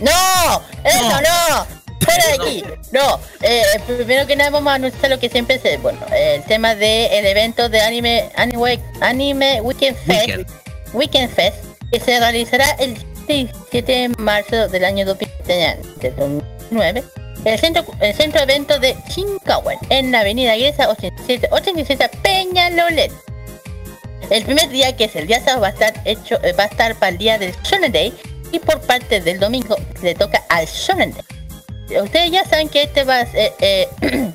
Speaker 2: ¡No! ¡Eso
Speaker 1: No.
Speaker 2: no! ¡Fuera de aquí! No, eh, primero que nada vamos a anunciar lo que siempre se... Bueno, el tema del evento de anime, anime, anime Weekend Fest,
Speaker 1: Weekend.
Speaker 2: Weekend Fest, que se realizará el 17 de marzo del año 2009. El centro, el centro evento de Shinkawa en la avenida Gresa 87, 87 Peñalolén. El primer día, que es el día sábado, va a estar hecho, eh, va a estar para el día del Shonen Day y por parte del domingo le toca al Shonen. Ustedes ya saben que este va a ser, eh,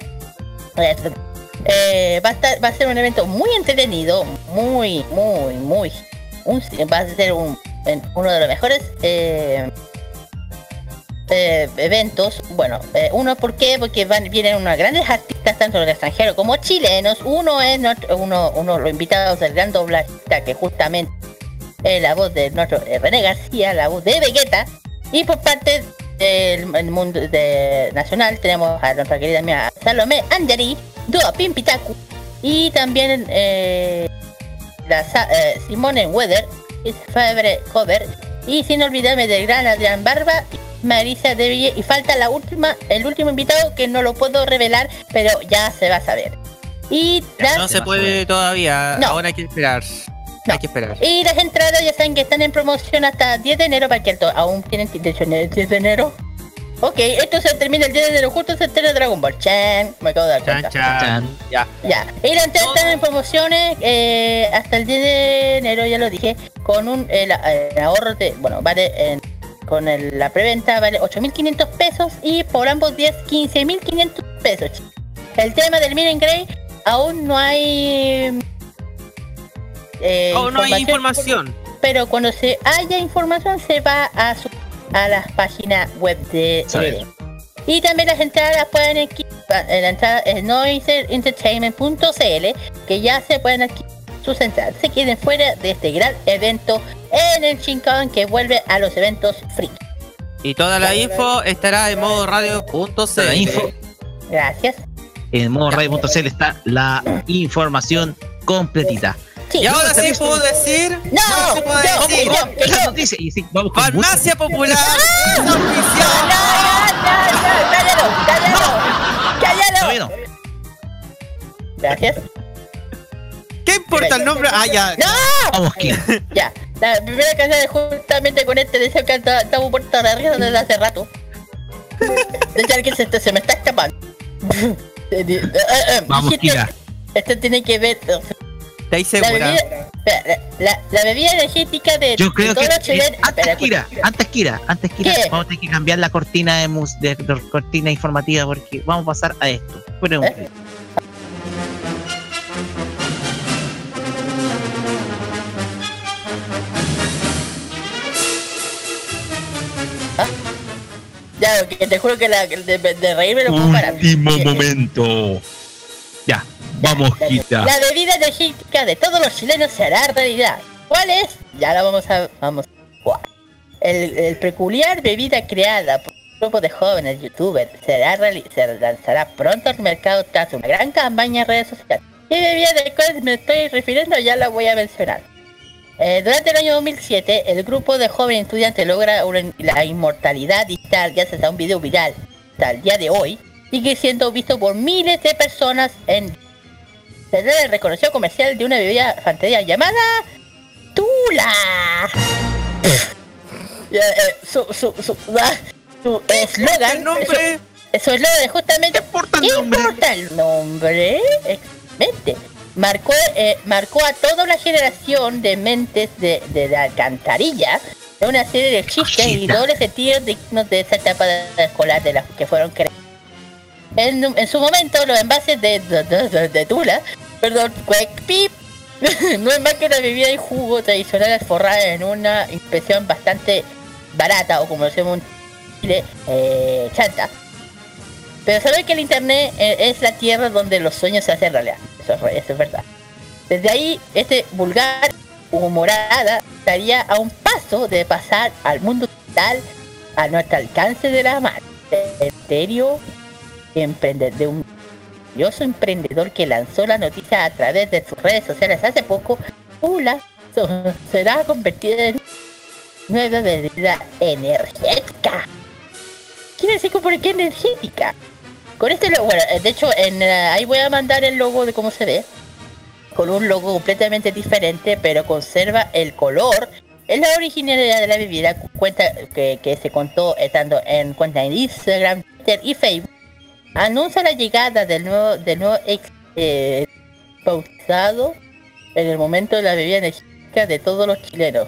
Speaker 2: eh, va a estar, va a ser un evento muy entretenido, muy, muy, muy, un- va a ser uno de los mejores eh, eh, eventos. Bueno, eh, uno, ¿por qué? Porque van, vienen unos grandes artistas, tanto del extranjero como chilenos. Uno es nuestro- uno, uno los invitados del gran doblajista, que justamente es la voz de nuestro eh, René García, la voz de Vegeta. Y por parte del el mundo de nacional tenemos a nuestra querida amiga Salomé Angeli, Dua Pimpitaku y también eh, la eh, Simone Weather, es Fabre Cover y sin olvidarme del gran Adrián Barba Marisa de Ville y falta la última, el último invitado que no lo puedo revelar, pero ya se va a saber. Y
Speaker 3: No se puede todavía.
Speaker 2: No.
Speaker 3: Ahora hay que esperar.
Speaker 2: No.
Speaker 3: Hay que esperar.
Speaker 2: Y las entradas ya saben que están en promoción hasta 10 de enero para que aún tienen de hecho en el 10 de enero. Ok, esto se termina el 10 de enero, justo se estrena Dragon Ball. Chan, me acabo de dar
Speaker 3: Chan,
Speaker 2: cuenta.
Speaker 3: chan.
Speaker 1: Chan.
Speaker 3: Ya.
Speaker 2: Ya, y las entradas están en promociones eh, hasta el 10 de enero, ya lo dije, con un el, el ahorro de, bueno, vale, en- con el- la preventa vale 8.500 pesos y por ambos días 15.500 pesos. chicos. El tema del Miren Grey aún no hay... eh,
Speaker 3: Oh, no hay información.
Speaker 2: pero cuando se haya información se va a su a las páginas web de
Speaker 1: Saber.
Speaker 2: Y también las entradas pueden adquirir en la entrada es noiseentertainment.cl que ya se pueden adquirir sus entradas. Se queden fuera de este gran evento en el Shinkan que vuelve a los eventos free.
Speaker 3: Y toda la info estará en modo radio.cl.
Speaker 1: Info.
Speaker 2: Gracias.
Speaker 1: En modo radio.cl está la información completita.
Speaker 2: Sí.
Speaker 3: Y ahora sí puedo decir.
Speaker 2: No,
Speaker 3: puedo
Speaker 2: no,
Speaker 3: decir.
Speaker 1: y sí, vamos con
Speaker 3: Farmacia Popular
Speaker 2: No, no, no, no, cállalo, cállalo, cállalo. Gracias.
Speaker 3: ¿Qué importa el nombre? Ah, ya.
Speaker 2: ¡No!
Speaker 1: Vamos, Kira.
Speaker 2: Ya, la primera canción es justamente con este deseo que estamos de la risa desde hace rato. De hecho, alguien se, está- se me está escapando. Eh, eh, eh,
Speaker 1: Vamos, Kira.
Speaker 2: Esto tiene que ver.
Speaker 3: ¿Estáis
Speaker 2: La la, la- la bebida energética de,
Speaker 1: Yo
Speaker 2: de
Speaker 1: creo que antes Kira, antes Kira, antes Kira,
Speaker 2: ¿Qué?
Speaker 1: vamos a tener que cambiar la cortina de, mus, de, de cortina informativa porque vamos a pasar a esto. Bueno,
Speaker 2: ¿Eh? Ya, que te juro que la, de, de reírme no puedo parar.
Speaker 1: último momento. Ya, vamos, Kira.
Speaker 2: La bebida energética de todos los chilenos se hará realidad. ¿Cuál es? Ya la vamos a... Vamos. El, el peculiar bebida creada por un grupo de jóvenes youtubers será se lanzará pronto al mercado tras una gran campaña en redes sociales. ¿Qué bebida de cuál me estoy refiriendo? Ya la voy a mencionar. Eh, durante el año 2007, el grupo de jóvenes estudiantes logra una- la inmortalidad digital gracias a un video viral. Hasta el día de hoy, sigue siendo visto por miles de personas en debe el reconocido comercial de una bebida fantasía llamada Tula. Eh, su su su su eslogan
Speaker 3: El nombre.
Speaker 2: su- eslogan es justamente
Speaker 1: ¿Qué importa el nombre?
Speaker 2: importa el nombre? Exactamente. Marcó, eh, marcó a toda una generación de mentes de, de la alcantarilla de una serie de chistes y dobles sentidos dignos de esa etapa de- escolar de las que fueron creados. En, su momento, los envases de, de, Tula, perdón, Quack Pip, no es más que una bebida y jugo tradicional forrada en una impresión bastante barata, o como decimos en eh, chanta. Pero saben que el internet eh, es la tierra donde los sueños se hacen realidad. Eso es, verdad. Desde ahí, este vulgar humorada estaría a un paso de pasar al mundo digital a nuestro alcance de la mano. De un curioso emprendedor que lanzó la noticia a través de sus redes sociales hace poco, Ula so- será convertida en nueva bebida energética. Quiere decir por qué energética. Con este logo, bueno, eh, de hecho, en, eh, ahí voy a mandar el logo de cómo se ve. Con un logo completamente diferente, pero conserva el color. Es la originalidad de la bebida cuenta que, que se contó estando en cuenta en Instagram, Twitter y Facebook. Anuncia la llegada del nuevo, del nuevo ex eh, pausado en el momento de la bebida energética de todos los chilenos.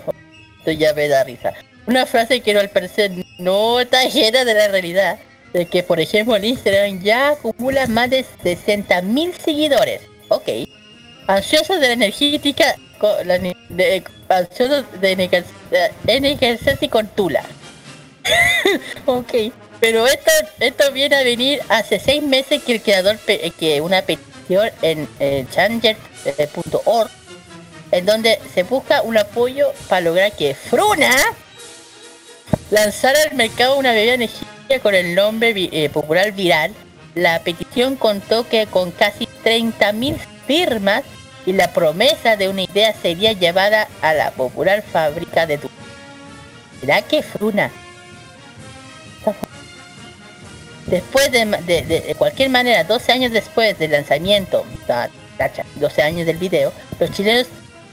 Speaker 2: Esto ya me da risa. Una frase que al parecer no está llena de la realidad. De que, por ejemplo, en Instagram ya acumula más de 60.000 seguidores. Ok. Ansioso de la energética. la de- de enegal- de energética con Tula. ok. Pero esto, esto viene a venir hace seis meses que el creador, eh, que una petición en eh, changer.org, en donde se busca un apoyo para lograr que Fruna lanzara al mercado una bebida energética con el nombre eh, popular viral. La petición contó que con casi 30.000 firmas y la promesa de una idea sería llevada a la popular fábrica de tu... ¿Será que Fruna Después de, ma- de- de- de cualquier manera, 12 años después del lanzamiento, ta- tacha, 12 años del video, los chilenos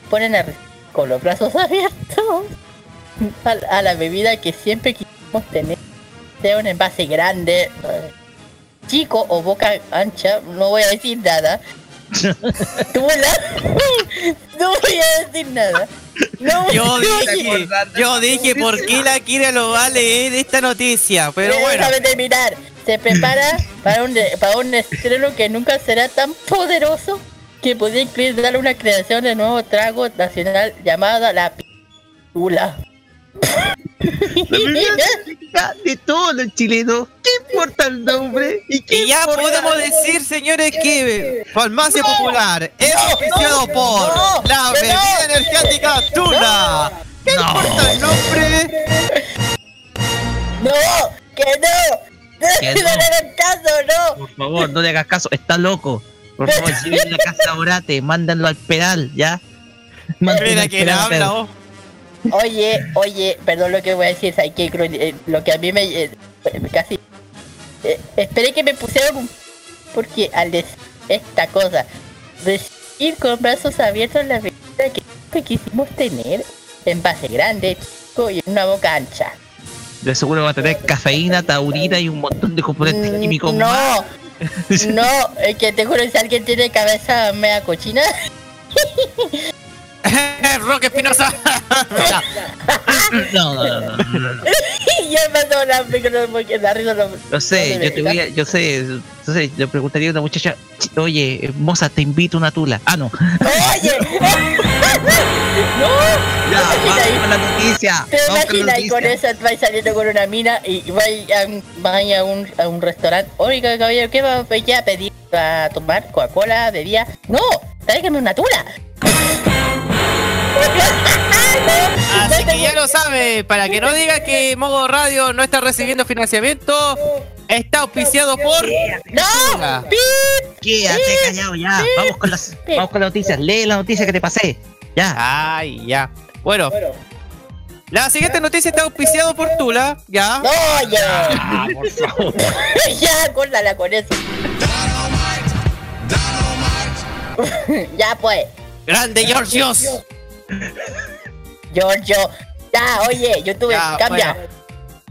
Speaker 2: ponen a con los brazos abiertos a, a la bebida que siempre quisimos tener, sea un envase grande, eh, chico o boca ancha, no voy a decir nada. No voy a decir nada. No voy
Speaker 3: Yo
Speaker 2: a
Speaker 3: dije, yo dije, ¿por qué la Kira lo va a leer esta noticia? Pero bueno,
Speaker 2: Déjame terminar. Se prepara para un, para un estreno que nunca será tan poderoso que podría incluir dar una creación de nuevo trago nacional llamada la Tula.
Speaker 1: de todos los chilenos. ¿Qué importa el nombre? ¿Y qué
Speaker 3: y ya podemos decir, señores, que Farmacia Popular es
Speaker 2: No,
Speaker 3: auspiciado
Speaker 2: no,
Speaker 3: por
Speaker 2: no,
Speaker 3: la
Speaker 2: no,
Speaker 3: bebida energética Tuna. ¿Qué
Speaker 1: No.
Speaker 3: importa el nombre?
Speaker 2: ¡No! ¡Que no! ¡No le hagan caso, no!
Speaker 1: Por favor, no le hagas caso, está loco. Por favor, si viene a la casa Orate, mándanlo al pedal, ¿ya?
Speaker 3: Mira habla, oh.
Speaker 2: Oye, oye, perdón lo que voy a decir, hay que eh, lo que a mí me eh, casi eh, esperé que me pusieran un porque al decir esta cosa, recibir con brazos abiertos la bebida que quisimos tener, en base grande, chico y en una boca ancha.
Speaker 1: De seguro va a tener cafeína, taurina y un montón de componentes
Speaker 2: Mm,
Speaker 1: químicos
Speaker 2: no,
Speaker 1: más.
Speaker 2: no, es que te juro que si alguien tiene cabeza mea cochina,
Speaker 3: Roque Espinosa.
Speaker 1: No, no, no, no, no.
Speaker 2: ya me pasó la, porque la risa no-
Speaker 1: sé,
Speaker 2: no
Speaker 1: yo te voy a, yo sé, yo sé, le preguntaría a una muchacha, "Ch- oye, moza, te invito a una tula. Ah, no.
Speaker 2: Oye, no,
Speaker 1: Ya,
Speaker 2: ¿Te
Speaker 1: vamos
Speaker 2: imaginas?
Speaker 1: con la noticia.
Speaker 2: ¿Te imaginas y con eso vais saliendo con una mina y vais a, vais a un, a un restaurante? Oiga, caballero, ¿qué va a pedir? a pedir a tomar? ¿Coca-Cola? ¿Bebida? ¡No! ¡Tráigame una tula!
Speaker 3: Así que ya lo sabe, para que no diga que Modo Radio no está recibiendo financiamiento, está auspiciado por...
Speaker 2: ¡No! ¡Pip!
Speaker 1: Quédate callado ya. Vamos con las, vamos con las noticias. Lee la noticia que te pasé. Ya.
Speaker 3: Ay, ya. Bueno, la siguiente noticia está auspiciado por Tula, ya.
Speaker 2: ¡No, ya!
Speaker 1: Ah, por favor.
Speaker 2: ya, córtala con eso. ya pues,
Speaker 3: Grande Georgios.
Speaker 2: Giorgio. Ya, oye, YouTube,
Speaker 3: Ya,
Speaker 2: cambia.
Speaker 3: bueno.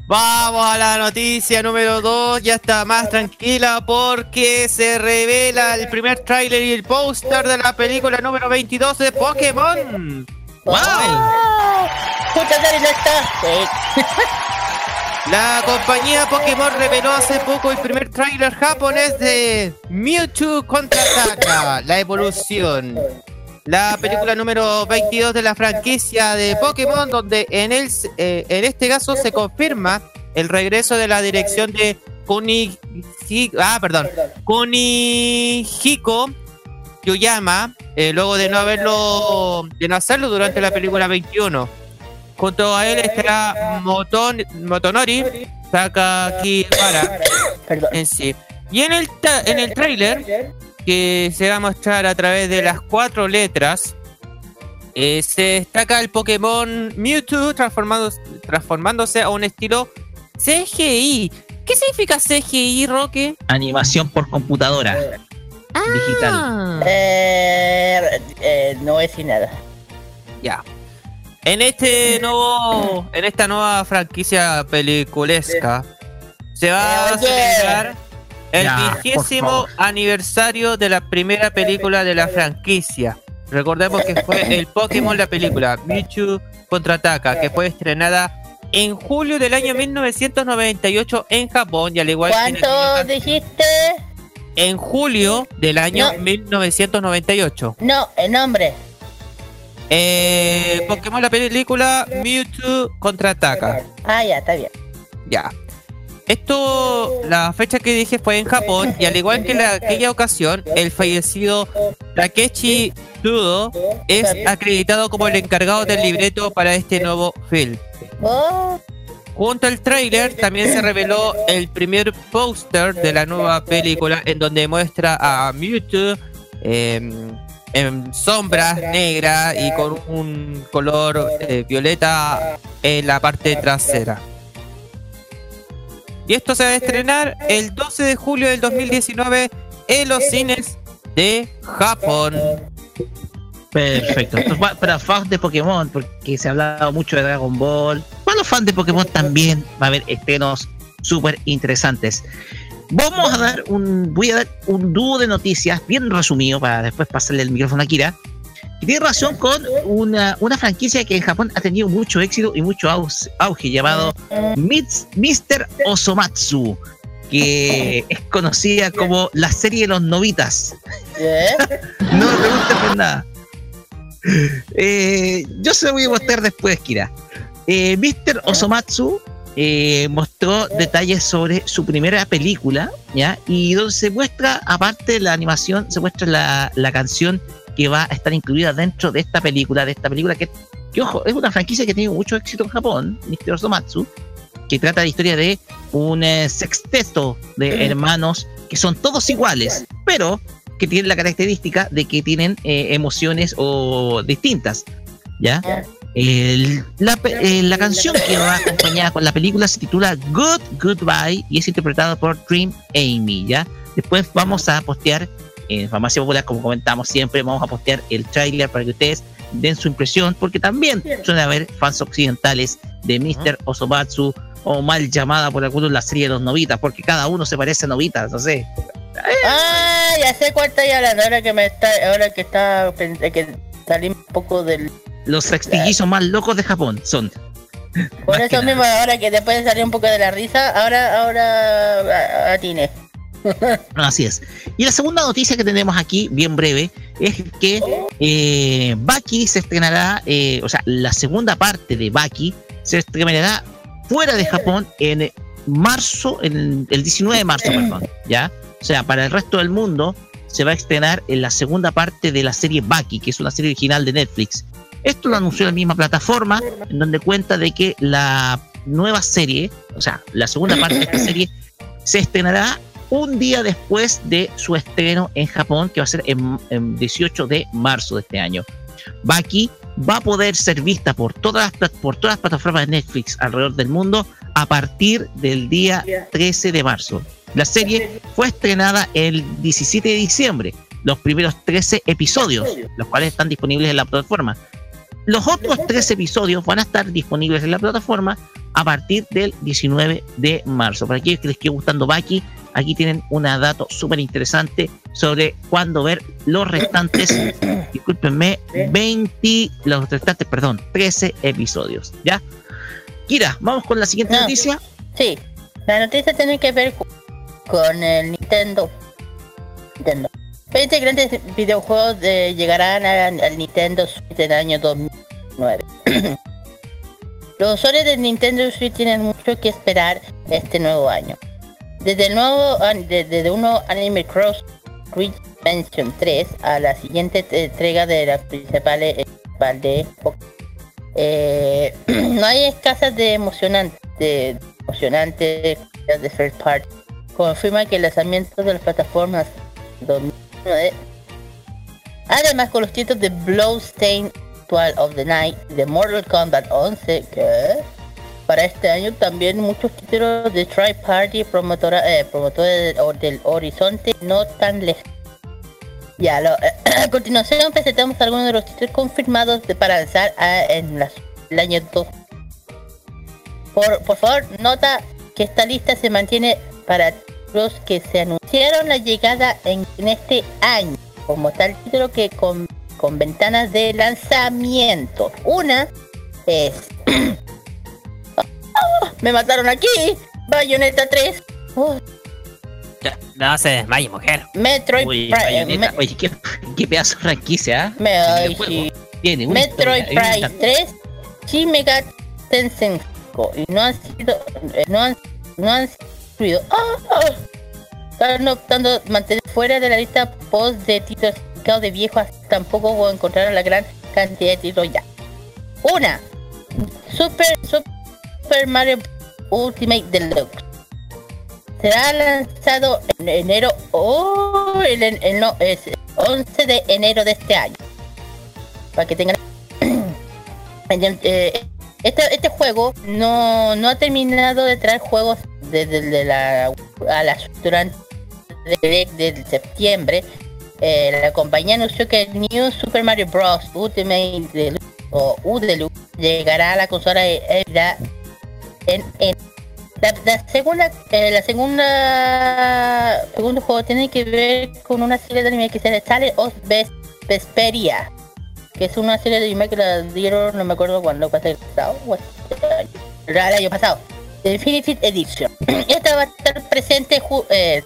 Speaker 3: Vamos a la noticia número 2, ya está más tranquila porque se revela el primer tráiler y el póster de la película número 22 de Pokémon.
Speaker 1: ¡Wow!
Speaker 2: ¡Oh! Sí.
Speaker 3: La compañía Pokémon reveló hace poco el primer tráiler japonés de Mewtwo contraataca, la evolución. La película número 22 de la franquicia de Pokémon, donde en, el, eh, en este caso se confirma el regreso de la dirección de Kunihiko, ah, perdón, Kunihiko Yoyama, eh, luego de no haberlo, de no hacerlo durante la película 21. Junto a él estará Moton, Motonori Takakibara
Speaker 2: Perdón.
Speaker 3: en sí. Y en el, en el trailer, que se va a mostrar a través de las cuatro letras, eh, se destaca el Pokémon Mewtwo transformado- transformándose a un estilo CGI. ¿Qué significa CGI, Roque?
Speaker 1: Animación por computadora. Digital.
Speaker 3: Ah,
Speaker 2: Eh, eh, no a decir nada.
Speaker 3: ya. En este nuevo, en esta nueva franquicia peliculesca, se va
Speaker 2: Eh,
Speaker 3: a celebrar el vigésimo aniversario de la primera película de la franquicia. Recordemos que fue el Pokémon la película Mewtwo contraataca, que fue estrenada en julio del año 1998 en Japón y al igual que en el
Speaker 2: ¿Cuánto dijiste?
Speaker 3: en julio del año
Speaker 2: No.
Speaker 3: 1998.
Speaker 2: No, el nombre.
Speaker 3: Eh, Pokémon la película Mewtwo contraataca.
Speaker 2: Ah, ya, está bien.
Speaker 3: Ya. Esto, la fecha que dije fue en Japón y al igual que en la- aquella ocasión, el fallecido Takeshi Tudo es acreditado como el encargado del libreto para este nuevo film. Junto al tráiler también se reveló el primer póster de la nueva película en donde muestra a Mewtwo em, en sombras negras y con un color eh, violeta en la parte trasera. Y esto se va a estrenar el 12 de julio del 2019 en los cines de Japón.
Speaker 1: Perfecto. Para fans de Pokémon, porque se ha hablado mucho de Dragon Ball. Para los fans de Pokémon también va a haber estrenos súper interesantes. Vamos a dar un, voy a dar un dúo de noticias bien resumido para después pasarle el micrófono a Kira. Tiene relación con una, una franquicia que en Japón ha tenido mucho éxito y mucho auge, llamado Mr. Osomatsu, que es conocida como la serie de los novitas. No me preguntes por nada. Eh, yo se lo voy a mostrar después, Kira. Eh, Mr. Osomatsu eh, mostró detalles sobre su primera película, ¿ya? Y donde se muestra, aparte de la animación, se muestra la, la canción que va a estar incluida dentro de esta película, de esta película que, que, ojo, es una franquicia que tiene mucho éxito en Japón, Mr. Osomatsu, que trata la historia de un eh, sexteto de hermanos que son todos iguales, pero que tienen la característica de que tienen eh, emociones o distintas, ¿ya? El- la, eh, la canción que va acompañada con la película se titula Good Goodbye y es interpretada por Dream Amy, ¿ya? Después vamos a postear en Farmacia Popular, como comentamos siempre, vamos a postear el tráiler para que ustedes den su impresión, porque también suele haber fans occidentales de Mr. Osomatsu o mal llamada por algunos la serie de los novitas, porque cada uno se parece a novitas, no sé.
Speaker 2: Ah, ya sé cuál está hablando. Ahora que me está, ahora que está, que salí un poco del.
Speaker 1: Los sextillizos más locos de Japón son.
Speaker 2: Por eso mismo, ahora que después de salir un poco de la risa, ahora, ahora a- atine.
Speaker 1: Así es. Y la segunda noticia que tenemos aquí, bien breve, es que eh, Baki se estrenará, eh, o sea, la segunda parte de Baki se estrenará fuera de Japón en marzo, en el 19 de marzo, perdón, ¿ya? O sea, para el resto del mundo se va a estrenar en la segunda parte de la serie Baki, que es una serie original de Netflix. Esto lo anunció la misma plataforma, en donde cuenta de que la nueva serie, o sea, la segunda parte de esta serie, se estrenará un día después de su estreno en Japón, que va a ser en, en 18 de marzo de este año. Baki va a poder ser vista por todas, las, por todas las plataformas de Netflix alrededor del mundo a partir del día 13 de marzo. La serie fue estrenada el 17 de diciembre, los primeros 13 episodios, los cuales están disponibles en la plataforma. Los otros 13 episodios van a estar disponibles en la plataforma a partir del 19 de marzo. Para aquellos que les esté gustando Baki, aquí tienen un dato súper interesante sobre cuándo ver los restantes, discúlpenme, 20, los restantes, perdón, 13 episodios. ¿Ya? Kira, vamos con la siguiente
Speaker 2: No.
Speaker 1: noticia.
Speaker 2: Sí, la noticia tiene que ver con el Nintendo. Nintendo. 20 grandes videojuegos de- llegarán a- al Nintendo Switch en el año 2009. Los usuarios de Nintendo Switch tienen mucho que esperar este nuevo año. Desde el nuevo desde uno Anime Cross Switch Mention 3 a la siguiente te- entrega de la principal eh, principal de. Eh, no hay escasas de emocionante de emocionante de third party. Confirma que el lanzamiento de las plataformas 2009 Además con los títulos de Bloodstain Ritual of the Night, de Mortal Kombat 11, que para este año también muchos títulos de Tri Party promotora, eh, del, horizonte no tan lejos. Ya, lo- a continuación presentamos algunos de los títulos confirmados de, para lanzar a- en las- el año 2. Por, por favor, nota que esta lista se mantiene para los que se anunciaron la llegada en, en este año, como tal título que con, con ventanas de lanzamiento. Una es... ¡Ah! Me mataron aquí. Bayonetta 3. Oh,
Speaker 3: Ya, No se desmaye, mujer.
Speaker 2: Metroid
Speaker 1: Uy,
Speaker 2: Prime.
Speaker 1: Oye, qué, qué pedazo de franquicia, ¿ah?
Speaker 2: me- ay, sí.
Speaker 1: Tiene una
Speaker 2: Metroid Prime
Speaker 1: una-
Speaker 2: 3, Shin Megami Tensei 5 y no han sido eh, no han no han sido ¡Ah! ¡Ah! están optando mantener fuera de la lista post de títulos de viejos tampoco encontraron la gran cantidad de títulos ya una Super Super Mario Ultimate Deluxe. Será lanzado en enero oh, el, el- no, es 11 de enero de este año. Para que tengan Eh, este, este juego no, no ha terminado de traer juegos desde de la a la durante de, septiembre. Eh, la compañía anunció que el New Super Mario Bros. Ultimate Deluxe o U Deluxe llegará a la consola de en, la, segunda eh, la segunda segundo juego tiene que ver con una serie de anime que se sale of Ves- Vesperia que es una serie de anime que la dieron, no me acuerdo cuándo, fue el pasado, el año pasado, Definitive Edition. Esta va a estar presente, eh,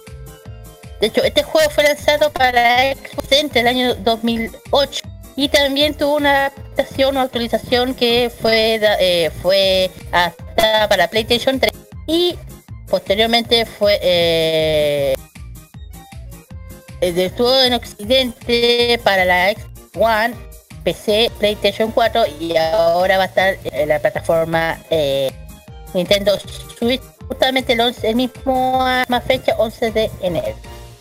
Speaker 2: de hecho, este juego fue lanzado para Xbox en el año 2008 y también tuvo una adaptación o actualización que fue eh, fue hasta para PlayStation 3 y posteriormente fue eh, eh, estuvo en Occidente para la Xbox One, PC, PlayStation 4 y ahora va a estar en la plataforma eh, Nintendo Switch justamente el, 11, el mismo misma fecha 11 de enero.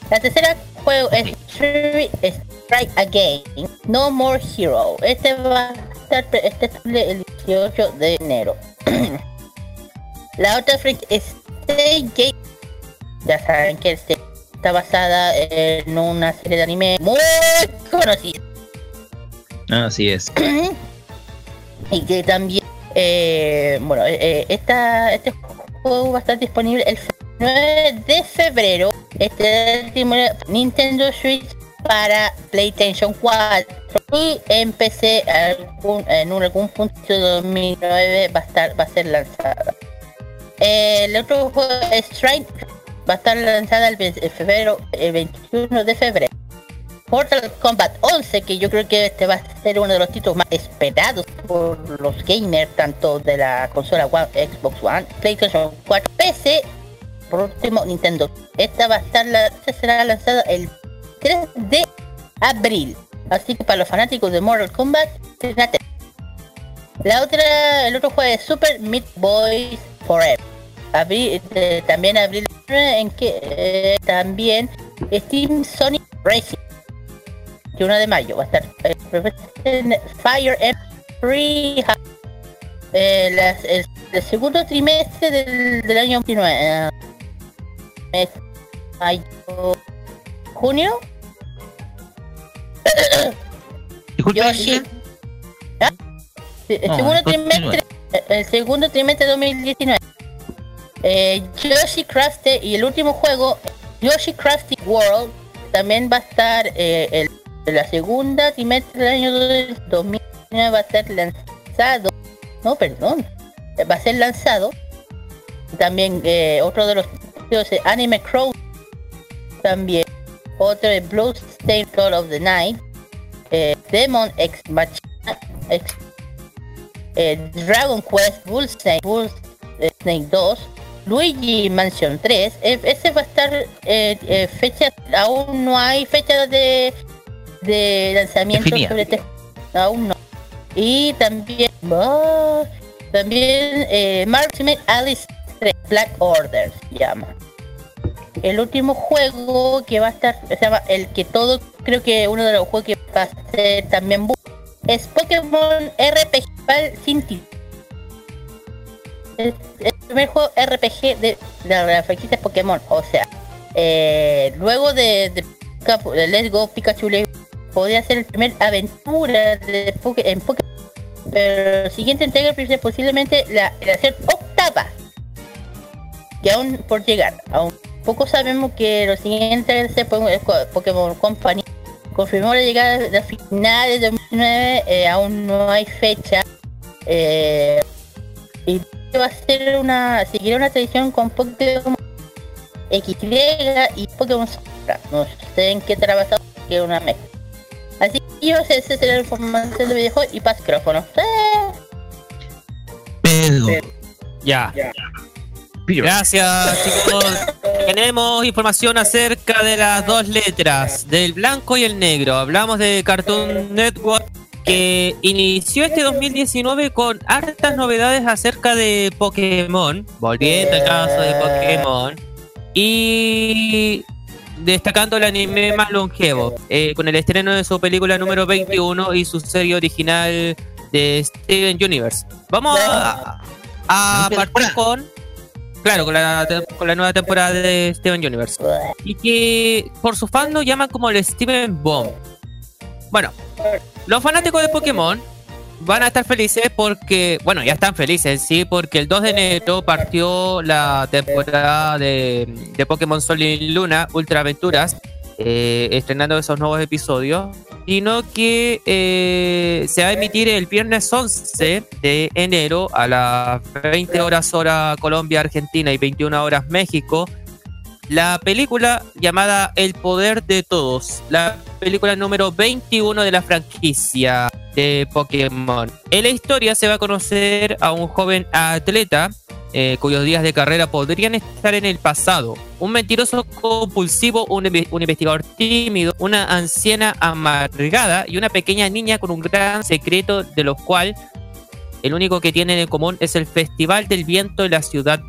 Speaker 2: La tercera juego es Stri- Strike Again, No More Hero. Este va a estar este es el 18 de enero. La otra franquicia es Stay Gate. Ya saben que este está basada en una serie de anime muy conocida.
Speaker 1: Así es.
Speaker 2: y que también eh, bueno eh, esta, este juego va a estar disponible el 9 de febrero este último Nintendo Switch para PlayStation 4 y en PC algún- en algún punto de 2009 va a estar va a ser lanzada. El otro juego Strike va a estar lanzada el, ve- el febrero el 21 de febrero. Mortal Kombat 11, que yo creo que este va a ser uno de los títulos más esperados por los gamers, tanto de la consola Xbox One, PlayStation 4, PC, por último Nintendo. Esta va a estar la, será lanzada el 3 de abril. Así que para los fanáticos de Mortal Kombat, fíjate. La otra, el otro juego es Super Meat Boys Forever. Eh, también abril en que eh, también Steam Sonic Racing 21 de mayo va a estar eh, Fire Emblem eh, el, segundo trimestre del, del año 29 eh, mes- mayo junio.
Speaker 1: Disculpe,
Speaker 2: ¿Ah? Sí, el
Speaker 1: No,
Speaker 2: segundo trimestre el segundo trimestre de 2019 eh, Yoshi y el último juego Yoshi Crafted World también va a estar eh, el, la segunda trimestre del año del 2019 va a ser lanzado no perdón va a ser lanzado también eh, otro de los Anime Crow también. Otro es Bloodstained Call of the Night, eh, Demon X Machina, eh, Dragon Quest Bull Snake 2, Luigi Mansion 3, eh, ese va a estar eh, fecha, aún no hay fecha de, de lanzamiento sobre este, aún no. Y también, ah, también Marksman Alice 3, Black Order se llama. El último juego que va a estar, se llama el que todo, creo que uno de los juegos que va a ser también es Pokémon RPG sin título. Es el primer juego RPG de, de la franquicia Pokémon, o sea, eh, luego de, de, de Let's Go Pikachu podría ser el primer aventura de en Pokémon, pero la siguiente entrega posiblemente la, la ser octava, que aún por llegar, aún poco sabemos que los siguientes Pokémon Pokémon Company confirmó la llegada de las finales de 2009, eh, aún no hay fecha. eh, y va a ser una, seguirá una tradición con Pokémon XY y Pokémon Sombra. No sé en qué trabajo que una mezcla. Así que yo sé, esa será la información de videojuegos y paz micrófono. Eh,
Speaker 1: Pedro.
Speaker 3: Ya. Gracias, chicos. Tenemos información acerca de las dos letras, del blanco y el negro. Hablamos de Cartoon Network que inició este 2019 con hartas novedades acerca de Pokémon, volviendo al caso de Pokémon, y destacando el anime más longevo, eh, con el estreno de su película número 21 y su serie original de Steven Universe. Vamos a, partir con Claro, con la, con la nueva temporada de Steven Universe. Y que por su fan lo llaman como el Steven Bomb. Bueno, los fanáticos de Pokémon van a estar felices porque, bueno, ya están felices sí, porque el 2 de enero partió la temporada de, de Pokémon Sol y Luna Ultra Aventuras, eh, estrenando esos nuevos episodios, sino que eh, se va a emitir el viernes 11 de enero a las 20 horas hora Colombia, Argentina y 21 horas México, la película llamada El Poder de Todos, la película número 21 de la franquicia de Pokémon. En la historia se va a conocer a un joven atleta eh, cuyos días de carrera podrían estar en el pasado, un mentiroso compulsivo, un, inve- un investigador tímido, una anciana amargada y una pequeña niña con un gran secreto de los cual el único que tienen en común es el Festival del Viento de la ciudad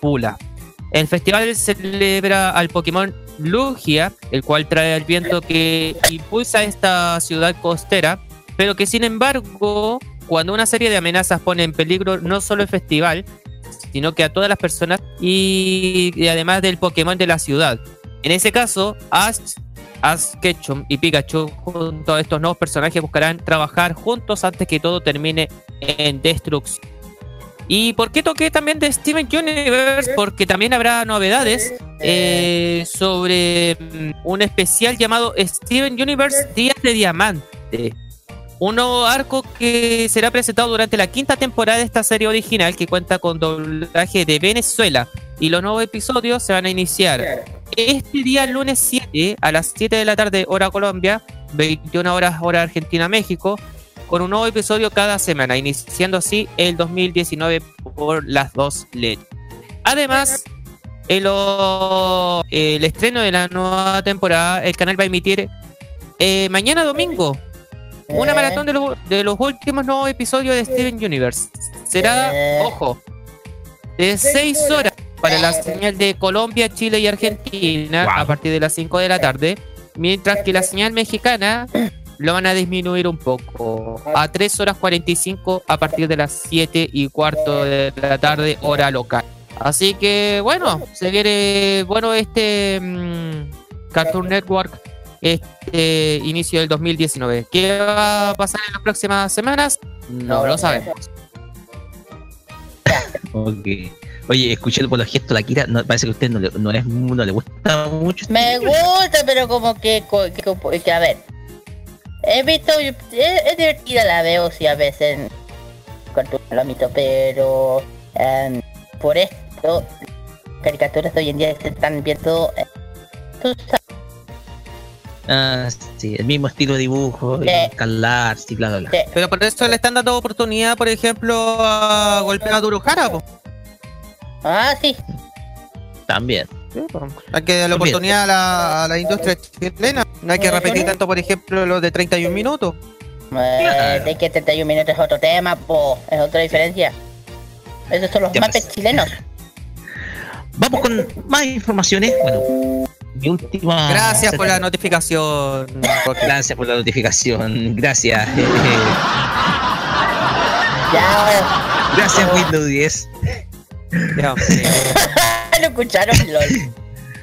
Speaker 3: Pula. El festival celebra al Pokémon Lugia, el cual trae el viento que impulsa esta ciudad costera, pero que sin embargo, cuando una serie de amenazas pone en peligro no solo el festival, sino que a todas las personas y, además del Pokémon de la ciudad. En ese caso, Ash, Ash Ketchum y Pikachu, junto a estos nuevos personajes, buscarán trabajar juntos antes que todo termine en destrucción. ¿Y por qué toqué también de Steven Universe? Porque también habrá novedades eh, sobre mm, un especial llamado Steven Universe Días de Diamante. Un nuevo arco que será presentado durante la quinta temporada de esta serie original que cuenta con doblaje de Venezuela. Y los nuevos episodios se van a iniciar este día, lunes 7, a las 7 de la tarde, hora Colombia, 21 horas, hora Argentina, México, con un nuevo episodio cada semana, iniciando así el 2019 por las dos letras. Además, el, o- el estreno de la nueva temporada, el canal va a emitir eh, mañana domingo una maratón de, los- de los últimos nuevos episodios de Steven Universe. Será,
Speaker 2: Eh.
Speaker 3: ojo, de 6 horas. para la señal de Colombia, Chile y Argentina
Speaker 1: Wow.
Speaker 3: a partir de las 5 de la tarde, mientras que la señal mexicana lo van a disminuir un poco a 3 horas 45 a partir de las 7 y cuarto de la tarde hora local. Así que bueno, se viene bueno este mm, Cartoon Network este inicio del 2019. ¿Qué va a pasar en las próximas semanas? No lo sabemos.
Speaker 1: Ok. Oye, escuché por los gestos de la Kira, no, parece que a usted no le, no es, no le gusta mucho.
Speaker 2: Me gusta, pero como que, que, a ver. He visto, es, es divertida la veo si a veces en Cartoon lo admito, pero em, por esto caricaturas de hoy en día se están viendo eh, tú sabes,
Speaker 1: Ah, sí, el mismo estilo de dibujo,
Speaker 2: Sí.
Speaker 1: escalar, sí, bla, bla, bla.
Speaker 2: Sí.
Speaker 3: Pero por eso le están dando oportunidad, por ejemplo, a golpear a Durujara, po.
Speaker 2: Ah, sí.
Speaker 1: También.
Speaker 3: Hay que darle la oportunidad a la, a la industria chilena. No hay que repetir tanto, por ejemplo, los de 31 minutos.
Speaker 2: Eh, de que 31 minutos es otro tema, po. Es otra diferencia. Esos son los mapes chilenos.
Speaker 1: Vamos con más informaciones. Bueno, mi última.
Speaker 3: Gracias por la notificación.
Speaker 1: Gracias por la notificación. Gracias.
Speaker 2: Ya,
Speaker 1: Gracias, Windows 10.
Speaker 3: Ya, sí.
Speaker 2: lo escucharon, lol.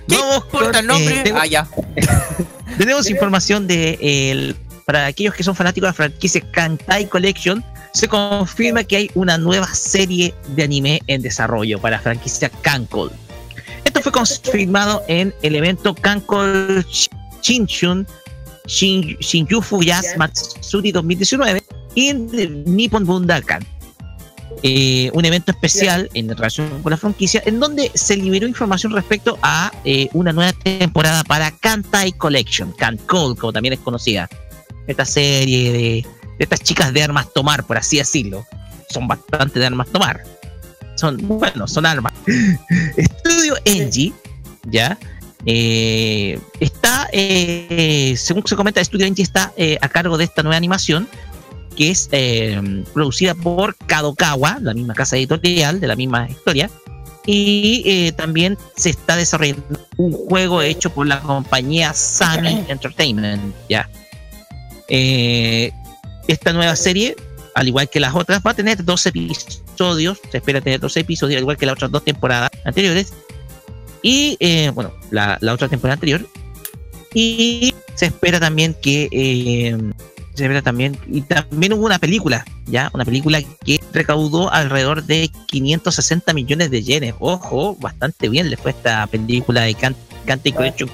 Speaker 3: ¿Qué
Speaker 1: Vamos
Speaker 3: importa el nombre?
Speaker 1: eh, tengo-
Speaker 3: ah, ya.
Speaker 1: Tenemos información de el, para aquellos que son fanáticos de la franquicia Kantai Collection. Se confirma que hay una nueva serie de anime en desarrollo para la franquicia Kankol. Esto fue confirmado en el evento Kankol Shinchun Shin, Shinjufu Yas Matsuri 2019 en Nippon Bundakan. Eh, un evento especial en relación con la franquicia en donde se liberó información respecto a eh, una nueva temporada para Kantai Collection, Kankol, como también es conocida. Esta serie de, de estas chicas de armas tomar, por así decirlo. Son bastante de armas tomar. Son, bueno, son armas. Estudio Engie, ¿ya? Eh, está, eh, según se comenta, Estudio Engie está eh, a cargo de esta nueva animación que es producida por Kadokawa, la misma casa editorial de la misma historia. Y también se está desarrollando un juego hecho por la compañía Sami Entertainment. Ya. Esta nueva serie, al igual que las otras, va a tener 12 episodios. Se espera tener 12 episodios, al igual que las otras dos temporadas anteriores. Y eh, bueno, la, otra temporada anterior. Y se espera también que eh, se espera también y también hubo una película ya una película que recaudó alrededor de 560 millones de yenes ojo bastante bien le fue esta película de Can Kantai Collection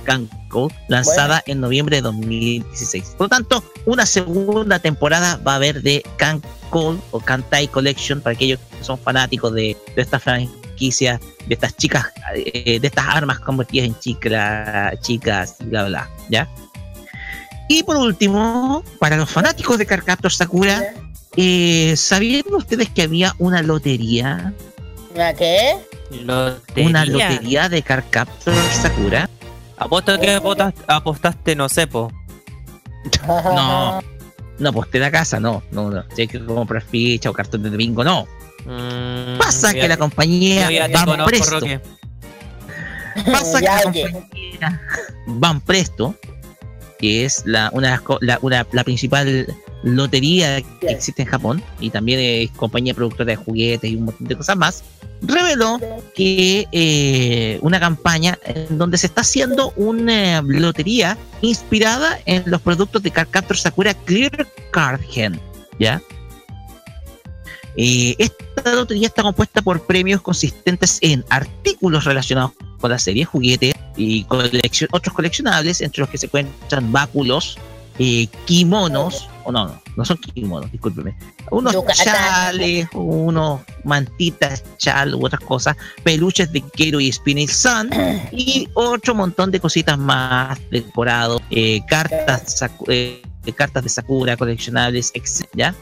Speaker 1: Lanzada en noviembre de 2016 por lo tanto una segunda temporada va a haber de Kanko o Kantai Collection para aquellos que son fanáticos de, de esta franquicia de estas chicas eh, de estas armas convertidas en chicas chicas bla bla ya y por último, para los fanáticos de Cardcaptor Sakura, eh, ¿sabían ustedes que había una lotería?
Speaker 2: ¿Una qué?
Speaker 3: Lotería.
Speaker 1: Una lotería de Cardcaptor Sakura.
Speaker 3: Apuesto que apostaste, apostaste, no sé, po.
Speaker 1: No, no aposté la casa, no, no, no. Si hay que comprar ficha o cartón de bingo, no.
Speaker 3: Mm,
Speaker 1: Pasa que la compañía Presto,
Speaker 3: Roque.
Speaker 1: pasa que
Speaker 2: Ya,
Speaker 1: la compañía Van Presto, que es la, una, de las co- la, una- la principal lotería que existe en Japón y también es compañía productora de juguetes y un montón de cosas más, reveló que eh, una campaña en donde se está haciendo una lotería inspirada en los productos de Cardcaptor Sakura Clear Card Gen, ¿ya? Eh, esta lotería está compuesta por premios consistentes en artículos relacionados con la serie, juguetes y otros coleccionables, entre los que se encuentran báculos, eh, kimonos, o no, no, no son kimonos, discúlpeme, unos
Speaker 2: Yucatán.
Speaker 1: chales, unos mantitas, chal u otras cosas, peluches de Kero y Spinel Sun y otro montón de cositas más decorados, eh, cartas, eh, cartas de Sakura, coleccionables, etc.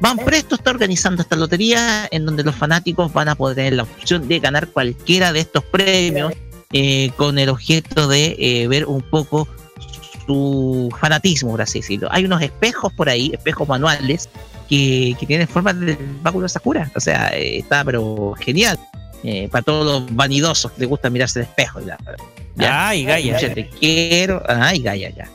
Speaker 1: Van Presto está organizando esta lotería en donde los fanáticos van a poder tener la opción de ganar cualquiera de estos premios eh, con el objeto de eh, ver un poco su fanatismo, por así decirlo. Hay unos espejos por ahí, espejos manuales, que, que tienen forma de báculo Sakura. O sea, eh, está pero genial. Eh, para todos los vanidosos que les gusta mirarse el espejo. Ya,
Speaker 3: Ya, y Gaia.
Speaker 1: Yo te quiero. Ay, Gaia, ya.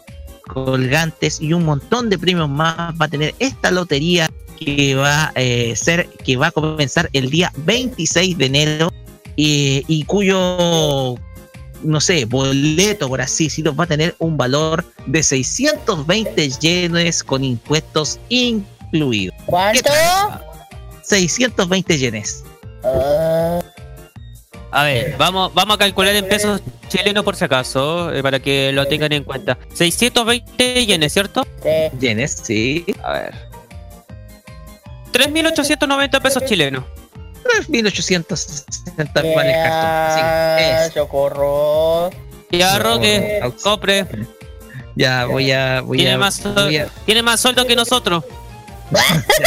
Speaker 1: Colgantes y un montón de premios más va a tener esta lotería que va a ser, que va a comenzar el día 26 de enero eh, y cuyo, no sé, boleto, por así decirlo, va a tener un valor de 620 yenes con impuestos incluidos.
Speaker 2: ¿Cuánto?
Speaker 1: 620 yenes.
Speaker 2: Ah,
Speaker 3: A ver, vamos, vamos a calcular en pesos chilenos por si acaso, eh, para que lo tengan en cuenta. 620 yenes, ¿cierto?
Speaker 2: sí.
Speaker 1: Yenes, sí.
Speaker 3: A ver. 3.890 pesos chilenos.
Speaker 1: 1860 vale el cartón.
Speaker 2: Ya,
Speaker 1: Sí, es.
Speaker 2: socorro.
Speaker 3: Ya, Roque,
Speaker 1: no.
Speaker 3: compre.
Speaker 1: Ya, voy a. Voy
Speaker 5: Tiene
Speaker 1: a,
Speaker 5: más,
Speaker 1: voy a-
Speaker 5: tiene más sueldo que nosotros.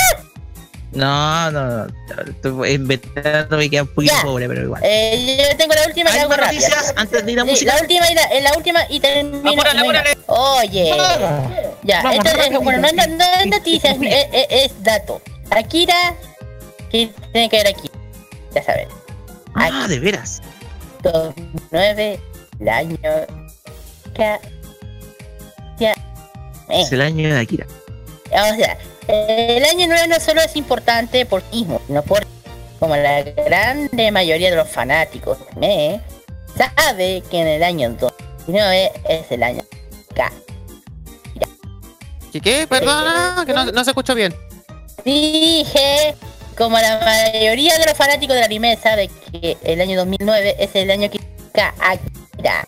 Speaker 1: No, no, no. Estoy inventando me queda un poquito pobre, pero igual.
Speaker 2: Eh, yo tengo la última que
Speaker 1: ¿Hay
Speaker 2: hago
Speaker 1: más
Speaker 2: rápida.
Speaker 1: noticias antes de ir a
Speaker 2: Sí,
Speaker 1: música?
Speaker 2: la última y la, eh, la última y termino.
Speaker 5: Apúrale, apúrale.
Speaker 2: Oye. Ya,
Speaker 1: Vamos,
Speaker 2: esto es, bueno, no, es- no es noticias, es, es- es dato. Akira, ¿qué tiene que ver aquí? Ya sabes.
Speaker 1: Ah, de veras.
Speaker 2: 2009, el año. Ya. Ya. Eh.
Speaker 1: Es el año de Akira.
Speaker 2: O sea, el año nuevo no solo es importante por sí mismo, sino por como la grande mayoría de los fanáticos ¿eh? sabe que en el año 2009 es el año K.
Speaker 5: ¿Qué, qué? Perdona, que no, no se escuchó bien.
Speaker 2: Dije, como la mayoría de los fanáticos del anime sabe que el año 2009 es el año que Akira.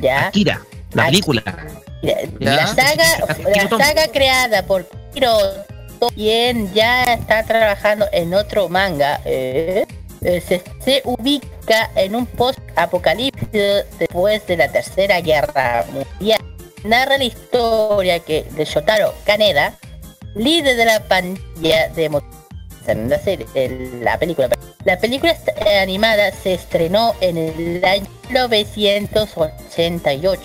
Speaker 2: ¿Ya?
Speaker 1: Akira, la
Speaker 2: Ak-
Speaker 1: película.
Speaker 2: La, saga, la saga creada por Hiroto, quien ya está trabajando en otro manga, eh, eh, se, se ubica en un post-apocalipsis después de la Tercera Guerra Mundial. Narra la historia que de Shotaro Kaneda, líder de la pandilla de mo- la serie, la película. La película eh, animada se estrenó en el año 1988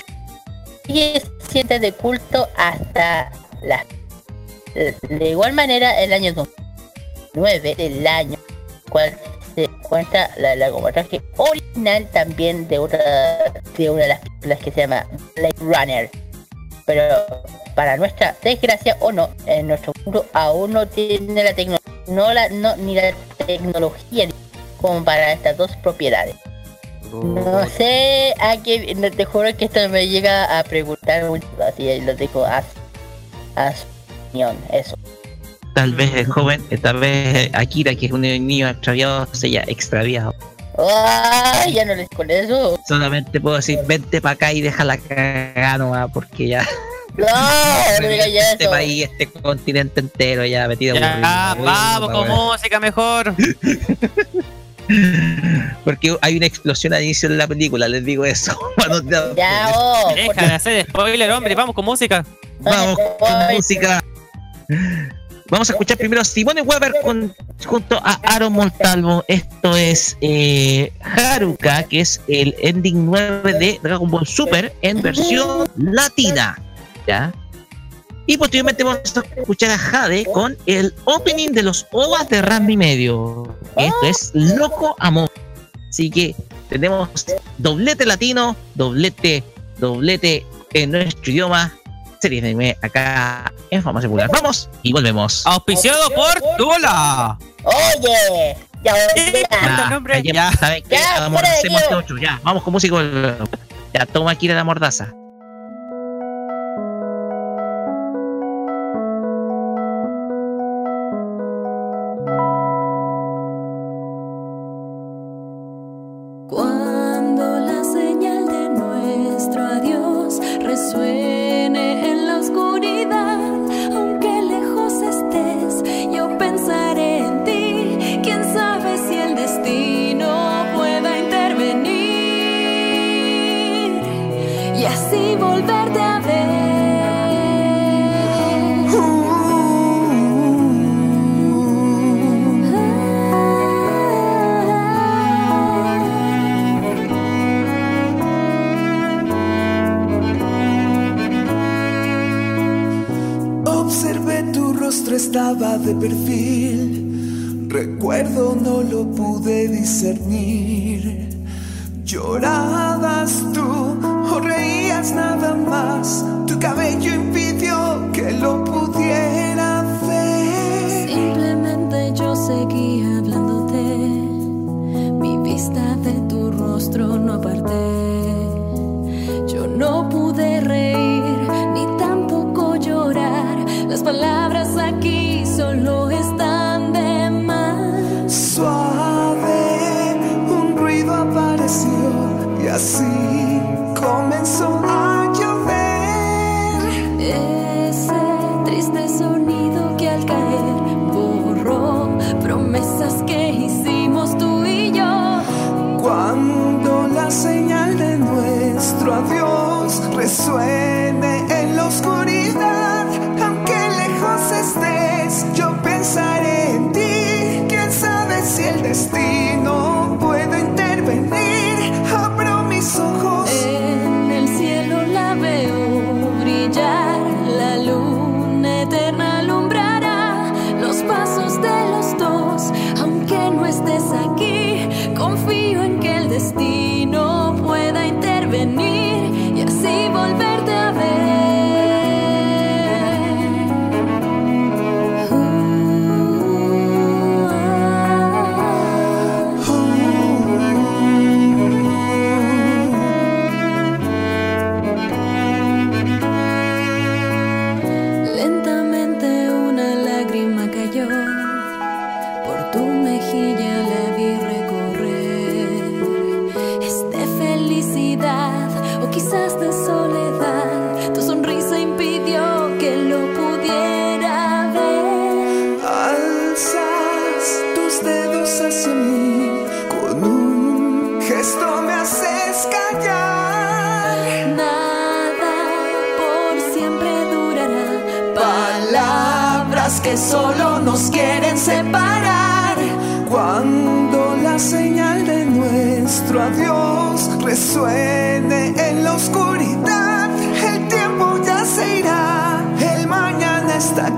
Speaker 2: y es siente de culto hasta la de igual manera el año 2009 el año cual se cuenta la largometraje original también de una de una de las películas que se llama Blade Runner pero para nuestra desgracia o no en nuestro mundo aún no tiene la tecnología no la no ni la tecnología como para estas dos propiedades. No sé a qué te juro que esto me llega a preguntar mucho así lo dejo a, a su opinión eso.
Speaker 1: Tal vez el joven, eh, tal vez Akira, que es un niño extraviado, se haya extraviado.
Speaker 2: Ay, ya no les con eso
Speaker 1: Solamente puedo decir, vente para acá y déjala cagada nomás, porque ya
Speaker 2: no no me digas ya
Speaker 1: este
Speaker 2: eso
Speaker 1: país, este continente entero ya metido
Speaker 5: Ya,
Speaker 1: aburrido,
Speaker 5: vamos con música mejor.
Speaker 1: Porque hay una explosión al inicio de la película, les digo eso.
Speaker 2: Ya oh
Speaker 5: Deja de hacer spoiler, hombre. Vamos con música.
Speaker 1: Vamos con música. Vamos a escuchar primero Simone Weber junto a Aaron Montalvo. Esto es eh, Haruka, que es el ending 9 de Dragon Ball Super en versión latina. ¿Ya? Y posteriormente vamos a escuchar a Jade con el opening de los OVAs de Randy Medio. Esto es Loco Amor. Así que tenemos doblete latino, doblete, doblete en nuestro idioma. Series de anime acá en Farmacia Popular. Vamos y volvemos.
Speaker 5: Auspiciado por Tula.
Speaker 2: oye ya ya.
Speaker 5: Ah,
Speaker 1: ya,
Speaker 5: Ya.
Speaker 2: Ya,
Speaker 1: ya, vamos con música. Ya, toma aquí la mordaza.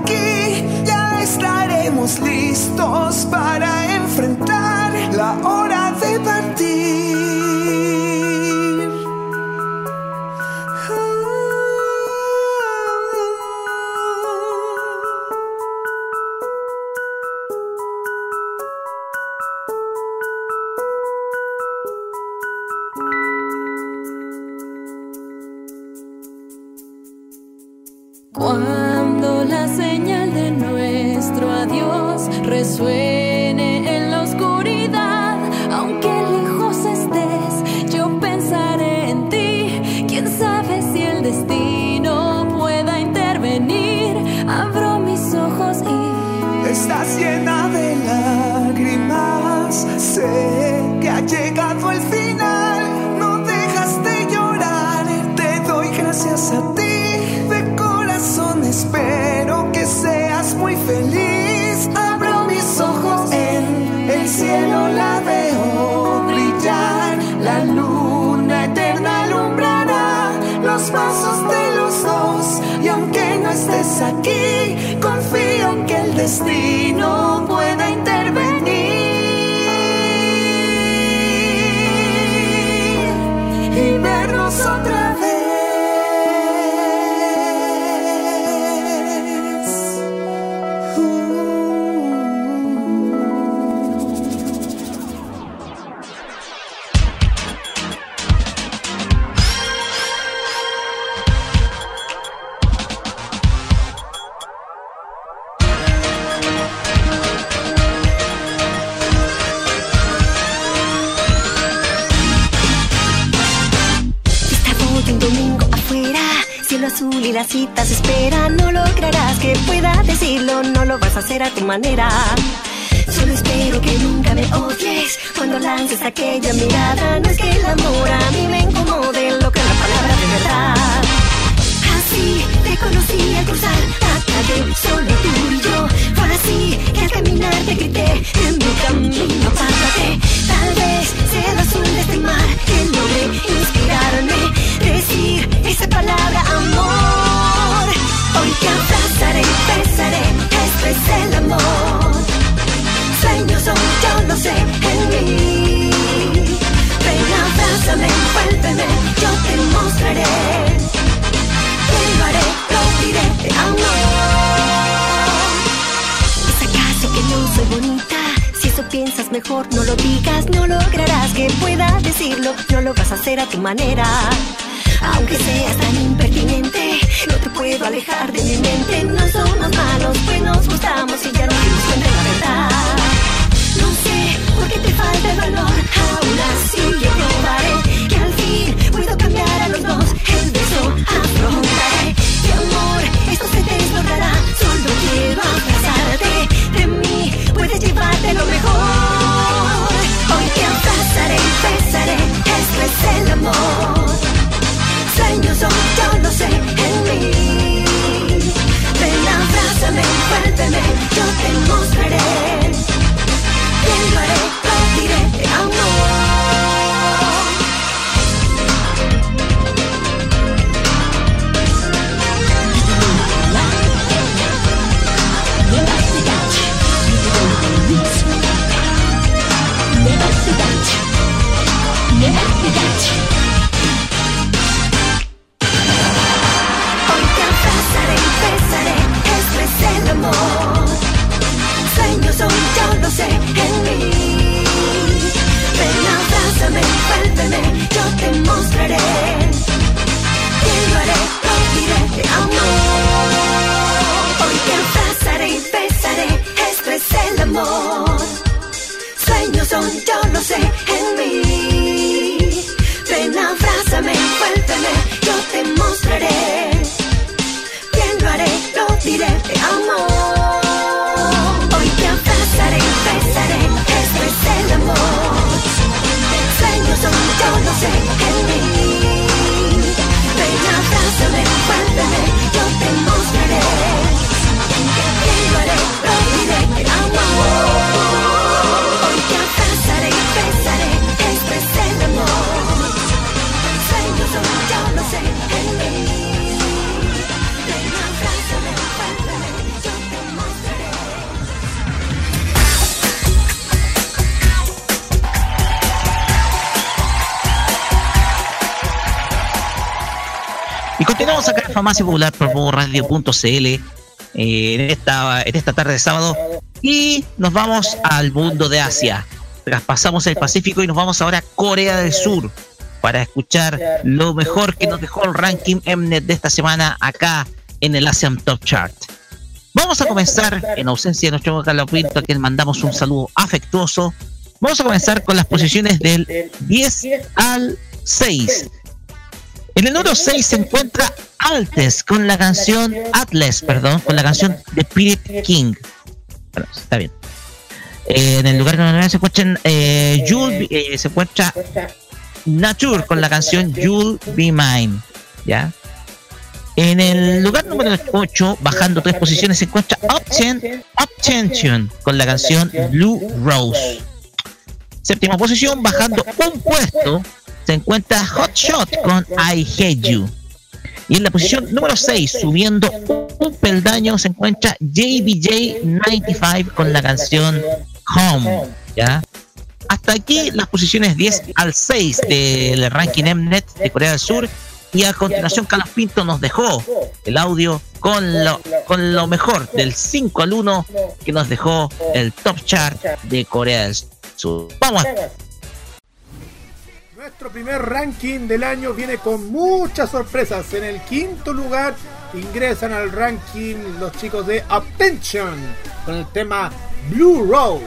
Speaker 6: aquí
Speaker 7: ya estaremos listos para enfrentar la hora de partir.
Speaker 1: Farmacia Popular por Radio.cl eh, en, esta, en esta tarde de sábado y nos vamos al mundo de Asia. Traspasamos el Pacífico y nos vamos ahora a Corea del Sur para escuchar lo mejor que nos dejó el ranking Mnet de esta semana acá en el Asian Top Chart. Vamos a comenzar, en ausencia de nuestro Carlos Pinto, a quien mandamos un saludo afectuoso. Vamos a comenzar con las posiciones del 10 al 6. En el número 6 se encuentra Altes con la canción Atlas, perdón, con la canción The Spirit King. Bueno, está bien. Eh, en el lugar número se eh, eh, se encuentra Nature con la canción You'll Be Mine. ¿Ya? En el lugar número 8, bajando tres posiciones, se encuentra Obtention con la canción Blue Rose. Séptima posición, bajando un puesto, se encuentra Hot Shot con I Hate You. Y en la posición número 6, subiendo un peldaño, se encuentra JBJ95 con la canción Home. ¿ya? Hasta aquí las posiciones 10 al 6 del ranking Mnet de Corea del Sur. Y a continuación, Carlos Pinto nos dejó el audio con lo, con lo mejor del 5 al 1 que nos dejó el top chart de Corea del Sur. Vamos.
Speaker 4: Nuestro primer ranking del año viene con muchas sorpresas. En el quinto lugar ingresan al ranking los chicos de Attention con el tema Blue Rose.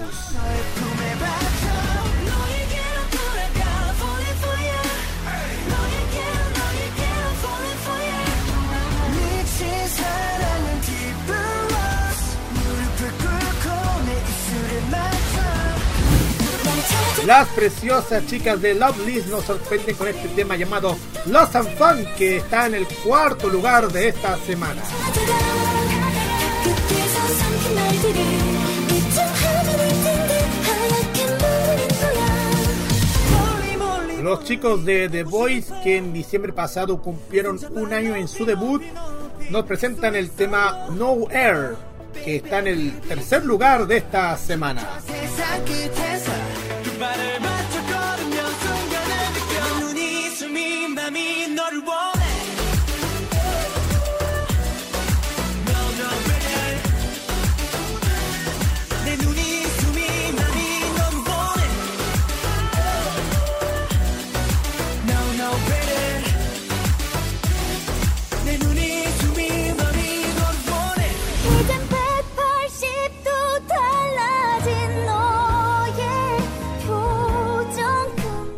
Speaker 4: Las preciosas chicas de Love List nos sorprenden con este tema llamado Lost and Fun que está en el cuarto lugar de esta semana. Los chicos de The Voice que en diciembre pasado cumplieron un año en su debut nos presentan el tema No Air que está en el tercer lugar de esta semana.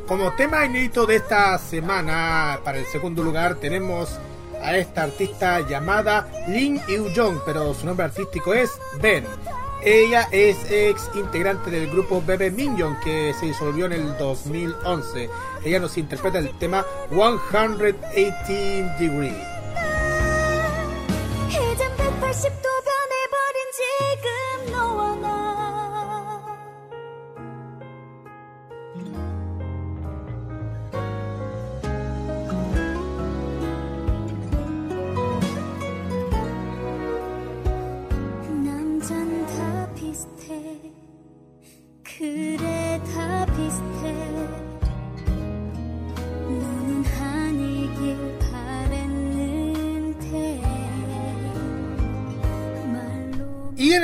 Speaker 4: Como tema inédito de esta semana, para el segundo lugar tenemos a esta artista llamada Lin Yu-jong, pero su nombre artístico es Ben. Ella es ex integrante del grupo Bebe Minion que se disolvió en el 2011. Ella nos interpreta el tema 118 Degree.
Speaker 6: 이젠 180도 변해버린 지금 너와 나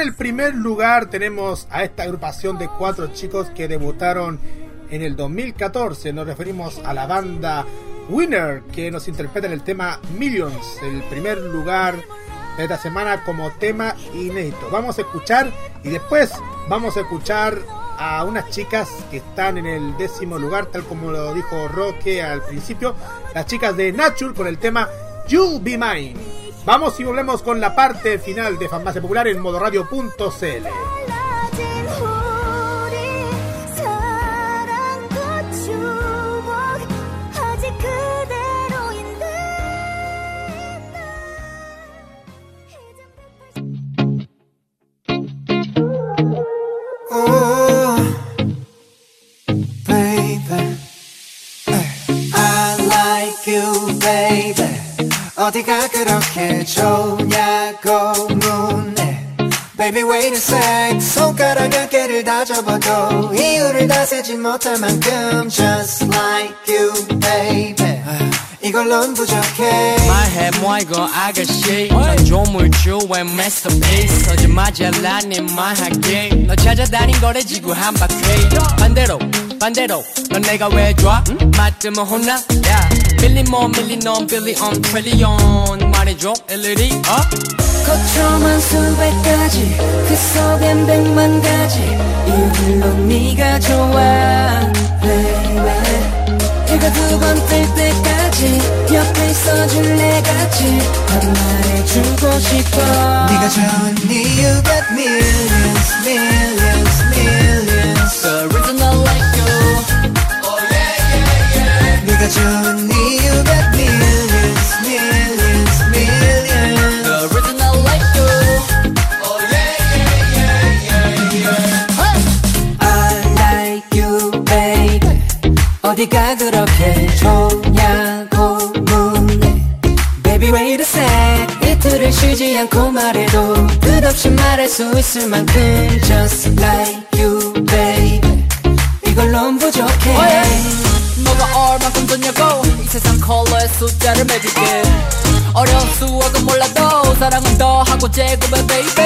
Speaker 4: el primer lugar tenemos a esta agrupación de cuatro chicos que debutaron en el 2014. Nos referimos a la banda Winner que nos interpreta el tema Millions, el primer lugar de esta semana como tema inédito. Vamos a escuchar y después vamos a escuchar a unas chicas que están en el décimo lugar, tal como lo dijo Roque al principio, las chicas de Nature con el tema You'll Be Mine. Vamos y volvemos con la parte final de Fanbase Popular en modoradio.cl.
Speaker 7: baby. 어디가 그렇게 좋냐고 묻네. Baby, wait a sec. 손가락 몇 개를 다 접어도 이유를 다 세지 못할 만큼 just like you, baby.
Speaker 6: 이걸론 부족해.
Speaker 8: 말해 뭐 이거 아가씨? 넌 조물주의 masterpiece. 서지마자 난네 말할게. 너 찾아다닌 거래 지구 한 바퀴. 반대로 반대로. 넌 내가 왜 좋아? 맞으면 혼나? 야 밀린 뭐 밀린 넌 빌리언 트릴리언 말해줘 일일이 어?
Speaker 9: 거쳐만 수백 가지 그 속엔 백만 가지. 이유들로 네가 좋아 baby. 해가 두 번 뜰 때까지 옆에 있어줄래 같이. 난 말해주고 싶어.
Speaker 6: 네가 좋은 이유가 millions millions millions.
Speaker 8: The reason I like you.
Speaker 6: 네가 좋은 이유가 millions millions
Speaker 9: 어디가 그렇게 좋냐고 묻네 Baby wait a sec 이틀을 쉬지 않고 말해도 끝없이 말할 수 있을 만큼 Just like you baby 이걸론 부족해
Speaker 8: 너가 얼마큼 줬냐고. 이 세상 컬러의 숫자를 매줄게. 어려운 수학은 몰라도 사랑은 더 하고 제곱해 베이비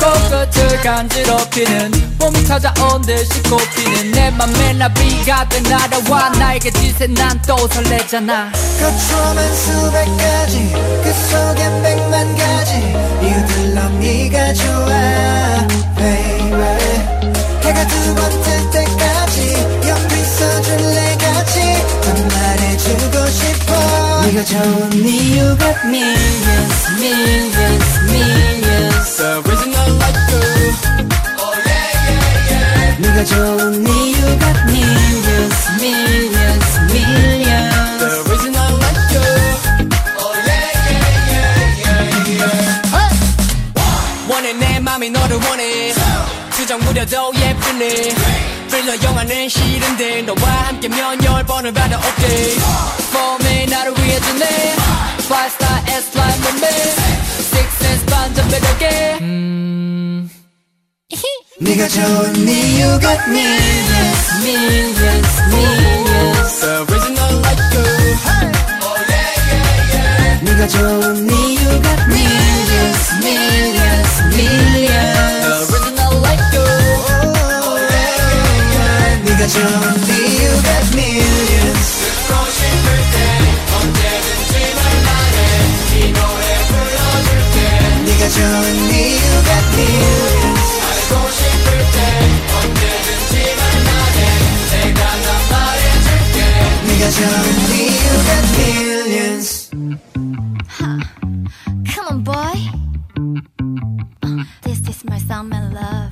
Speaker 8: 코끝을 간지럽히는 봄이 찾아온 듯이 꽃피는 내 맘에 나비가 돼 날아와 나에게 지새 난또 설레잖아.
Speaker 6: 거쳐만 수백 가지 그 속엔 백만 가지 이유들로 네가 좋아 baby. 해가 두 번 뜰 때까지 옆에 있어줄래 같이 난 말해주고 싶어 네가 좋은 이유가
Speaker 9: Millions millions millions
Speaker 8: The reason I like you
Speaker 9: 네가 좋은 이유가 millions millions millions
Speaker 8: The reason I like you 원해 내 맘이 너를 원해 수정 무려도 예쁘네 필러 영화는 싫은데 너와 함께면 열 번을 받아 오케이 몸에 나를 위해 주네 Five star S line 몸매 Six sense 반전 매력에
Speaker 6: 네가 좋은 이유가 millions
Speaker 9: millions millions
Speaker 8: The reason I like you
Speaker 9: 네가 좋은 이유가 millions millions millions
Speaker 6: 가져온뒤 You got millions
Speaker 10: 싶을 때 언제든지 말해 이 노래 불러줄게 네가 좋은 You got millions. 알고 싶을 때 언제든지 말해 내가 말해줄게 네가 좋은 millions. Huh. Come on boy. Uh, this is my song and love.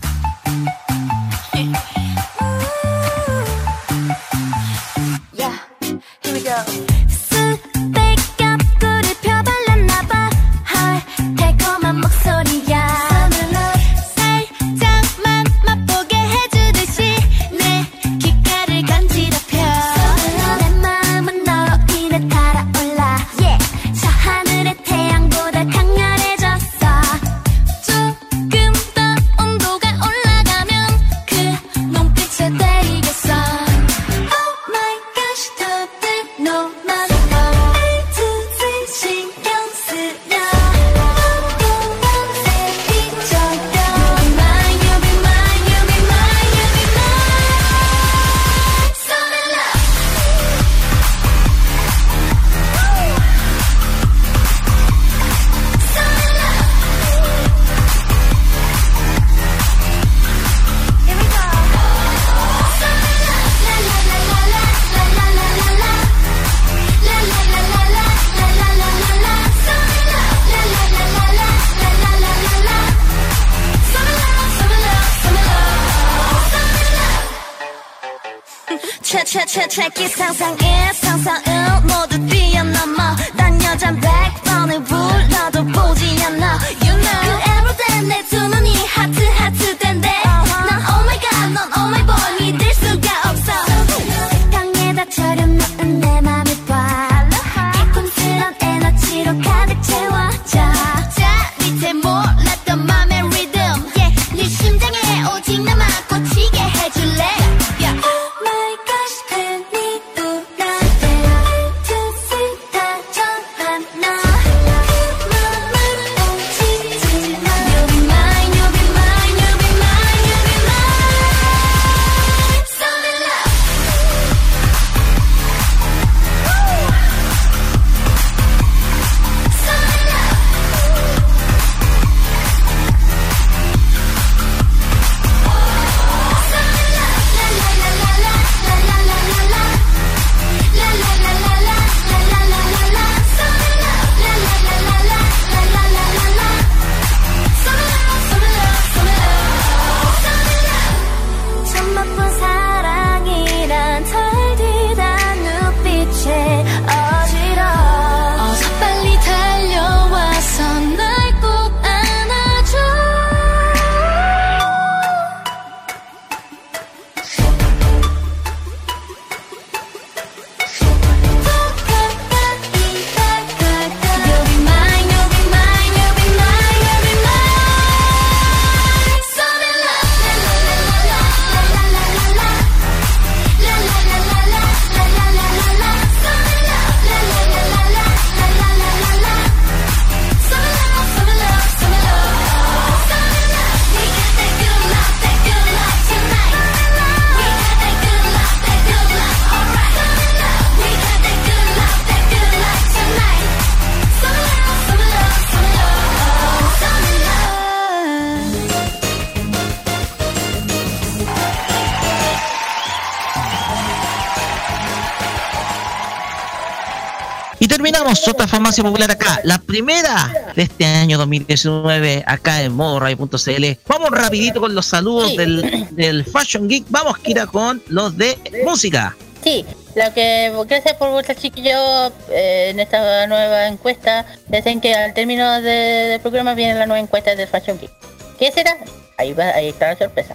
Speaker 1: Y terminamos otra farmacia popular acá, la primera de este año 2019 acá en modoradio.cl. Vamos rapidito con los saludos
Speaker 2: Sí.
Speaker 1: del, del Fashion Geek. Vamos, Kira, con los de música.
Speaker 2: Sí, lo que gracias por vuestro chiquillo eh, en esta nueva encuesta. Dicen que al término de- del programa viene la nueva encuesta del Fashion Geek. ¿Qué será? Ahí va, ahí está la sorpresa.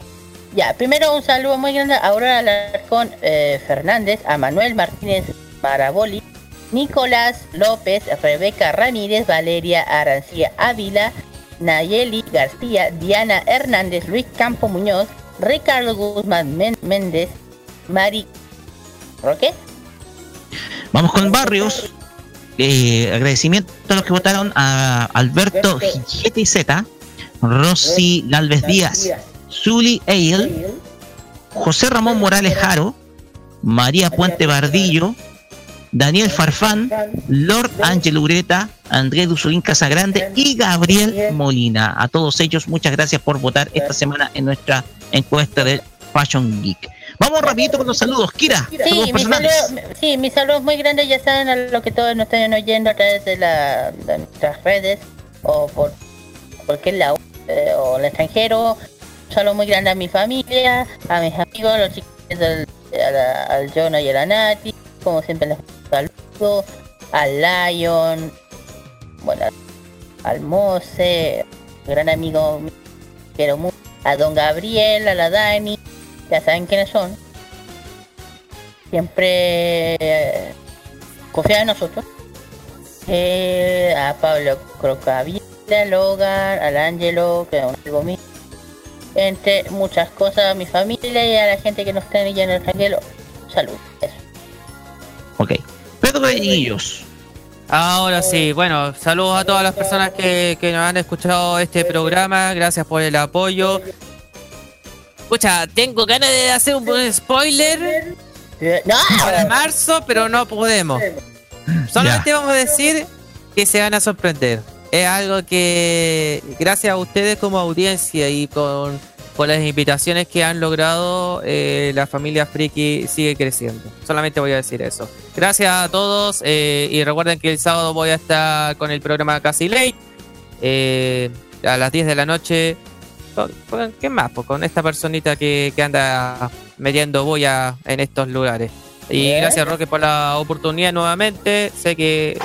Speaker 2: Ya, primero un saludo muy grande a Aurora Alarcón eh, Fernández, a Manuel Martínez Maraboli, Nicolás López, Rebeca Ramírez, Valeria Arancía Ávila, Nayeli García, Diana Hernández, Luis Campo Muñoz, Ricardo Guzmán Men- Méndez, Mari Roque,
Speaker 1: Vamos con Barrios. Eh, agradecimiento a los que votaron a Alberto GTZ, Rosy Galvez Díaz, Zuli Eil, José Ramón Morales Jaro, María Puente Bardillo, Daniel Farfán, Lord Ángel Ureta, Andrés Duzulín Casagrande y Gabriel Molina. A todos ellos, muchas gracias por votar esta semana en nuestra encuesta de Fashion Geek. Vamos rapidito con los saludos. Kira,
Speaker 2: Sí, mi saludo, sí, mis saludos muy grandes ya saben a lo que todos nos están oyendo a través de, la, de nuestras redes o por cualquier lado eh, o el extranjero. Un saludo muy grande a mi familia, a mis amigos, a los chicos del, a la- al Jonah y a la Nati, como siempre les saludo, al Lion, bueno, al Mose, gran amigo quiero mucho, a Don Gabriel, a la Dani, ya saben quiénes son siempre eh, en nosotros. Eh, a Pablo Crocavilla, Logan, al Ángelo, que es un amigo mío. Entre muchas cosas, a mi familia y a la gente que nos está en el extranjero. Salud. Eso.
Speaker 1: Ok. Pedro.
Speaker 3: Ahora sí, bueno, saludos a todas las personas que, que nos han escuchado este programa, gracias por el apoyo. Escucha, tengo ganas de hacer un buen spoiler para marzo, pero no podemos. Solamente vamos a decir que se van a sorprender. Es algo que, gracias a ustedes como audiencia y con, con las invitaciones que han logrado, eh, la familia Friki sigue creciendo. Solamente voy a decir eso. Gracias a todos eh, y recuerden que el sábado voy a estar con el programa Casi Late eh, a las 10 de la noche. ¿Qué más? Pues con esta personita que, que anda metiendo boya en estos lugares. Y
Speaker 2: Bien.
Speaker 3: gracias Roque por la oportunidad nuevamente. Sé que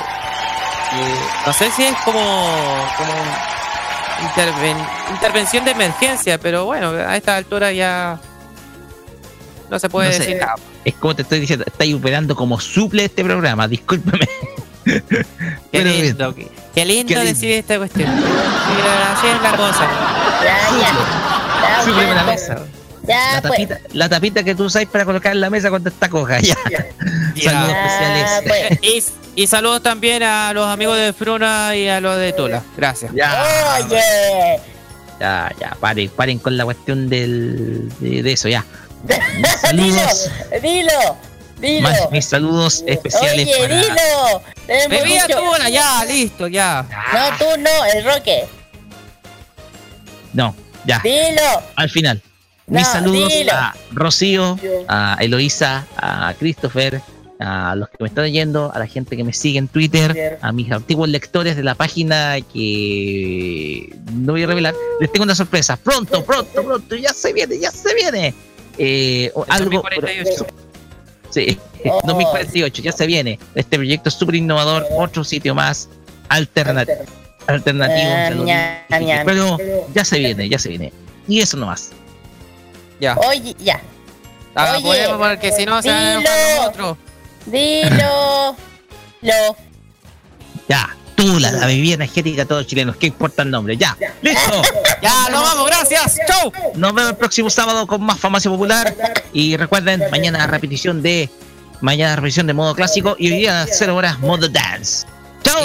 Speaker 3: eh, no sé si es como, como interven- intervención de emergencia, pero bueno, a esta altura ya no se puede
Speaker 1: No sé.
Speaker 3: decir nada.
Speaker 1: Es como te estoy diciendo, estáis operando como suple este programa, discúlpame.
Speaker 3: Qué
Speaker 1: Pero
Speaker 3: lindo, qué, qué lindo
Speaker 1: Qué lindo.
Speaker 3: decir esta cuestión. Sí, así es la cosa.
Speaker 2: Ya, ya. Ya,
Speaker 1: Suple
Speaker 2: bueno,
Speaker 1: la mesa.
Speaker 2: ya,
Speaker 1: La
Speaker 2: pues.
Speaker 1: tapita, la tapita que tú usas para colocar en la mesa cuando está coja. Ya. Saludos
Speaker 2: Ya,
Speaker 1: especiales.
Speaker 2: pues.
Speaker 3: Y, saludos también a los amigos de Fruna y a los de Tula. Gracias.
Speaker 1: Ya,
Speaker 2: Oye.
Speaker 1: ya, ya, paren, paren con la cuestión del, de, de eso, ya.
Speaker 2: Dilo,
Speaker 1: Saludos,
Speaker 2: dilo, dilo.
Speaker 1: más mis saludos especiales
Speaker 2: Oye,
Speaker 1: para.
Speaker 2: dilo.
Speaker 3: Bebía
Speaker 2: mucho-
Speaker 3: Tula, ya, listo, ya.
Speaker 2: No, tú no, el Roque.
Speaker 1: No, ya,
Speaker 2: Dilo.
Speaker 1: al final. Mis
Speaker 2: No,
Speaker 1: saludos
Speaker 2: dilo.
Speaker 1: a Rocío, a Eloísa, a Christopher, a los que me están oyendo, a la gente que me sigue en Twitter, a mis antiguos lectores de la página que no voy a revelar. Les tengo una sorpresa. Pronto, pronto, pronto. Ya se viene, ya se viene. Eh, o algo.
Speaker 3: 2048.
Speaker 1: Sí,
Speaker 2: Oh.
Speaker 1: 2048, ya se viene. Este proyecto es súper innovador, otro sitio más alternativo. Alternativo, dije,
Speaker 2: ña.
Speaker 1: pero ya se viene, ya se viene. Y eso nomás.
Speaker 3: Ya.
Speaker 2: Oye, ya.
Speaker 3: Ah,
Speaker 2: Oye,
Speaker 3: podemos, porque si no se van a enojar
Speaker 2: dilo. Lo.
Speaker 1: Ya, tú, la, la bebida energética de todos los chilenos, ¿qué importa el nombre? Ya, listo.
Speaker 3: Ya, nos vamos, gracias. Chau.
Speaker 1: Nos vemos el próximo sábado con más Farmacia Popular. Y recuerden, mañana repetición de. Mañana repetición de modo clásico y hoy día 0 horas modo dance. ¡Chao!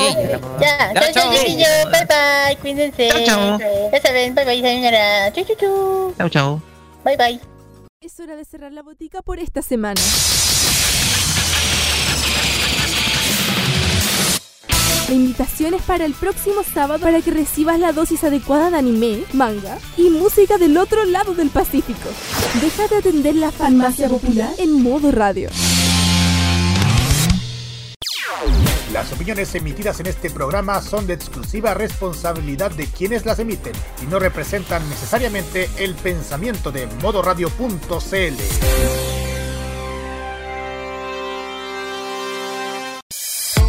Speaker 2: Ya,
Speaker 3: Ya,
Speaker 2: chao, chao,
Speaker 3: chao.
Speaker 2: chiquillos. Bye, bye. Cuídense.
Speaker 1: Chao, chao.
Speaker 2: Ya saben, bye, bye, señora. Chu, chu, chu.
Speaker 1: Chao, chao.
Speaker 2: Bye, bye.
Speaker 11: Es hora de cerrar la botica por esta semana. La invitación es para el próximo sábado para que recibas la dosis adecuada de anime, manga y música del otro lado del Pacífico. Deja de atender la farmacia popular en modo radio.
Speaker 4: Las opiniones emitidas en este programa son de exclusiva responsabilidad de quienes las emiten y no representan necesariamente el pensamiento de modoradio.cl.